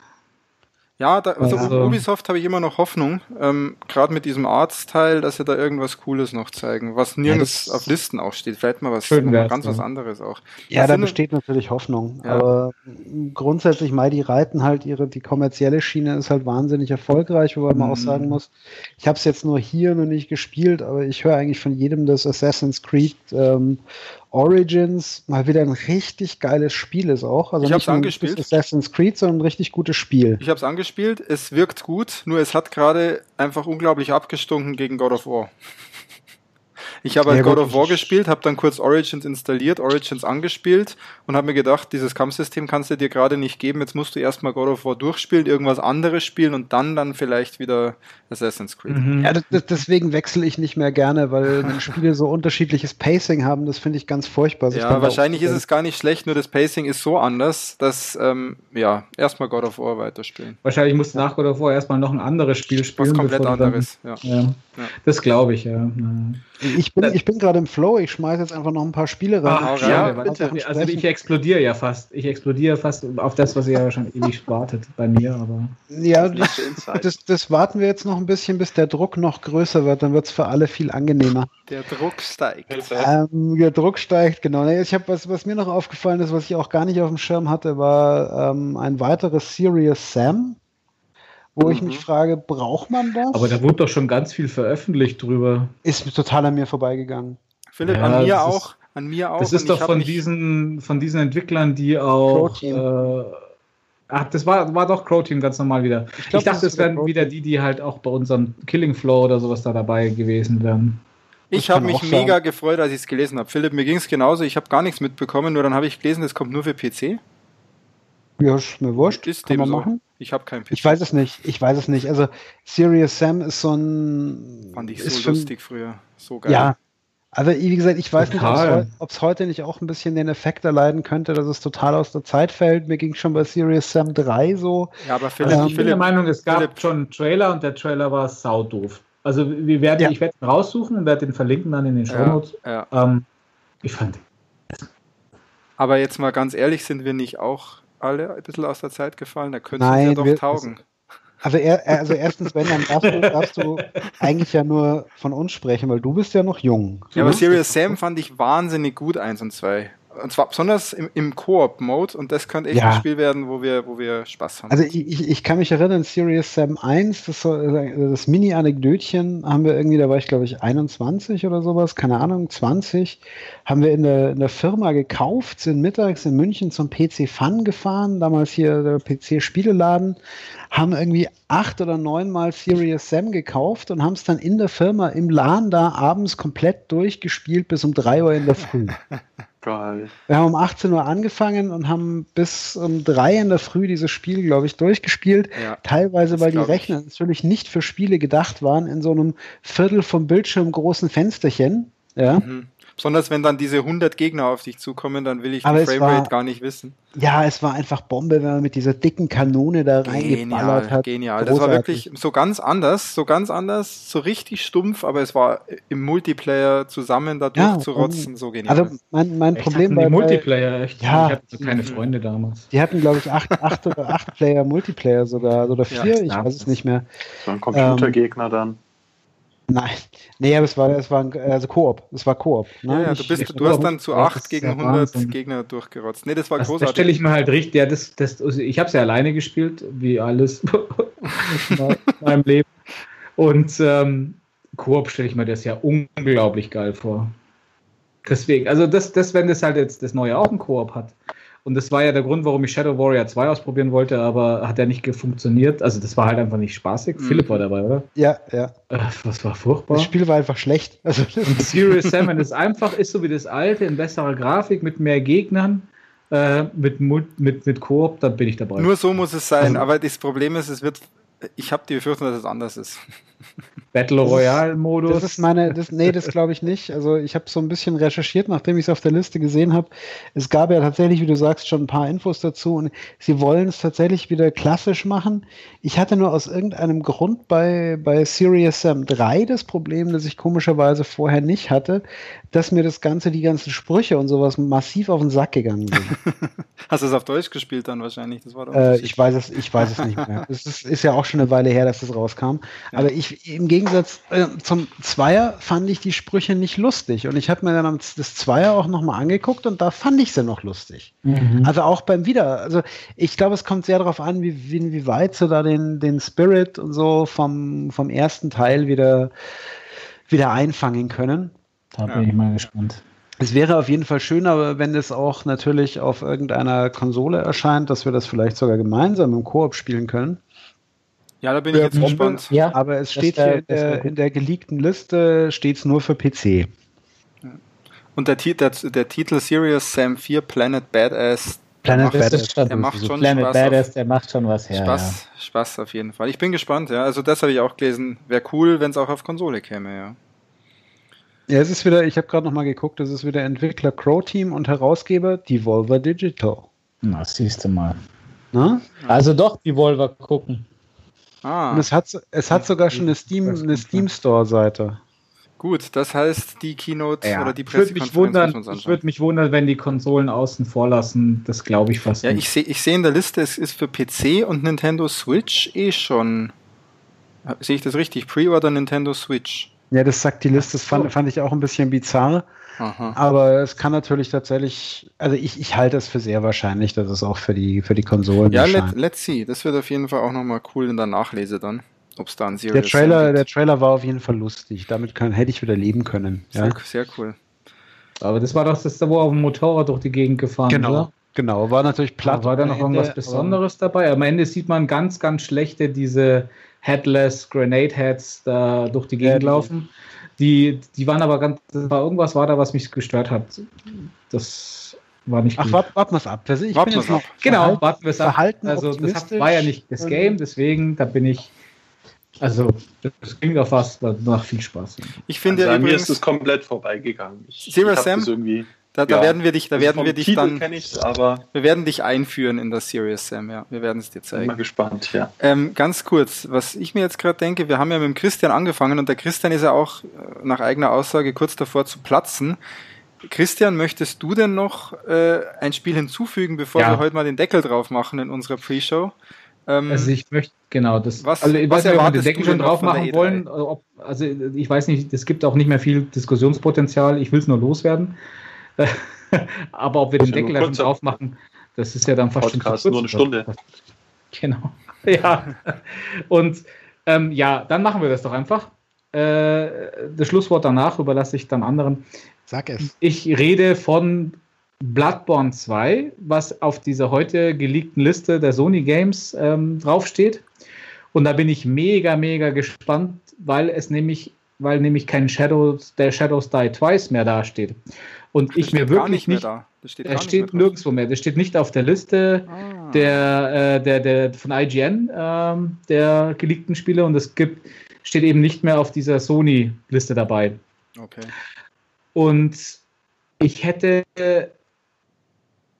Ja, da, also ja. Ubisoft habe ich immer noch Hoffnung, ähm, gerade mit diesem Arts-Teil, dass sie da irgendwas Cooles noch zeigen, was nirgends ja, auf Listen auch steht. Vielleicht mal was ganz ja. was anderes auch. Ja, was da besteht natürlich Hoffnung. Aber grundsätzlich, mal die reiten halt ihre, die kommerzielle Schiene ist halt wahnsinnig erfolgreich, wobei man mhm. auch sagen muss, ich habe es jetzt nur hier noch nicht gespielt, aber ich höre eigentlich von jedem, dass Assassin's Creed ähm, Origins mal wieder ein richtig geiles Spiel ist auch. Also ich habe es angespielt. Assassin's Creed, sondern ein richtig gutes Spiel. Ich habe es angespielt. Es wirkt gut, nur es hat gerade einfach unglaublich abgestunken gegen God of War. Ich habe halt God of War gespielt, habe dann kurz Origins installiert, Origins angespielt und habe mir gedacht, dieses Kampfsystem kannst du dir gerade nicht geben, jetzt musst du erstmal God of War durchspielen, irgendwas anderes spielen und dann dann vielleicht wieder Assassin's Creed. Mhm. Ja, das, deswegen wechsle ich nicht mehr gerne, weil wenn Spiele so unterschiedliches Pacing haben, das finde ich ganz furchtbar. Also ja, wahrscheinlich ist es gar nicht schlecht, nur das Pacing ist so anders, dass, ähm, ja, erstmal God of War weiterspielen. Wahrscheinlich musst du nach God of War erstmal noch ein anderes Spiel spielen. Was komplett anderes, dann, ja. ja. Das glaube ich, ja. Ich ich bin gerade im Flow, ich schmeiße jetzt einfach noch ein paar Spiele rein. Ach, ja, bitte. Also ich explodiere ja fast. Ich explodiere fast auf das, was ihr ja schon ewig wartet bei mir, aber. Ja, das, das, das, warten wir jetzt noch ein bisschen, bis der Druck noch größer wird, dann wird es für alle viel angenehmer. Der Druck steigt. Ähm, der Druck steigt, genau. Ich habe was, was mir noch aufgefallen ist, was ich auch gar nicht auf dem Schirm hatte, war ähm, ein weiteres Serious Sam wo mhm. ich mich frage, braucht man das? Aber da wurde doch schon ganz viel veröffentlicht drüber. Ist total an mir vorbeigegangen. Philipp, ja, an mir auch. Ist, an mir auch. Das ist doch von diesen, von diesen Entwicklern, die auch. Äh, ach, das war, war doch Crow Team ganz normal wieder. Ich, glaub, ich dachte, das wären wieder die, die halt auch bei unserem Killing Flow oder sowas da dabei gewesen wären. Ich habe mich mega gefreut, als ich es gelesen habe. Philipp, mir ging es genauso. Ich habe gar nichts mitbekommen, nur dann habe ich gelesen, es kommt nur für PC. Ja, ist mir wurscht. Ist Kann man so. machen. Ich habe keinen PC. Ich weiß es nicht. Ich weiß es nicht. Also Serious Sam ist so ein. Fand ich so lustig früher. So geil. Ja. Also wie gesagt, ich weiß total. nicht, ob es heute nicht auch ein bisschen den Effekt erleiden könnte, dass es total aus der Zeit fällt. Mir ging schon bei Serious Sam 3 so. Ja, aber Philipp, ähm, ich bin der Meinung, es gab Philipp. schon einen Trailer und der Trailer war saudoof. Also wir werden, ja. ich werde ihn raussuchen und werde den verlinken dann in den Show Notes. Ja, ja. ähm, ich fand. Aber jetzt mal ganz ehrlich, sind wir nicht auch alle ein bisschen aus der Zeit gefallen? Da könnte es ja doch wir, taugen. Also, er, also erstens, wenn, dann darfst du, darfst du eigentlich ja nur von uns sprechen, weil du bist ja noch jung. Ja, aber Serious Sam fand ich wahnsinnig gut, eins und zwei. Und zwar besonders im, im Koop-Mode und das könnte echt Ja. ein Spiel werden, wo wir, wo wir Spaß haben. Also ich, ich, kann mich erinnern, Serious Sam 1, das, so- das Mini-Anekdötchen haben wir irgendwie, da war ich glaube ich 21 oder sowas, keine Ahnung, 20, haben wir in der, in der Firma gekauft, sind mittags in München zum PC Fun gefahren, damals hier der PC-Spieleladen, haben irgendwie acht oder neunmal Serious Sam gekauft und haben es dann in der Firma im LAN da abends komplett durchgespielt bis um 3 Uhr in der Früh. Geil. Wir haben um 18 Uhr angefangen und haben bis um 3 in der Früh dieses Spiel, glaube ich, durchgespielt. Ja, Teilweise, weil die glaub ich. Rechner natürlich nicht für Spiele gedacht waren, in so einem Viertel vom Bildschirm großen Fensterchen. Ja, Mhm. Besonders wenn dann diese 100 Gegner auf dich zukommen, dann will ich Aber die Framerate war- gar nicht wissen. ja, es war einfach Bombe, wenn man mit dieser dicken Kanone da reingeballert Genial, hat. genial. Das war Großartig. wirklich so ganz anders, so ganz anders, so richtig stumpf, aber es war im Multiplayer zusammen da Ja, durchzurotzen, so genial. Also mein, mein Echt, Problem hatten bei, die Multiplayer, echt. Ja. Ich hatte so keine Mhm. Freunde damals. die hatten, glaube ich, acht, acht oder acht Player Multiplayer sogar oder Ja, vier, ich klar. weiß es nicht mehr. So ein Computergegner dann. Nein, nee, aber es war, es war ein, also Koop, es war Koop. Ne? ja, ja, du, bist, du hast dann zu Ja, 8 das gegen ist ja 100 Wahnsinn. Gegner durchgerotzt. Nee, das war Das, das großartig. stelle ich mir halt richtig, ja, das, das, also ich habe es ja alleine gespielt, wie alles in meinem Leben. Und ähm, Koop stelle ich mir das ja unglaublich geil vor. Deswegen, also das, das, wenn das halt jetzt das neue auch ein Koop hat. Und das war ja der Grund, warum ich Shadow Warrior 2 ausprobieren wollte, aber hat ja nicht funktioniert. Also das war halt einfach nicht spaßig. Mhm. Philipp war dabei, oder? Ja, ja. Äh, was war furchtbar. Das Spiel war einfach schlecht. Also, Und Serious Sam, wenn es einfach ist, so wie das alte, in besserer Grafik, mit mehr Gegnern, äh, mit, mit, mit Koop, dann bin ich dabei. Nur so muss es sein, Also- aber das Problem ist, es wird. Ich habe die Befürchtung, dass es anders ist. Battle Royale-Modus. Das ist meine, das, nee, das glaube ich nicht. Also ich habe so ein bisschen recherchiert, nachdem ich es auf der Liste gesehen habe. Es gab ja tatsächlich, wie du sagst, schon ein paar Infos dazu und sie wollen es tatsächlich wieder klassisch machen. Ich hatte nur aus irgendeinem Grund bei, bei Serious Sam 3 das Problem, das ich komischerweise vorher nicht hatte, dass mir das Ganze, die ganzen Sprüche und sowas massiv auf den Sack gegangen sind. Hast du es auf Deutsch gespielt dann wahrscheinlich? Das war Äh, ich weiß es, ich weiß es nicht mehr. Es ist, ist ja auch schon eine Weile her, dass das rauskam. Aber ich, im Gegensatz äh, zum Zweier fand ich die Sprüche nicht lustig. Und ich habe mir dann das Zweier auch nochmal angeguckt und da fand ich sie noch lustig. Mhm. Also auch beim Wieder. Also ich glaube, es kommt sehr darauf an, wie, wie, wie weit sie da den, den Spirit und so vom, vom ersten Teil wieder, wieder einfangen können. Da bin ich mal gespannt. Es wäre auf jeden Fall schöner, wenn es auch natürlich auf irgendeiner Konsole erscheint, dass wir das vielleicht sogar gemeinsam im Koop spielen können. Ja, da bin ich jetzt gespannt. Ja, Aber es steht wär- hier in der, gut. in der geleakten Liste steht nur für PC. Und der, der, der Titel Serious Sam 4 Planet Badass Planet macht, Badass. Schon, der macht schon Planet Spaß. Badass, auf, der macht schon was her. Spaß, Spaß auf jeden Fall. Ich bin gespannt, ja. Also das habe ich auch gelesen. Wäre cool, wenn es auch auf Konsole käme, ja. Ja, es ist wieder, ich habe gerade noch mal geguckt, es ist wieder Entwickler Crow Team und Herausgeber Devolver Digital. Ja. Na, siehst du mal. Ne? Also doch, die Volver gucken. Ah, Und es hat, es hat sogar schon eine Steam, eine Steam Store Seite. gut. Das heißt, die Keynote Ja, oder die ich würde mich, Pressekonferenz ich anschauen. würd mich wundern, wenn die Konsolen außen vor lassen. Das glaube ich fast Ja, nicht. ich sehe ich seh in der Liste, es ist für PC und Nintendo Switch eh schon. Sehe ich das richtig? Pre-Order Nintendo Switch. Ja, das sagt die Liste, das fand, fand ich auch ein bisschen bizarr. Aha. Aber es kann natürlich tatsächlich, also ich, ich halte es für sehr wahrscheinlich, dass es auch für die, für die Konsolen Ja, let, let's see. Das wird auf jeden Fall auch nochmal cool in der Nachlese dann. Ob es da ein Serious Der Trailer, der. Trailer war auf jeden Fall lustig. Damit kann, hätte ich wieder leben können. Ja. Sehr, sehr cool. Aber das war doch das, wo auf dem Motorrad durch die Gegend gefahren ist, Genau. oder? Genau, war natürlich platt. war da noch Ende, irgendwas Besonderes dabei? Am Ende sieht man ganz, ganz schlechte, diese Headless Grenade Heads da durch die Ja, Gegend die- laufen. Die, die waren aber ganz, das war irgendwas war da, was mich gestört hat. Das war nicht Ach, wart, warten wir es ab. Also ich Warten bin jetzt noch ab. Genau, warten wir es ab. verhalten Also das hat, war ja nicht das Game, deswegen, da bin ich, also das klingt auf was, nach viel Spaß. Ich finde also ja an mir übrigens, ist es komplett vorbeigegangen. Ich, Serious ich Sam? irgendwie. Da, da ja. werden wir dich, da Also werden vom wir dich Titel dann, kenne ich aber wir werden dich einführen in das Serious Sam, ja. Wir werden es dir bin mal zeigen. gespannt, ja. Ähm, ganz kurz, was ich mir jetzt gerade denke, wir haben ja mit dem Christian angefangen und der Christian ist ja auch äh, nach eigener Aussage kurz davor zu platzen. Christian, möchtest du denn noch äh, ein Spiel hinzufügen, bevor Ja. wir heute mal den Deckel drauf machen in unserer Pre-Show? Ähm, Also ich möchte, genau, das, Was- also ich was weiß nicht, ob wir den Deckel schon drauf machen E3? wollen. Ob, also ich weiß nicht, es gibt auch nicht mehr viel Diskussionspotenzial. Ich will es nur loswerden. Aber ob wir den Deckel kurzer drauf machen, das ist ja dann fast Podcast, schon zu nur eine kurz. Stunde. Genau. Ja. Und ähm, ja, dann machen wir das doch einfach. Äh, das Schlusswort danach überlasse ich dann anderen. Sag es. Ich rede von Bloodborne 2, was auf dieser heute geleakten Liste der Sony Games ähm, draufsteht. Und da bin ich mega, mega gespannt, weil es nämlich, weil nämlich kein Shadows, der Shadows Die Twice mehr dasteht. Und ich mir wirklich nicht, da. Das steht er nicht steht mehr nirgendwo mehr. Das steht nicht auf der Liste Ah. der, äh, der, der von IGN, ähm, der geleakten Spiele. Und es gibt, steht eben nicht mehr auf dieser Sony-Liste dabei. Okay. Und ich hätte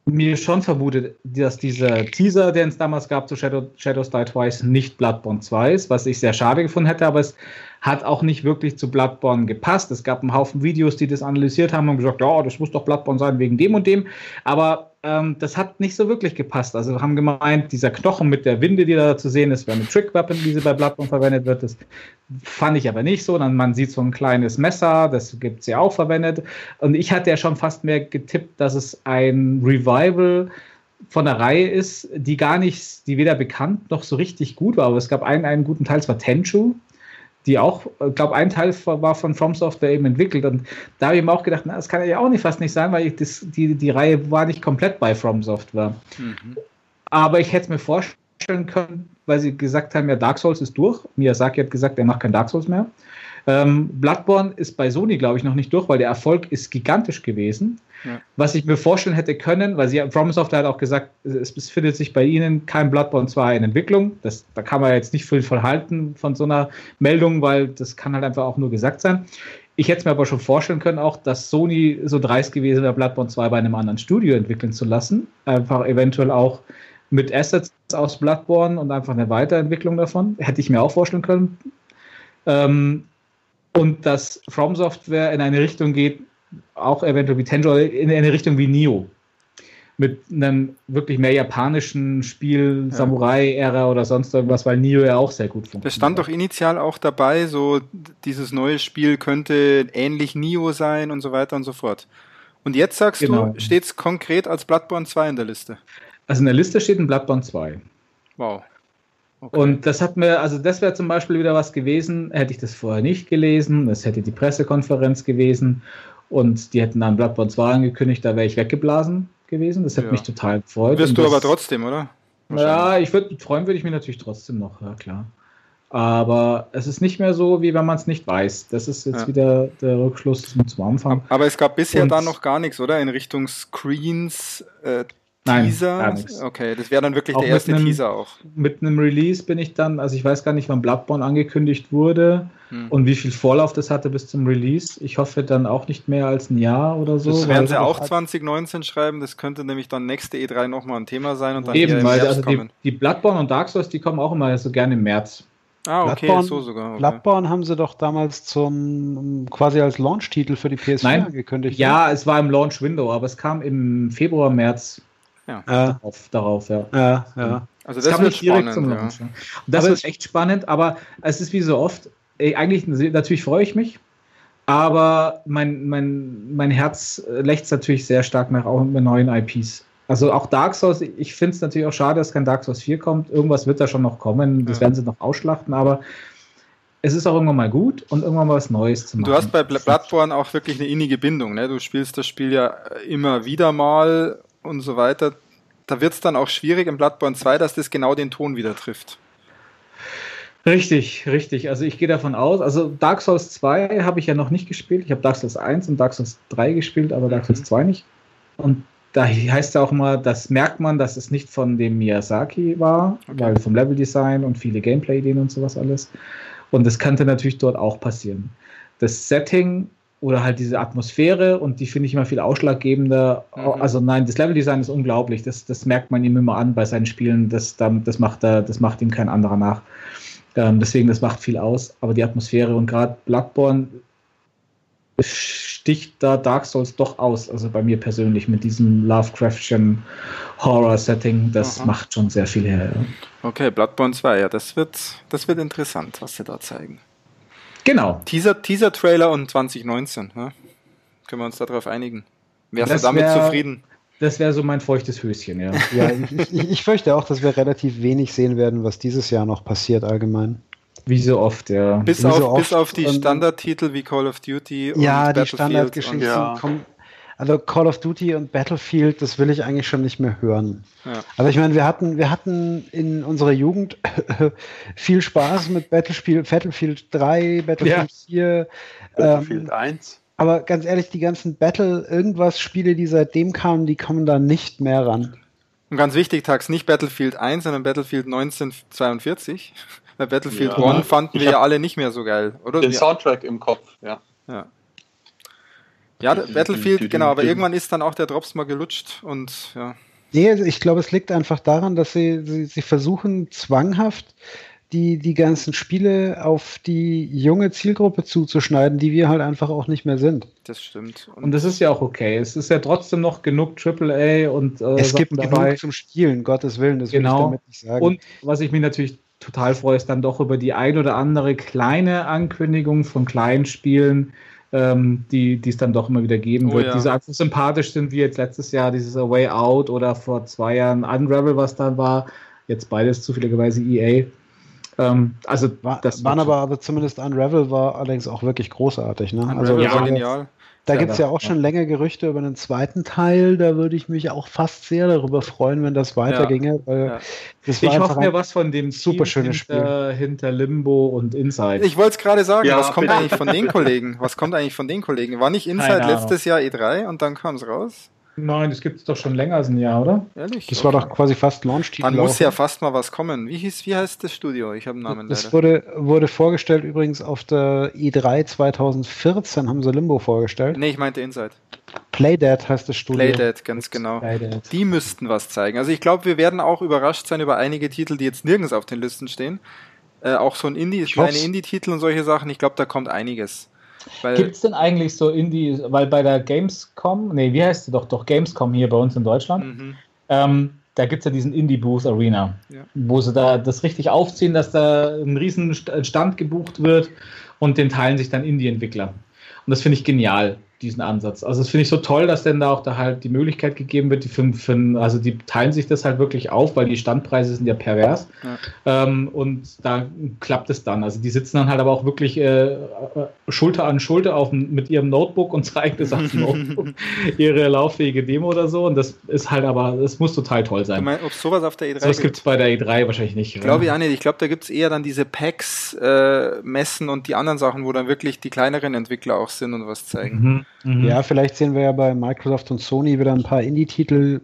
mir schon vermutet, dass dieser Teaser, den es damals gab zu Shadow, Shadows Die Twice, nicht Bloodborne 2 ist, was ich sehr schade gefunden hätte, aber es hat auch nicht wirklich zu Bloodborne gepasst. Es gab einen Haufen Videos, die das analysiert haben und gesagt, ja, das muss doch Bloodborne sein wegen dem und dem. Aber ähm, das hat nicht so wirklich gepasst. Also haben gemeint, dieser Knochen mit der Winde, die da zu sehen ist, wäre eine Trick-Weapon, wie sie bei Bloodborne verwendet wird. Das fand ich aber nicht so. Dann man sieht so ein kleines Messer, das gibt es ja auch verwendet. Und ich hatte ja schon fast mehr getippt, dass es ein Revival von der Reihe ist, die gar nicht, die weder bekannt noch so richtig gut war. Aber es gab einen, einen guten Teil, es war Tenchu, die auch, ich glaube, ein Teil war von From Software eben entwickelt. Und da habe ich mir auch gedacht, na, das kann ja auch nicht fast nicht sein, weil ich das, die, die Reihe war nicht komplett bei From Software. Mhm. Aber ich hätte es mir vorstellen können, weil sie gesagt haben, ja, Dark Souls ist durch. Miyazaki hat gesagt, er macht kein Dark Souls mehr. Ähm, Bloodborne ist bei Sony, glaube ich, noch nicht durch, weil der Erfolg ist gigantisch gewesen. Ja. Was ich mir vorstellen hätte können, weil sie From Software hat auch gesagt, es befindet sich bei ihnen kein Bloodborne 2 in Entwicklung. Das, da kann man jetzt nicht viel von halten von so einer Meldung, weil das kann halt einfach auch nur gesagt sein. Ich hätte es mir aber schon vorstellen können, auch, dass Sony so dreist gewesen wäre, Bloodborne 2 bei einem anderen Studio entwickeln zu lassen. Einfach eventuell auch mit Assets aus Bloodborne und einfach eine Weiterentwicklung davon. Hätte ich mir auch vorstellen können. Ähm, und dass From Software in eine Richtung geht, auch eventuell wie Tenjo, in eine Richtung wie Nio. Mit einem wirklich mehr japanischen Spiel, Ja. Samurai-Ära oder sonst irgendwas, weil Nio ja auch sehr gut funktioniert. Das stand doch initial auch dabei, so dieses neue Spiel könnte ähnlich Nio sein und so weiter und so fort. Und jetzt sagst Genau. du, steht es konkret als Bloodborne 2 in der Liste. Also in der Liste steht ein Bloodborne 2. Wow. Okay. Und das hat mir, also das wäre zum Beispiel wieder was gewesen, hätte ich das vorher nicht gelesen, das hätte die Pressekonferenz gewesen und die hätten dann Bloodborne 2 angekündigt, da wäre ich weggeblasen gewesen. Das hätte Ja. mich total gefreut. Wirst du aber trotzdem, oder? Ja, ich würde freuen würde ich mich natürlich trotzdem noch, ja klar. Aber es ist nicht mehr so, wie wenn man es nicht weiß. Das ist jetzt Ja. wieder der Rückschluss zum Anfang. Aber es gab bisher Und- da noch gar nichts, oder? In Richtung Screens, äh, Nein, Teaser. Okay, das wäre dann wirklich Auch der erste einem- Teaser auch. Mit einem Release bin ich dann, also ich weiß gar nicht, wann Bloodborne angekündigt wurde Hm. und wie viel Vorlauf das hatte bis zum Release. Ich hoffe dann auch nicht mehr als ein Jahr oder so. Das werden sie auch halt- 2019 schreiben. Das könnte nämlich dann nächste E3 nochmal ein Thema sein und dann Eben, weil also die, kommen. die Bloodborne und Dark Souls, die kommen auch immer so gerne im März. Ah, okay, Bloodborne- so sogar. Okay. Bloodborne haben sie doch damals zum quasi als Launch-Titel für die PS4 Nein. angekündigt. ne? Ja, es war im Launch Window, aber es kam im Februar, März Ja, auf, darauf, ja. ja, ja. Also Es das kam wird spannend. zum Ja. Das es- echt spannend, aber es ist wie so oft, ey, eigentlich natürlich freue ich mich, aber mein, mein, mein Herz äh, lechzt natürlich sehr stark nach auch mit neuen IPs. Also auch Dark Souls, ich finde es natürlich auch schade, dass kein Dark Souls 4 kommt. Irgendwas wird da schon noch kommen, das Ja. werden sie noch ausschlachten, aber es ist auch irgendwann mal gut und irgendwann mal was Neues zu machen. du hast bei Bl- Bloodborne auch wirklich eine innige Bindung. Ne? Du spielst das Spiel ja immer wieder mal und so weiter. Da wird es dann auch schwierig im Bloodborne 2, dass das genau den Ton wieder trifft. Richtig, richtig. Also ich gehe davon aus, also Dark Souls 2 habe ich ja noch nicht gespielt. Ich habe Dark Souls 1 und Dark Souls 3 gespielt, aber Dark Souls Mhm. 2 nicht. Und da heißt ja auch immer, das merkt man, dass es nicht von dem Miyazaki war, Okay. weil vom Leveldesign und viele Gameplay-Ideen und sowas alles. Und das könnte natürlich dort auch passieren. Das Setting oder halt diese Atmosphäre und die finde ich immer viel ausschlaggebender. Mhm. Also nein, das Leveldesign ist unglaublich. Das, das merkt man ihm immer an bei seinen Spielen. Das, das, macht, er, das macht ihm kein anderer nach. Ähm, deswegen, das macht viel aus. Aber die Atmosphäre und gerade Bloodborne sticht da Dark Souls doch aus. Also bei mir persönlich mit diesem Lovecraftchen Horror-Setting, das Aha. macht schon sehr viel her. Ja. Okay, Bloodborne 2, ja, das wird, das wird interessant, was sie da zeigen. Genau. Teaser, Teaser-Trailer und 2019, ne? Können wir uns darauf einigen? Wärst du Das damit wär- zufrieden? Das wäre so mein feuchtes Höschen, ja. Ja, ich, ich, ich fürchte auch, dass wir relativ wenig sehen werden, was dieses Jahr noch passiert allgemein. Wie so oft, ja. Bis auf, so bis oft auf die Standardtitel wie Call of Duty und ja, die Standardgeschichten Ja. kommen. Also Call of Duty und Battlefield, das will ich eigentlich schon nicht mehr hören. Ja. Also ich meine, wir hatten, wir hatten in unserer Jugend viel Spaß mit Battlefield, Battlefield 3, Battlefield 4. Battlefield Ähm, 1. aber ganz ehrlich, die ganzen Battle, irgendwas Spiele, die seitdem kamen, die kommen da nicht mehr ran. Und ganz wichtig, Tax, nicht Battlefield 1, sondern Battlefield 1942. Bei Battlefield Ja. 1 fanden wir ja alle nicht mehr so geil, oder? Den Ja, Soundtrack im Kopf, ja. ja. Ja Battlefield, genau, aber irgendwann ist dann auch der Drops mal gelutscht und ja. Nee, also ich glaube, es liegt einfach daran, dass sie, sie, sie versuchen zwanghaft die, die ganzen Spiele auf die junge Zielgruppe zuzuschneiden, die wir halt einfach auch nicht mehr sind. Das stimmt. Und das ist ja auch okay. Es ist ja trotzdem noch genug AAA und äh, es Sachen gibt dabei. genug zum Spielen, Gottes Willen, das will ich Genau. damit nicht sagen. Und was ich mich natürlich total freue, ist dann doch über die ein oder andere kleine Ankündigung von kleinen Spielen, ähm, die die es dann doch immer wieder geben Oh wird, ja. die so einfach sympathisch sind, wie jetzt letztes Jahr dieses A Way Out oder vor zwei Jahren Unravel, was dann war. Jetzt beides zufälligerweise EA. Ähm, also war, das waren aber, aber zumindest Unravel war allerdings auch wirklich großartig. Ne? Also, Unravel ja, war da- genial. Da gibt es ja auch schon länger Gerüchte über einen zweiten Teil. Da würde ich mich auch fast sehr darüber freuen, wenn das weiterginge. Weil Ja. das Ich hoffe mir was von dem super schönes hinter, hinter Limbo und Inside. Ich wollte es gerade sagen, Ja, was kommt bitte. eigentlich von den Kollegen? Was kommt eigentlich von den Kollegen? War nicht Inside letztes Jahr E3 und dann kam es raus? Nein, das gibt es doch schon länger als ein Jahr, oder? Ehrlich? Das war Okay. doch quasi fast Launch-Titel. Dann muss ja fast mal was kommen. Wie hieß, wie heißt das Studio? Ich habe einen Namen Das leider. wurde, wurde vorgestellt übrigens auf der E3 2014, haben sie Limbo vorgestellt. Nee, ich meinte Inside. Playdead heißt das Studio. Playdead, ganz genau. Leider. Die müssten was zeigen. Also ich glaube, wir werden auch überrascht sein über einige Titel, die jetzt nirgends auf den Listen stehen. Äh, auch so ein Indie, Ich kleine. Indie-Titel und solche Sachen. Ich glaube, da kommt einiges. Gibt es denn eigentlich so Indie, weil bei der Gamescom, nee, wie heißt sie doch, doch Gamescom hier bei uns in Deutschland, Mhm. ähm, da gibt es ja diesen Indie Booth Arena, Ja. wo sie da das richtig aufziehen, dass da ein riesen St- Stand gebucht wird und den teilen sich dann Indie-Entwickler. Und das finde ich genial, diesen Ansatz. Also das finde ich so toll, dass denn da auch da halt die Möglichkeit gegeben wird, die für, also die teilen sich das halt wirklich auf, weil die Standpreise sind ja pervers. Ähm, und da klappt es dann. Also die sitzen dann halt aber auch wirklich äh, äh, Schulter an Schulter auf, mit ihrem Notebook und zeigen das auf dem Notebook, ihre lauffähige Demo oder so. Und das ist halt aber, es muss total toll sein. meinst, ob es sowas auf der E3 Sowas gibt es bei der E3 wahrscheinlich nicht. Glaube ich auch nicht. Ich glaube, da gibt es eher dann diese Packs, äh, Messen und die anderen Sachen, wo dann wirklich die kleineren Entwickler auch sind und was zeigen. Mhm, mhm. Ja, vielleicht sehen wir ja bei Microsoft und Sony wieder ein paar Indie-Titel.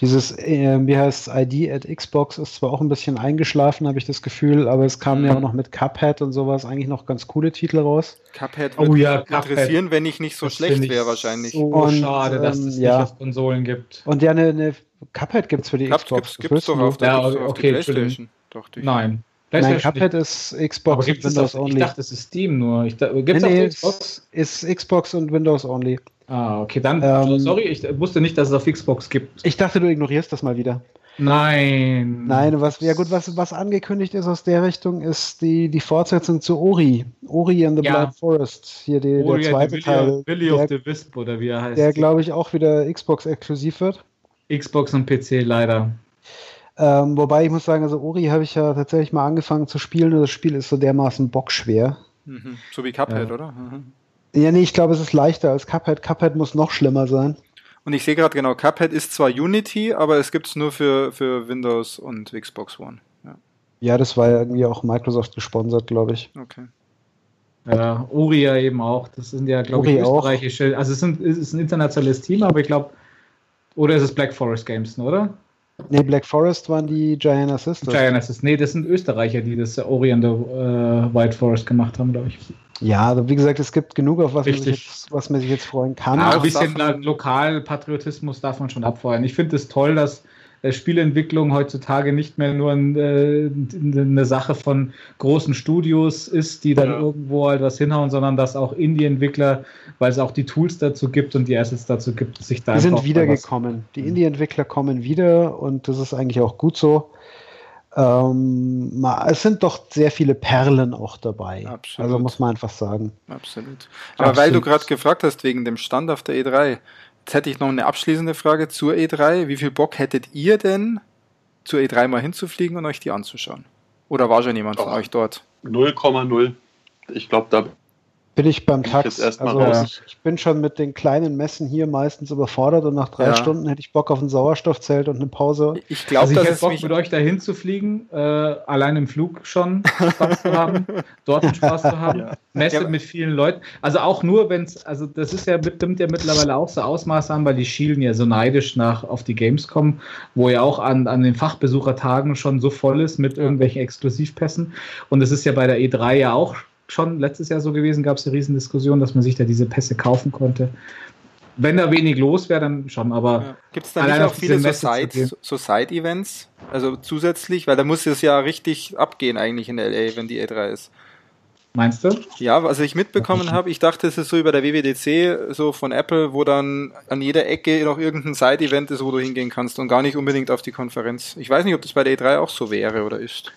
Dieses, äh, wie heißt ID at Xbox, ist zwar auch ein bisschen eingeschlafen, habe ich das Gefühl, aber es kamen Mhm. ja auch noch mit Cuphead und sowas eigentlich noch ganz coole Titel raus. Cuphead Oh würde ja, mich Cuphead. interessieren, wenn ich nicht so Das schlecht wäre wahrscheinlich. So Und, schade, dass ähm, es ja. nicht auf Konsolen gibt. Und ja, eine, eine Cuphead gibt es für die Cups Xbox. gibt's willst doch auf der, Ja, doch auf okay, die. Playstation. Doch. Nein. Nein, Cuphead ist Xbox und Windows auf, ich Only. dachte, es ist Steam nur. Ich, gibt es Nee, auf Xbox? ist Xbox und Windows Only. Ah, okay, dann, Ähm, sorry, ich wusste nicht, dass es auf Xbox gibt. Ich dachte, du ignorierst das mal wieder. Nein. Nein, was, ja gut, was, was angekündigt ist aus der Richtung, ist die, die Fortsetzung zu Ori. Ori and the Ja. Black Forest. Hier die, Ori der zweite Teil, Willy of the Wisp oder wie er heißt. der glaube ich auch wieder Xbox-exklusiv wird. Xbox und PC leider. Ähm, wobei ich muss sagen, also Ori habe ich ja tatsächlich mal angefangen zu spielen und das Spiel ist so dermaßen bockschwer. Mhm. So wie Cuphead, Ja. oder? Mhm. Ja, nee, ich glaube, es ist leichter als Cuphead. Cuphead muss noch schlimmer sein. Und ich sehe gerade genau, Cuphead ist zwar Unity, aber es gibt es nur für, für Windows und Xbox One. Ja, Ja, das war ja irgendwie auch Microsoft gesponsert, glaube ich. okay. Ja, Uri ja eben auch. Das sind ja, glaube ich, Uri auch. österreichische. Also es, sind, es ist ein internationales Team, aber ich glaube, oder ist es Black Forest Games, oder? Nee, Black Forest waren die Giant Sisters. Giant Assist. Nee, das sind Österreicher, die das Ori and the äh, White Forest gemacht haben, glaube ich. Ja, also wie gesagt, es gibt genug, auf was man, sich jetzt, was man sich jetzt freuen kann. Ja, auch ein bisschen Lokalpatriotismus darf man schon abfeuern. Ich finde es toll, dass äh, Spieleentwicklung heutzutage nicht mehr nur ein, äh, eine Sache von großen Studios ist, die dann Ja. irgendwo halt was hinhauen, sondern dass auch Indie-Entwickler, weil es auch die Tools dazu gibt und die Assets dazu gibt, sich da Die sind wiedergekommen. Die Indie-Entwickler kommen wieder und das ist eigentlich auch gut so. Ähm, es sind doch sehr viele Perlen auch dabei. Absolut. Also muss man einfach sagen. Absolut. Aber weil du Absolut. gerade gefragt hast wegen dem Stand auf der E3, jetzt hätte ich noch eine abschließende Frage zur E3. Wie viel Bock hättet ihr denn, zur E3 mal hinzufliegen und euch die anzuschauen? Oder war schon jemand von Oh. euch dort? 0,0. Ich glaube, da Bin ich beim ich Tax. mal Also raus. ich, ich bin schon mit den kleinen Messen hier meistens überfordert und nach drei Ja. Stunden hätte ich Bock auf ein Sauerstoffzelt und eine Pause. Ich glaube, Also ich hätte Bock, mit euch dahin zu fliegen, äh, allein im Flug schon Spaß zu haben, dort Spaß zu haben, Ja. Messe Ja. mit vielen Leuten. Also auch nur, wenn es, also das ist ja, nimmt ja mittlerweile auch so Ausmaße an, weil die schielen ja so neidisch nach auf die Gamescom, wo ja auch an, an den Fachbesuchertagen schon so voll ist mit irgendwelchen Exklusivpässen. Und es ist ja bei der E3 ja auch schon letztes Jahr so gewesen, gab es eine Riesendiskussion, dass man sich da diese Pässe kaufen konnte. Wenn da wenig los wäre, dann schon, aber Ja. Gibt es da nicht auch viele diese so Side-? Also zusätzlich, weil da muss es ja richtig abgehen eigentlich in LA, wenn die E3 ist. meinst du? Ja, was ich mitbekommen habe, ich dachte, es ist so über der WWDC, so von Apple, wo dann an jeder Ecke noch irgendein Side-Event ist, wo du hingehen kannst und gar nicht unbedingt auf die Konferenz. Ich weiß nicht, ob das bei der E3 auch so wäre oder ist.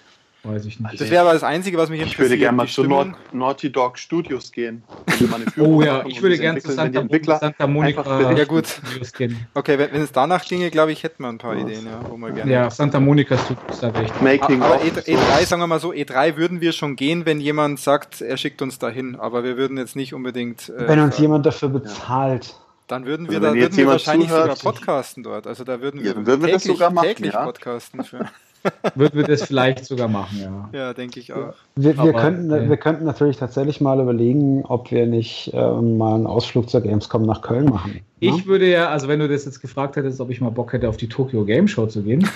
Weiß ich nicht. Das wäre aber das Einzige, was mich Ich würde interessiert. gerne mal zu. Nord Naughty Dog Studios gehen. Oh ja, ich würde gerne zu Santa, Entwickler Santa Monica. Ja, gut. Studios gehen. Okay, wenn, wenn es danach ginge, glaube ich, hätten wir ein paar Ideen, ja, wo wir gerne. Ja, Santa Monica Studios, da wäre ich. Making aber of. E3, E3, sagen wir mal so, E3 würden wir schon gehen, wenn jemand sagt, er schickt uns dahin, aber wir würden jetzt nicht unbedingt. äh, Wenn uns jemand dafür bezahlt. Dann würden wir, Also da würden wir wahrscheinlich zuhört- sogar podcasten dort. Also da würden wir, Ja, dann würden wir das sogar machen, täglich ja. podcasten. Für, Würden wir das vielleicht sogar machen, ja. ja, denke ich auch. Wir, wir, Aber, könnten, okay. wir könnten natürlich tatsächlich mal überlegen, ob wir nicht ähm, mal einen Ausflug zur Gamescom nach Köln machen. Ich ne? würde ja, also wenn du das jetzt gefragt hättest, ob ich mal Bock hätte, auf die Tokyo Game Show zu gehen.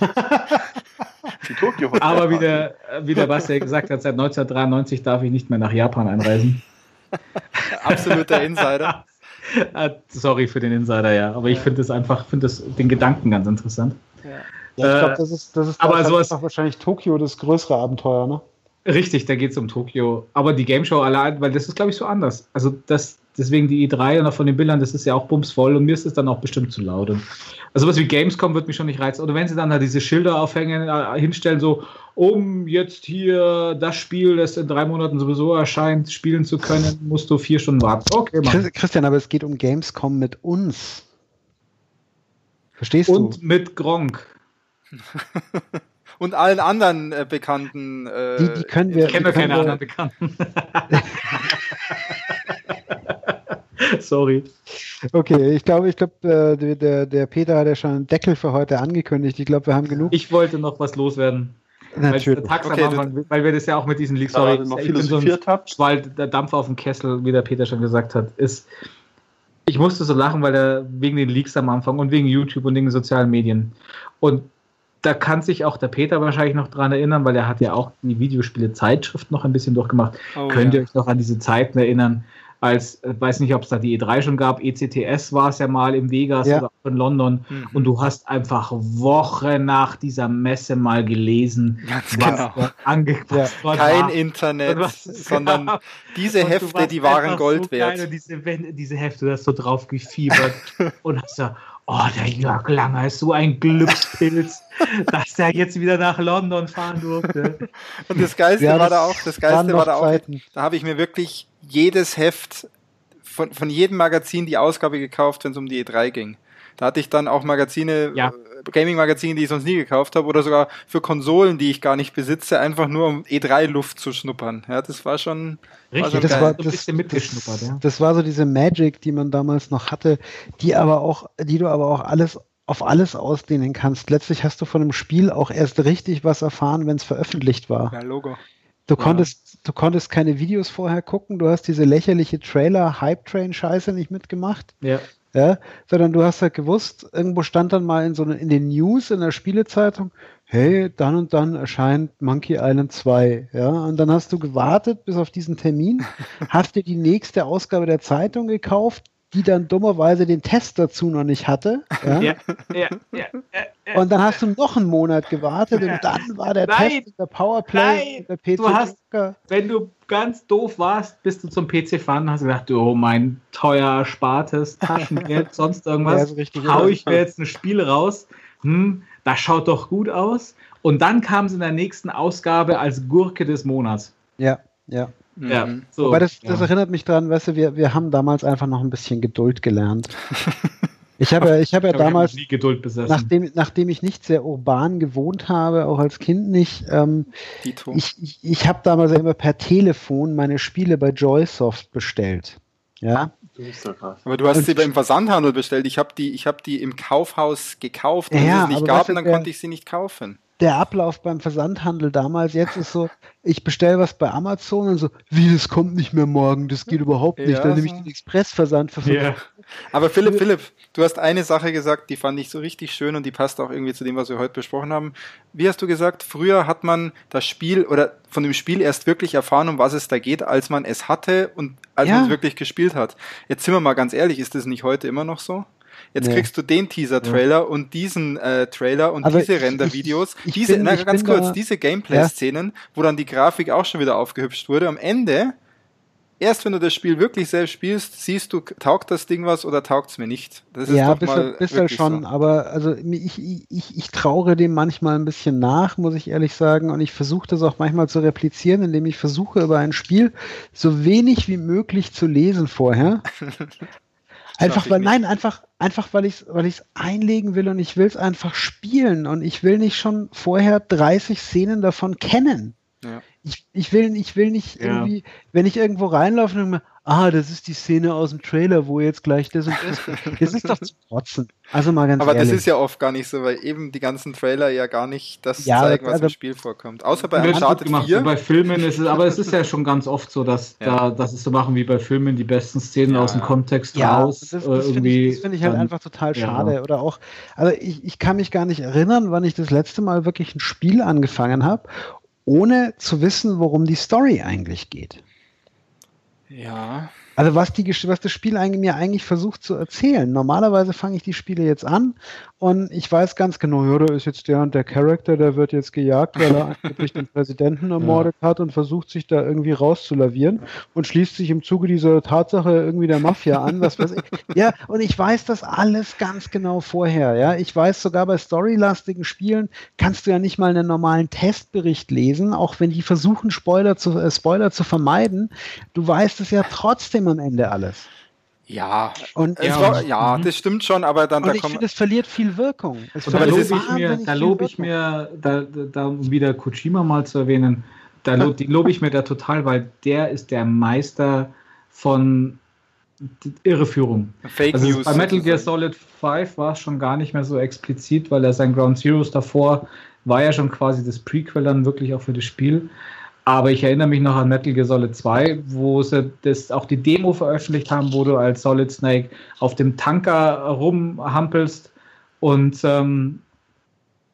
Die Tokyo Hotel Aber wie der, wie der Basti gesagt hat, seit 1993 darf ich nicht mehr nach Japan einreisen. Absoluter Insider. Ah, Sorry für den Insider, ja. Aber ich finde das einfach, finde das den Gedanken ganz interessant. Ja, ich Äh, glaube, das ist, das ist aber da ist sowas- einfach wahrscheinlich Tokio das größere Abenteuer, ne? Richtig, da geht es um Tokio. Aber die Game Show allein, weil das ist, glaube ich, so anders. Also das, deswegen die E3 und auch von den Bildern, das ist ja auch bumsvoll und mir ist es dann auch bestimmt zu laut. Und, also was wie Gamescom wird mich schon nicht reizen. Oder wenn sie dann da diese Schilder aufhängen, äh, hinstellen, so, um jetzt hier das Spiel, das in drei Monaten sowieso erscheint, spielen zu können, musst du vier Stunden warten. Okay, Mann. Chris- Christian, aber es geht um Gamescom mit uns. Verstehst Und du? mit Gronk. Und allen anderen äh, bekannten. Äh, Die- die können wir- Ich kenne keine wir- anderen Bekannten. Sorry. Okay, ich glaube, ich glaube, äh, der- der, Peter hat ja schon einen Deckel für heute angekündigt. Ich glaube, wir haben genug. Ich wollte noch was loswerden. Weil, Natürlich. am Okay, Anfang, weil wir das ja auch mit diesen Leaks sorry, noch bin so philosophiert habt. Schwall, der Dampf auf dem Kessel, wie der Peter schon gesagt hat, ist. Ich musste so lachen, weil er wegen den Leaks am Anfang und wegen YouTube und wegen den sozialen Medien. Und da kann sich auch der Peter wahrscheinlich noch dran erinnern, weil er hat ja auch die Videospiele-Zeitschrift noch ein bisschen durchgemacht. Oh, Könnt ja. ihr euch noch an diese Zeiten erinnern? Als, äh, weiß nicht, ob es da die E3 schon gab, ECTS war es ja mal im Vegas Ja. oder auch in London. Mhm. Und du hast einfach Wochen nach dieser Messe mal gelesen, Ganz was genau. dort ange was dort Kein war. Internet, es sondern gab. diese Und Hefte, die waren Gold so wert. Diese, diese Hefte, du hast so drauf gefiebert und hast so, oh, der Jörg Langer ist so ein Glückspilz, dass er jetzt wieder nach London fahren durfte. Und das Geilste Ja, war da auch, das Geilste war da auch, Zeiten. da habe ich mir wirklich jedes Heft von, von jedem Magazin die Ausgabe gekauft, wenn es um die E3 ging. Da hatte ich dann auch Magazine, Ja. Äh, Gaming-Magazine, die ich sonst nie gekauft habe, oder sogar für Konsolen, die ich gar nicht besitze, einfach nur um E3-Luft zu schnuppern. Ja, das war schon. Richtig, schon das geil. war war so ein bisschen mitgeschnuppert. das, Ja. das war so diese Magic, die man damals noch hatte, die aber auch, die du aber auch alles auf alles ausdehnen kannst. Letztlich hast du von einem Spiel auch erst richtig was erfahren, wenn es veröffentlicht war. Ja, Logo. Du Ja. konntest, du konntest keine Videos vorher gucken, du hast diese lächerliche Trailer-Hype-Train-Scheiße nicht mitgemacht, Ja. Ja, sondern du hast halt gewusst, irgendwo stand dann mal in so in den News in der Spielezeitung, hey, dann und dann erscheint Monkey Island 2, ja, und dann hast du gewartet bis auf diesen Termin, hast dir die nächste Ausgabe der Zeitung gekauft, die dann dummerweise den Test dazu noch nicht hatte, ja, Ja, ja, ja, ja. und dann hast du noch einen Monat gewartet und dann war der Nein. Test, der Powerplay, Nein. der PC Du hast-. Wenn du ganz doof warst, bist du zum PC fahren und hast gedacht, oh, mein teuer erspartes Taschengeld, sonst Ja, irgendwas, richtig, hau ja. ich mir jetzt ein Spiel raus. Hm, das schaut doch gut aus. Und dann kam es in der nächsten Ausgabe als Gurke des Monats. Ja, ja. Ja, Mhm. so. Aber das, das ja. erinnert mich dran, weißt du, wir, wir haben damals einfach noch ein bisschen Geduld gelernt. Ich habe ja, ich habe ja Ich habe damals, nie Geduld besessen. nachdem, nachdem ich nicht sehr urban gewohnt habe, auch als Kind nicht, ähm, ich, ich, ich habe damals ja immer per Telefon meine Spiele bei Joysoft bestellt. Ja, Du bist so krass. Aber du hast Und- sie im Versandhandel bestellt. Ich habe die, ich hab die im Kaufhaus gekauft. Wenn Ja, es nicht gab, du, dann der- konnte ich sie nicht kaufen. Der Ablauf beim Versandhandel damals, jetzt ist so, ich bestelle was bei Amazon und so, wie, das kommt nicht mehr morgen, das geht überhaupt nicht. Ja, Dann nehme ich den Expressversand für Ja. Aber Philipp, Philipp, du hast eine Sache gesagt, die fand ich so richtig schön und die passt auch irgendwie zu dem, was wir heute besprochen haben. Wie hast du gesagt, früher hat man das Spiel oder von dem Spiel erst wirklich erfahren, um was es da geht, als man es hatte und als Ja. man es wirklich gespielt hat. Jetzt sind wir mal ganz ehrlich, ist das nicht heute immer noch so? Jetzt Nee. kriegst du den Teaser-Trailer und diesen äh, Trailer und Aber diese Render-Videos, diese, bin- na, ganz kurz, da- diese Gameplay-Szenen, wo dann die Grafik auch schon wieder aufgehübscht wurde. Am Ende, erst wenn du das Spiel wirklich selbst spielst, siehst du, taugt das Ding was oder taugt es mir nicht. Das ja, doch bisschen, bisschen wirklich schon, so. aber also ich, ich, ich, ich traure dem manchmal ein bisschen nach, muss ich ehrlich sagen. Und ich versuche das auch manchmal zu replizieren, indem ich versuche, über ein Spiel so wenig wie möglich zu lesen vorher. Einfach weil, nein, einfach, einfach weil ich es weil ich's einlegen will und ich will es einfach spielen und ich will nicht schon vorher 30 Szenen davon kennen. Ja. Ich, ich, will, ich will nicht Ja. irgendwie, wenn ich irgendwo reinlaufe und mir, ah, das ist die Szene aus dem Trailer, wo jetzt gleich das und das. Das ist doch zu trotzen. Also mal ganz Aber ehrlich. das ist ja oft gar nicht so, weil eben die ganzen Trailer ja gar nicht das Ja, zeigen, was also- im Spiel vorkommt. Außer bei Uncharted gemacht. 4. So bei Filmen ist es, aber es ist ja schon ganz oft so, dass Ja. da, dass es so machen wie bei Filmen, die besten Szenen Ja. aus dem Kontext ja, raus. das, das finde ich, das find ich halt dann- einfach total ja. schade. Oder auch, also ich, ich kann mich gar nicht erinnern, wann ich das letzte Mal wirklich ein Spiel angefangen habe, ohne zu wissen, worum die Story eigentlich geht. Ja. Also was, die, was das Spiel mir eigentlich versucht zu erzählen. Normalerweise fange ich die Spiele jetzt an und ich weiß ganz genau, ja, da ist jetzt der und der Charakter, der wird jetzt gejagt, weil er angeblich den Präsidenten ermordet hat und versucht sich da irgendwie rauszulavieren und schließt sich im Zuge dieser Tatsache irgendwie der Mafia an, was weiß ich. Ja, und ich weiß das alles ganz genau vorher, ja. Ich weiß sogar bei storylastigen Spielen kannst du ja nicht mal einen normalen Testbericht lesen, auch wenn die versuchen, Spoiler zu, äh, Spoiler zu vermeiden. Du weißt es ja trotzdem am Ende alles. Ja. Und, Es Ja, war, ja, mhm. das stimmt schon, aber dann und da ich kommen. finde, es verliert viel Wirkung. Es Und da lobe ich mir, wahnsinnig da lobe ich mir, da, da, um wieder Kojima mal zu erwähnen, da lobe ich mir da total, weil der ist der Meister von Irreführung. Fake Also News. bei Metal Gear. Solid 5 war es schon gar nicht mehr so explizit, weil er sein Ground Zeroes davor war ja schon quasi das Prequel dann wirklich auch für das Spiel. Aber ich erinnere mich noch an Metal Gear Solid 2, wo sie das auch die Demo veröffentlicht haben, wo du als Solid Snake auf dem Tanker rumhampelst und ähm,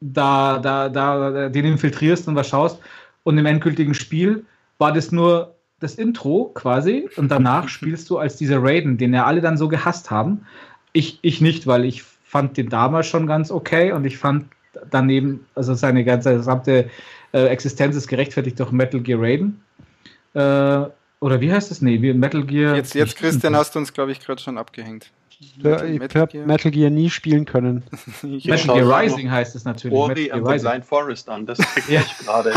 da, da, da den infiltrierst und was schaust. Und im endgültigen Spiel war das nur das Intro quasi und danach spielst du als dieser Raiden, den ja alle dann so gehasst haben. Ich, ich nicht, weil ich fand den damals schon ganz okay und ich fand daneben, also seine ganze gesamte äh, Existenz ist gerechtfertigt durch Metal Gear Raiden. Äh, oder wie heißt das? Nee, wie Metal Gear. Jetzt, jetzt Christian, hast du uns, glaube ich, gerade schon abgehängt. Ja, ich habe Metal Gear nie spielen können. Ich Metal Gear Rising heißt es natürlich. Ori Metal and Gear the Blind Forest an. Das kriegt Ja. ich gerade.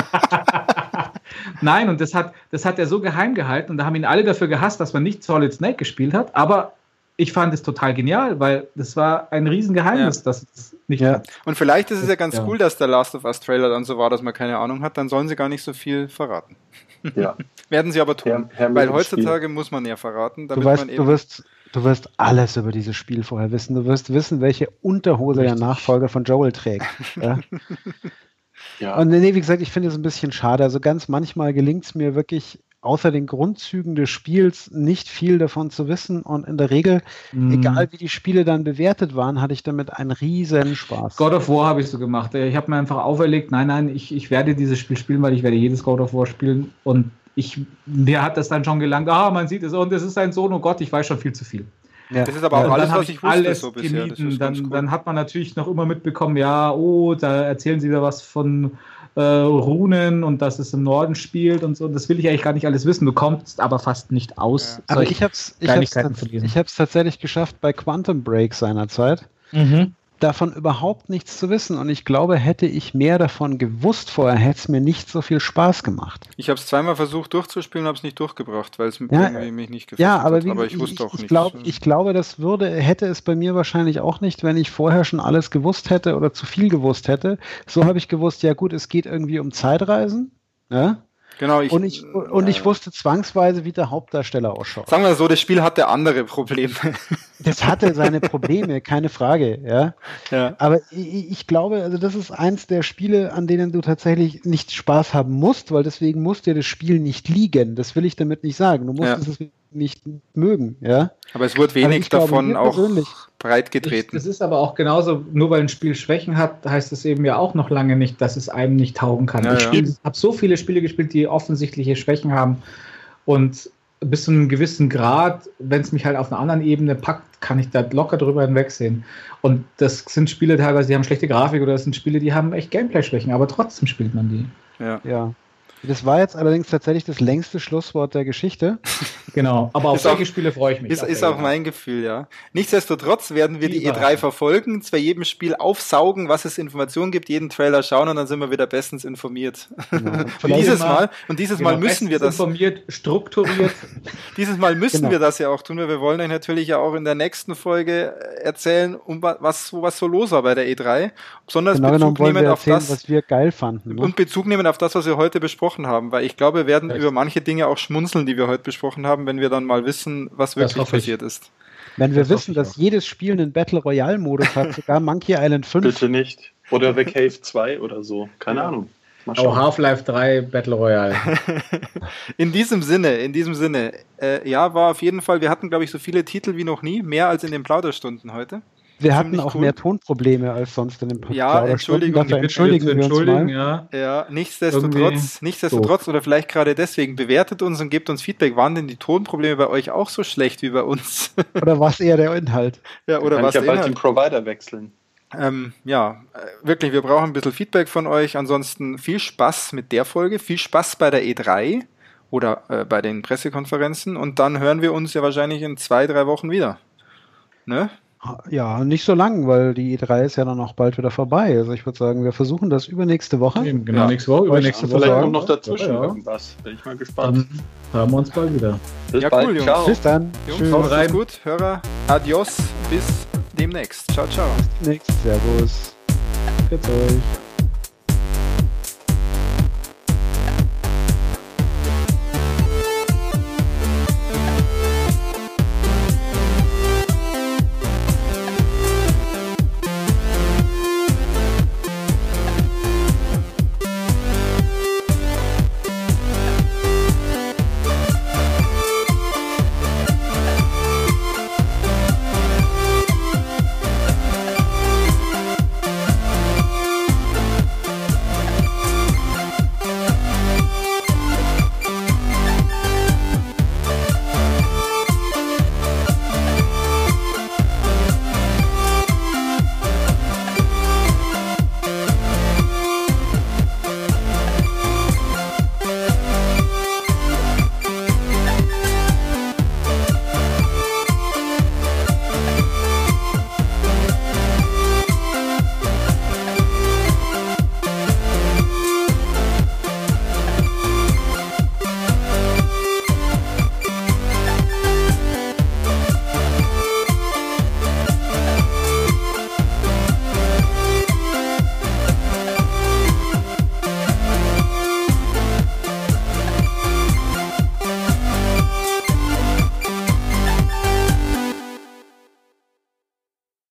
Nein, und das hat, das hat er so geheim gehalten und da haben ihn alle dafür gehasst, dass man nicht Solid Snake gespielt hat. Aber ich fand es total genial, weil das war ein Riesengeheimnis, Ja. dass es nicht Ja. Und vielleicht ist es ja ganz Ja. cool, dass der Last of Us Trailer dann so war, dass man keine Ahnung hat. Dann sollen sie gar nicht so viel verraten. Ja. Werden sie aber tun. Herr- Herr weil heutzutage muss man ja verraten, Du damit weißt, man du eben. wirst, du wirst alles über dieses Spiel vorher wissen. Du wirst wissen, welche Unterhose der Nachfolger von Joel trägt. Ja? Ja. Und nee, wie gesagt, ich finde es ein bisschen schade. Also ganz manchmal gelingt es mir wirklich, außer den Grundzügen des Spiels nicht viel davon zu wissen. Und in der Regel, Mhm. egal wie die Spiele dann bewertet waren, hatte ich damit einen riesen Spaß. God of War habe ich so gemacht. Ich habe mir einfach auferlegt, nein, nein, ich, ich werde dieses Spiel spielen, weil ich werde jedes God of War spielen. Und ich, mir hat das dann schon gelangt, ah, man sieht es, und es ist sein Sohn, oh Gott, ich weiß schon viel zu viel. Ja. Das ist aber auch alles, was ich wusste alles so bisher. Dann, cool. dann hat man natürlich noch immer mitbekommen, ja, oh, da erzählen sie wieder was von äh, Runen und dass es im Norden spielt und so. Das will ich eigentlich gar nicht alles wissen. Du kommst aber fast nicht aus. Ja. Aber ich habe es ich hab's, ich hab's tatsächlich geschafft bei Quantum Break seinerzeit. Mhm. Davon überhaupt nichts zu wissen. Und ich glaube, hätte ich mehr davon gewusst vorher, hätte es mir nicht so viel Spaß gemacht. Ich habe es zweimal versucht durchzuspielen, habe es nicht durchgebracht, weil es Ja, irgendwie mich nicht gefällt. Ja, aber, wie, aber ich wusste auch ich, nicht. Glaub, ich glaube, das würde, hätte es bei mir wahrscheinlich auch nicht, wenn ich vorher schon alles gewusst hätte oder zu viel gewusst hätte. So habe ich gewusst, ja gut, es geht irgendwie um Zeitreisen. Ja? genau, ich, Und, ich, und ich äh, wusste zwangsweise, wie der Hauptdarsteller ausschaut. Sagen wir so, das Spiel hatte andere Probleme. Das hatte seine Probleme, keine Frage. Ja? ja. Aber ich, ich glaube, also das ist eins der Spiele, an denen du tatsächlich nicht Spaß haben musst, weil deswegen muss dir das Spiel nicht liegen. Das will ich damit nicht sagen. Du musst Ja. es nicht mögen. Ja? Aber es wurde wenig glaube, davon auch persönlich- breit getreten. das ist aber auch genauso, nur weil ein Spiel Schwächen hat, heißt es eben ja auch noch lange nicht, dass es einem nicht taugen kann. Ja, ich ja. habe so viele Spiele gespielt, die offensichtliche Schwächen haben und bis zu einem gewissen Grad, wenn es mich halt auf einer anderen Ebene packt, kann ich da locker drüber hinwegsehen. Und das sind Spiele teilweise, die haben schlechte Grafik oder das sind Spiele, die haben echt Gameplay-Schwächen, aber trotzdem spielt man die. ja. Ja. Das war jetzt allerdings tatsächlich das längste Schlusswort der Geschichte. Genau, aber auf Ist auch- solche Spiele freue ich mich. Ist, ist auch mein Gefühl, ja. Nichtsdestotrotz werden wir die E3 überraschend. verfolgen, zwar jedem Spiel aufsaugen, was es Informationen gibt, jeden Trailer schauen und dann sind wir wieder bestens informiert. Genau. Und dieses Mal, und dieses Mal Genau, müssen wir das, informiert, strukturiert. dieses Mal müssen Genau. wir das ja auch tun, weil wir wollen euch natürlich ja auch in der nächsten Folge äh, erzählen, um wa- was, was so los war bei der E3. Besonders genau Bezug nehmen auf erzählen, das, was wir geil fanden. Ne? und Bezug nehmen auf das, was wir heute besprochen haben, weil ich glaube, wir werden Recht. über manche Dinge auch schmunzeln, die wir heute besprochen haben, wenn wir dann mal wissen, was wirklich passiert ist. Wenn wir das wissen, dass auch. jedes Spiel einen Battle Royale Modus hat, sogar Monkey Island 5. Bitte nicht. Oder The Cave 2 oder so. Keine Ahnung. Mal Oh. Half-Life 3 Battle Royale. In diesem Sinne, in diesem Sinne, äh, ja, war auf jeden Fall, wir hatten, glaube ich, so viele Titel wie noch nie, mehr als in den Plauderstunden heute. Wir hatten auch cool. mehr Tonprobleme als sonst in dem Ja, Plauderstunden. Entschuldigung, Dafür entschuldigen wir uns mal. ja. Ja, nichtsdestotrotz, nichtsdestotrotz oder vielleicht gerade deswegen, bewertet uns und gebt uns Feedback. Waren denn die Tonprobleme bei euch auch so schlecht wie bei uns? Oder was eher der Inhalt? ja, oder Kann was ich ja der bald den? Provider wechseln. Ähm, ja, äh, wirklich, wir brauchen ein bisschen Feedback von euch. Ansonsten viel Spaß mit der Folge, viel Spaß bei der E3 oder äh, bei den Pressekonferenzen und dann hören wir uns ja wahrscheinlich in zwei, drei Wochen wieder. Ne? Ja, nicht so lang, weil die E3 ist ja dann auch bald wieder vorbei. Also ich würde sagen, wir versuchen das übernächste Woche. Eben, Genau, Ja. nächste Woche, übernächste Woche. Vielleicht kommt noch dazwischen Ja, ja. irgendwas. Bin ich mal gespannt. Dann hören wir uns bald wieder. Bis Ja, bald. cool, Jungs. Ciao. Bis dann. Jungs, Tschüss. rein. gut. Hörer, adios, bis demnächst. Ciao, ciao. Nix. Servus. Bis euch.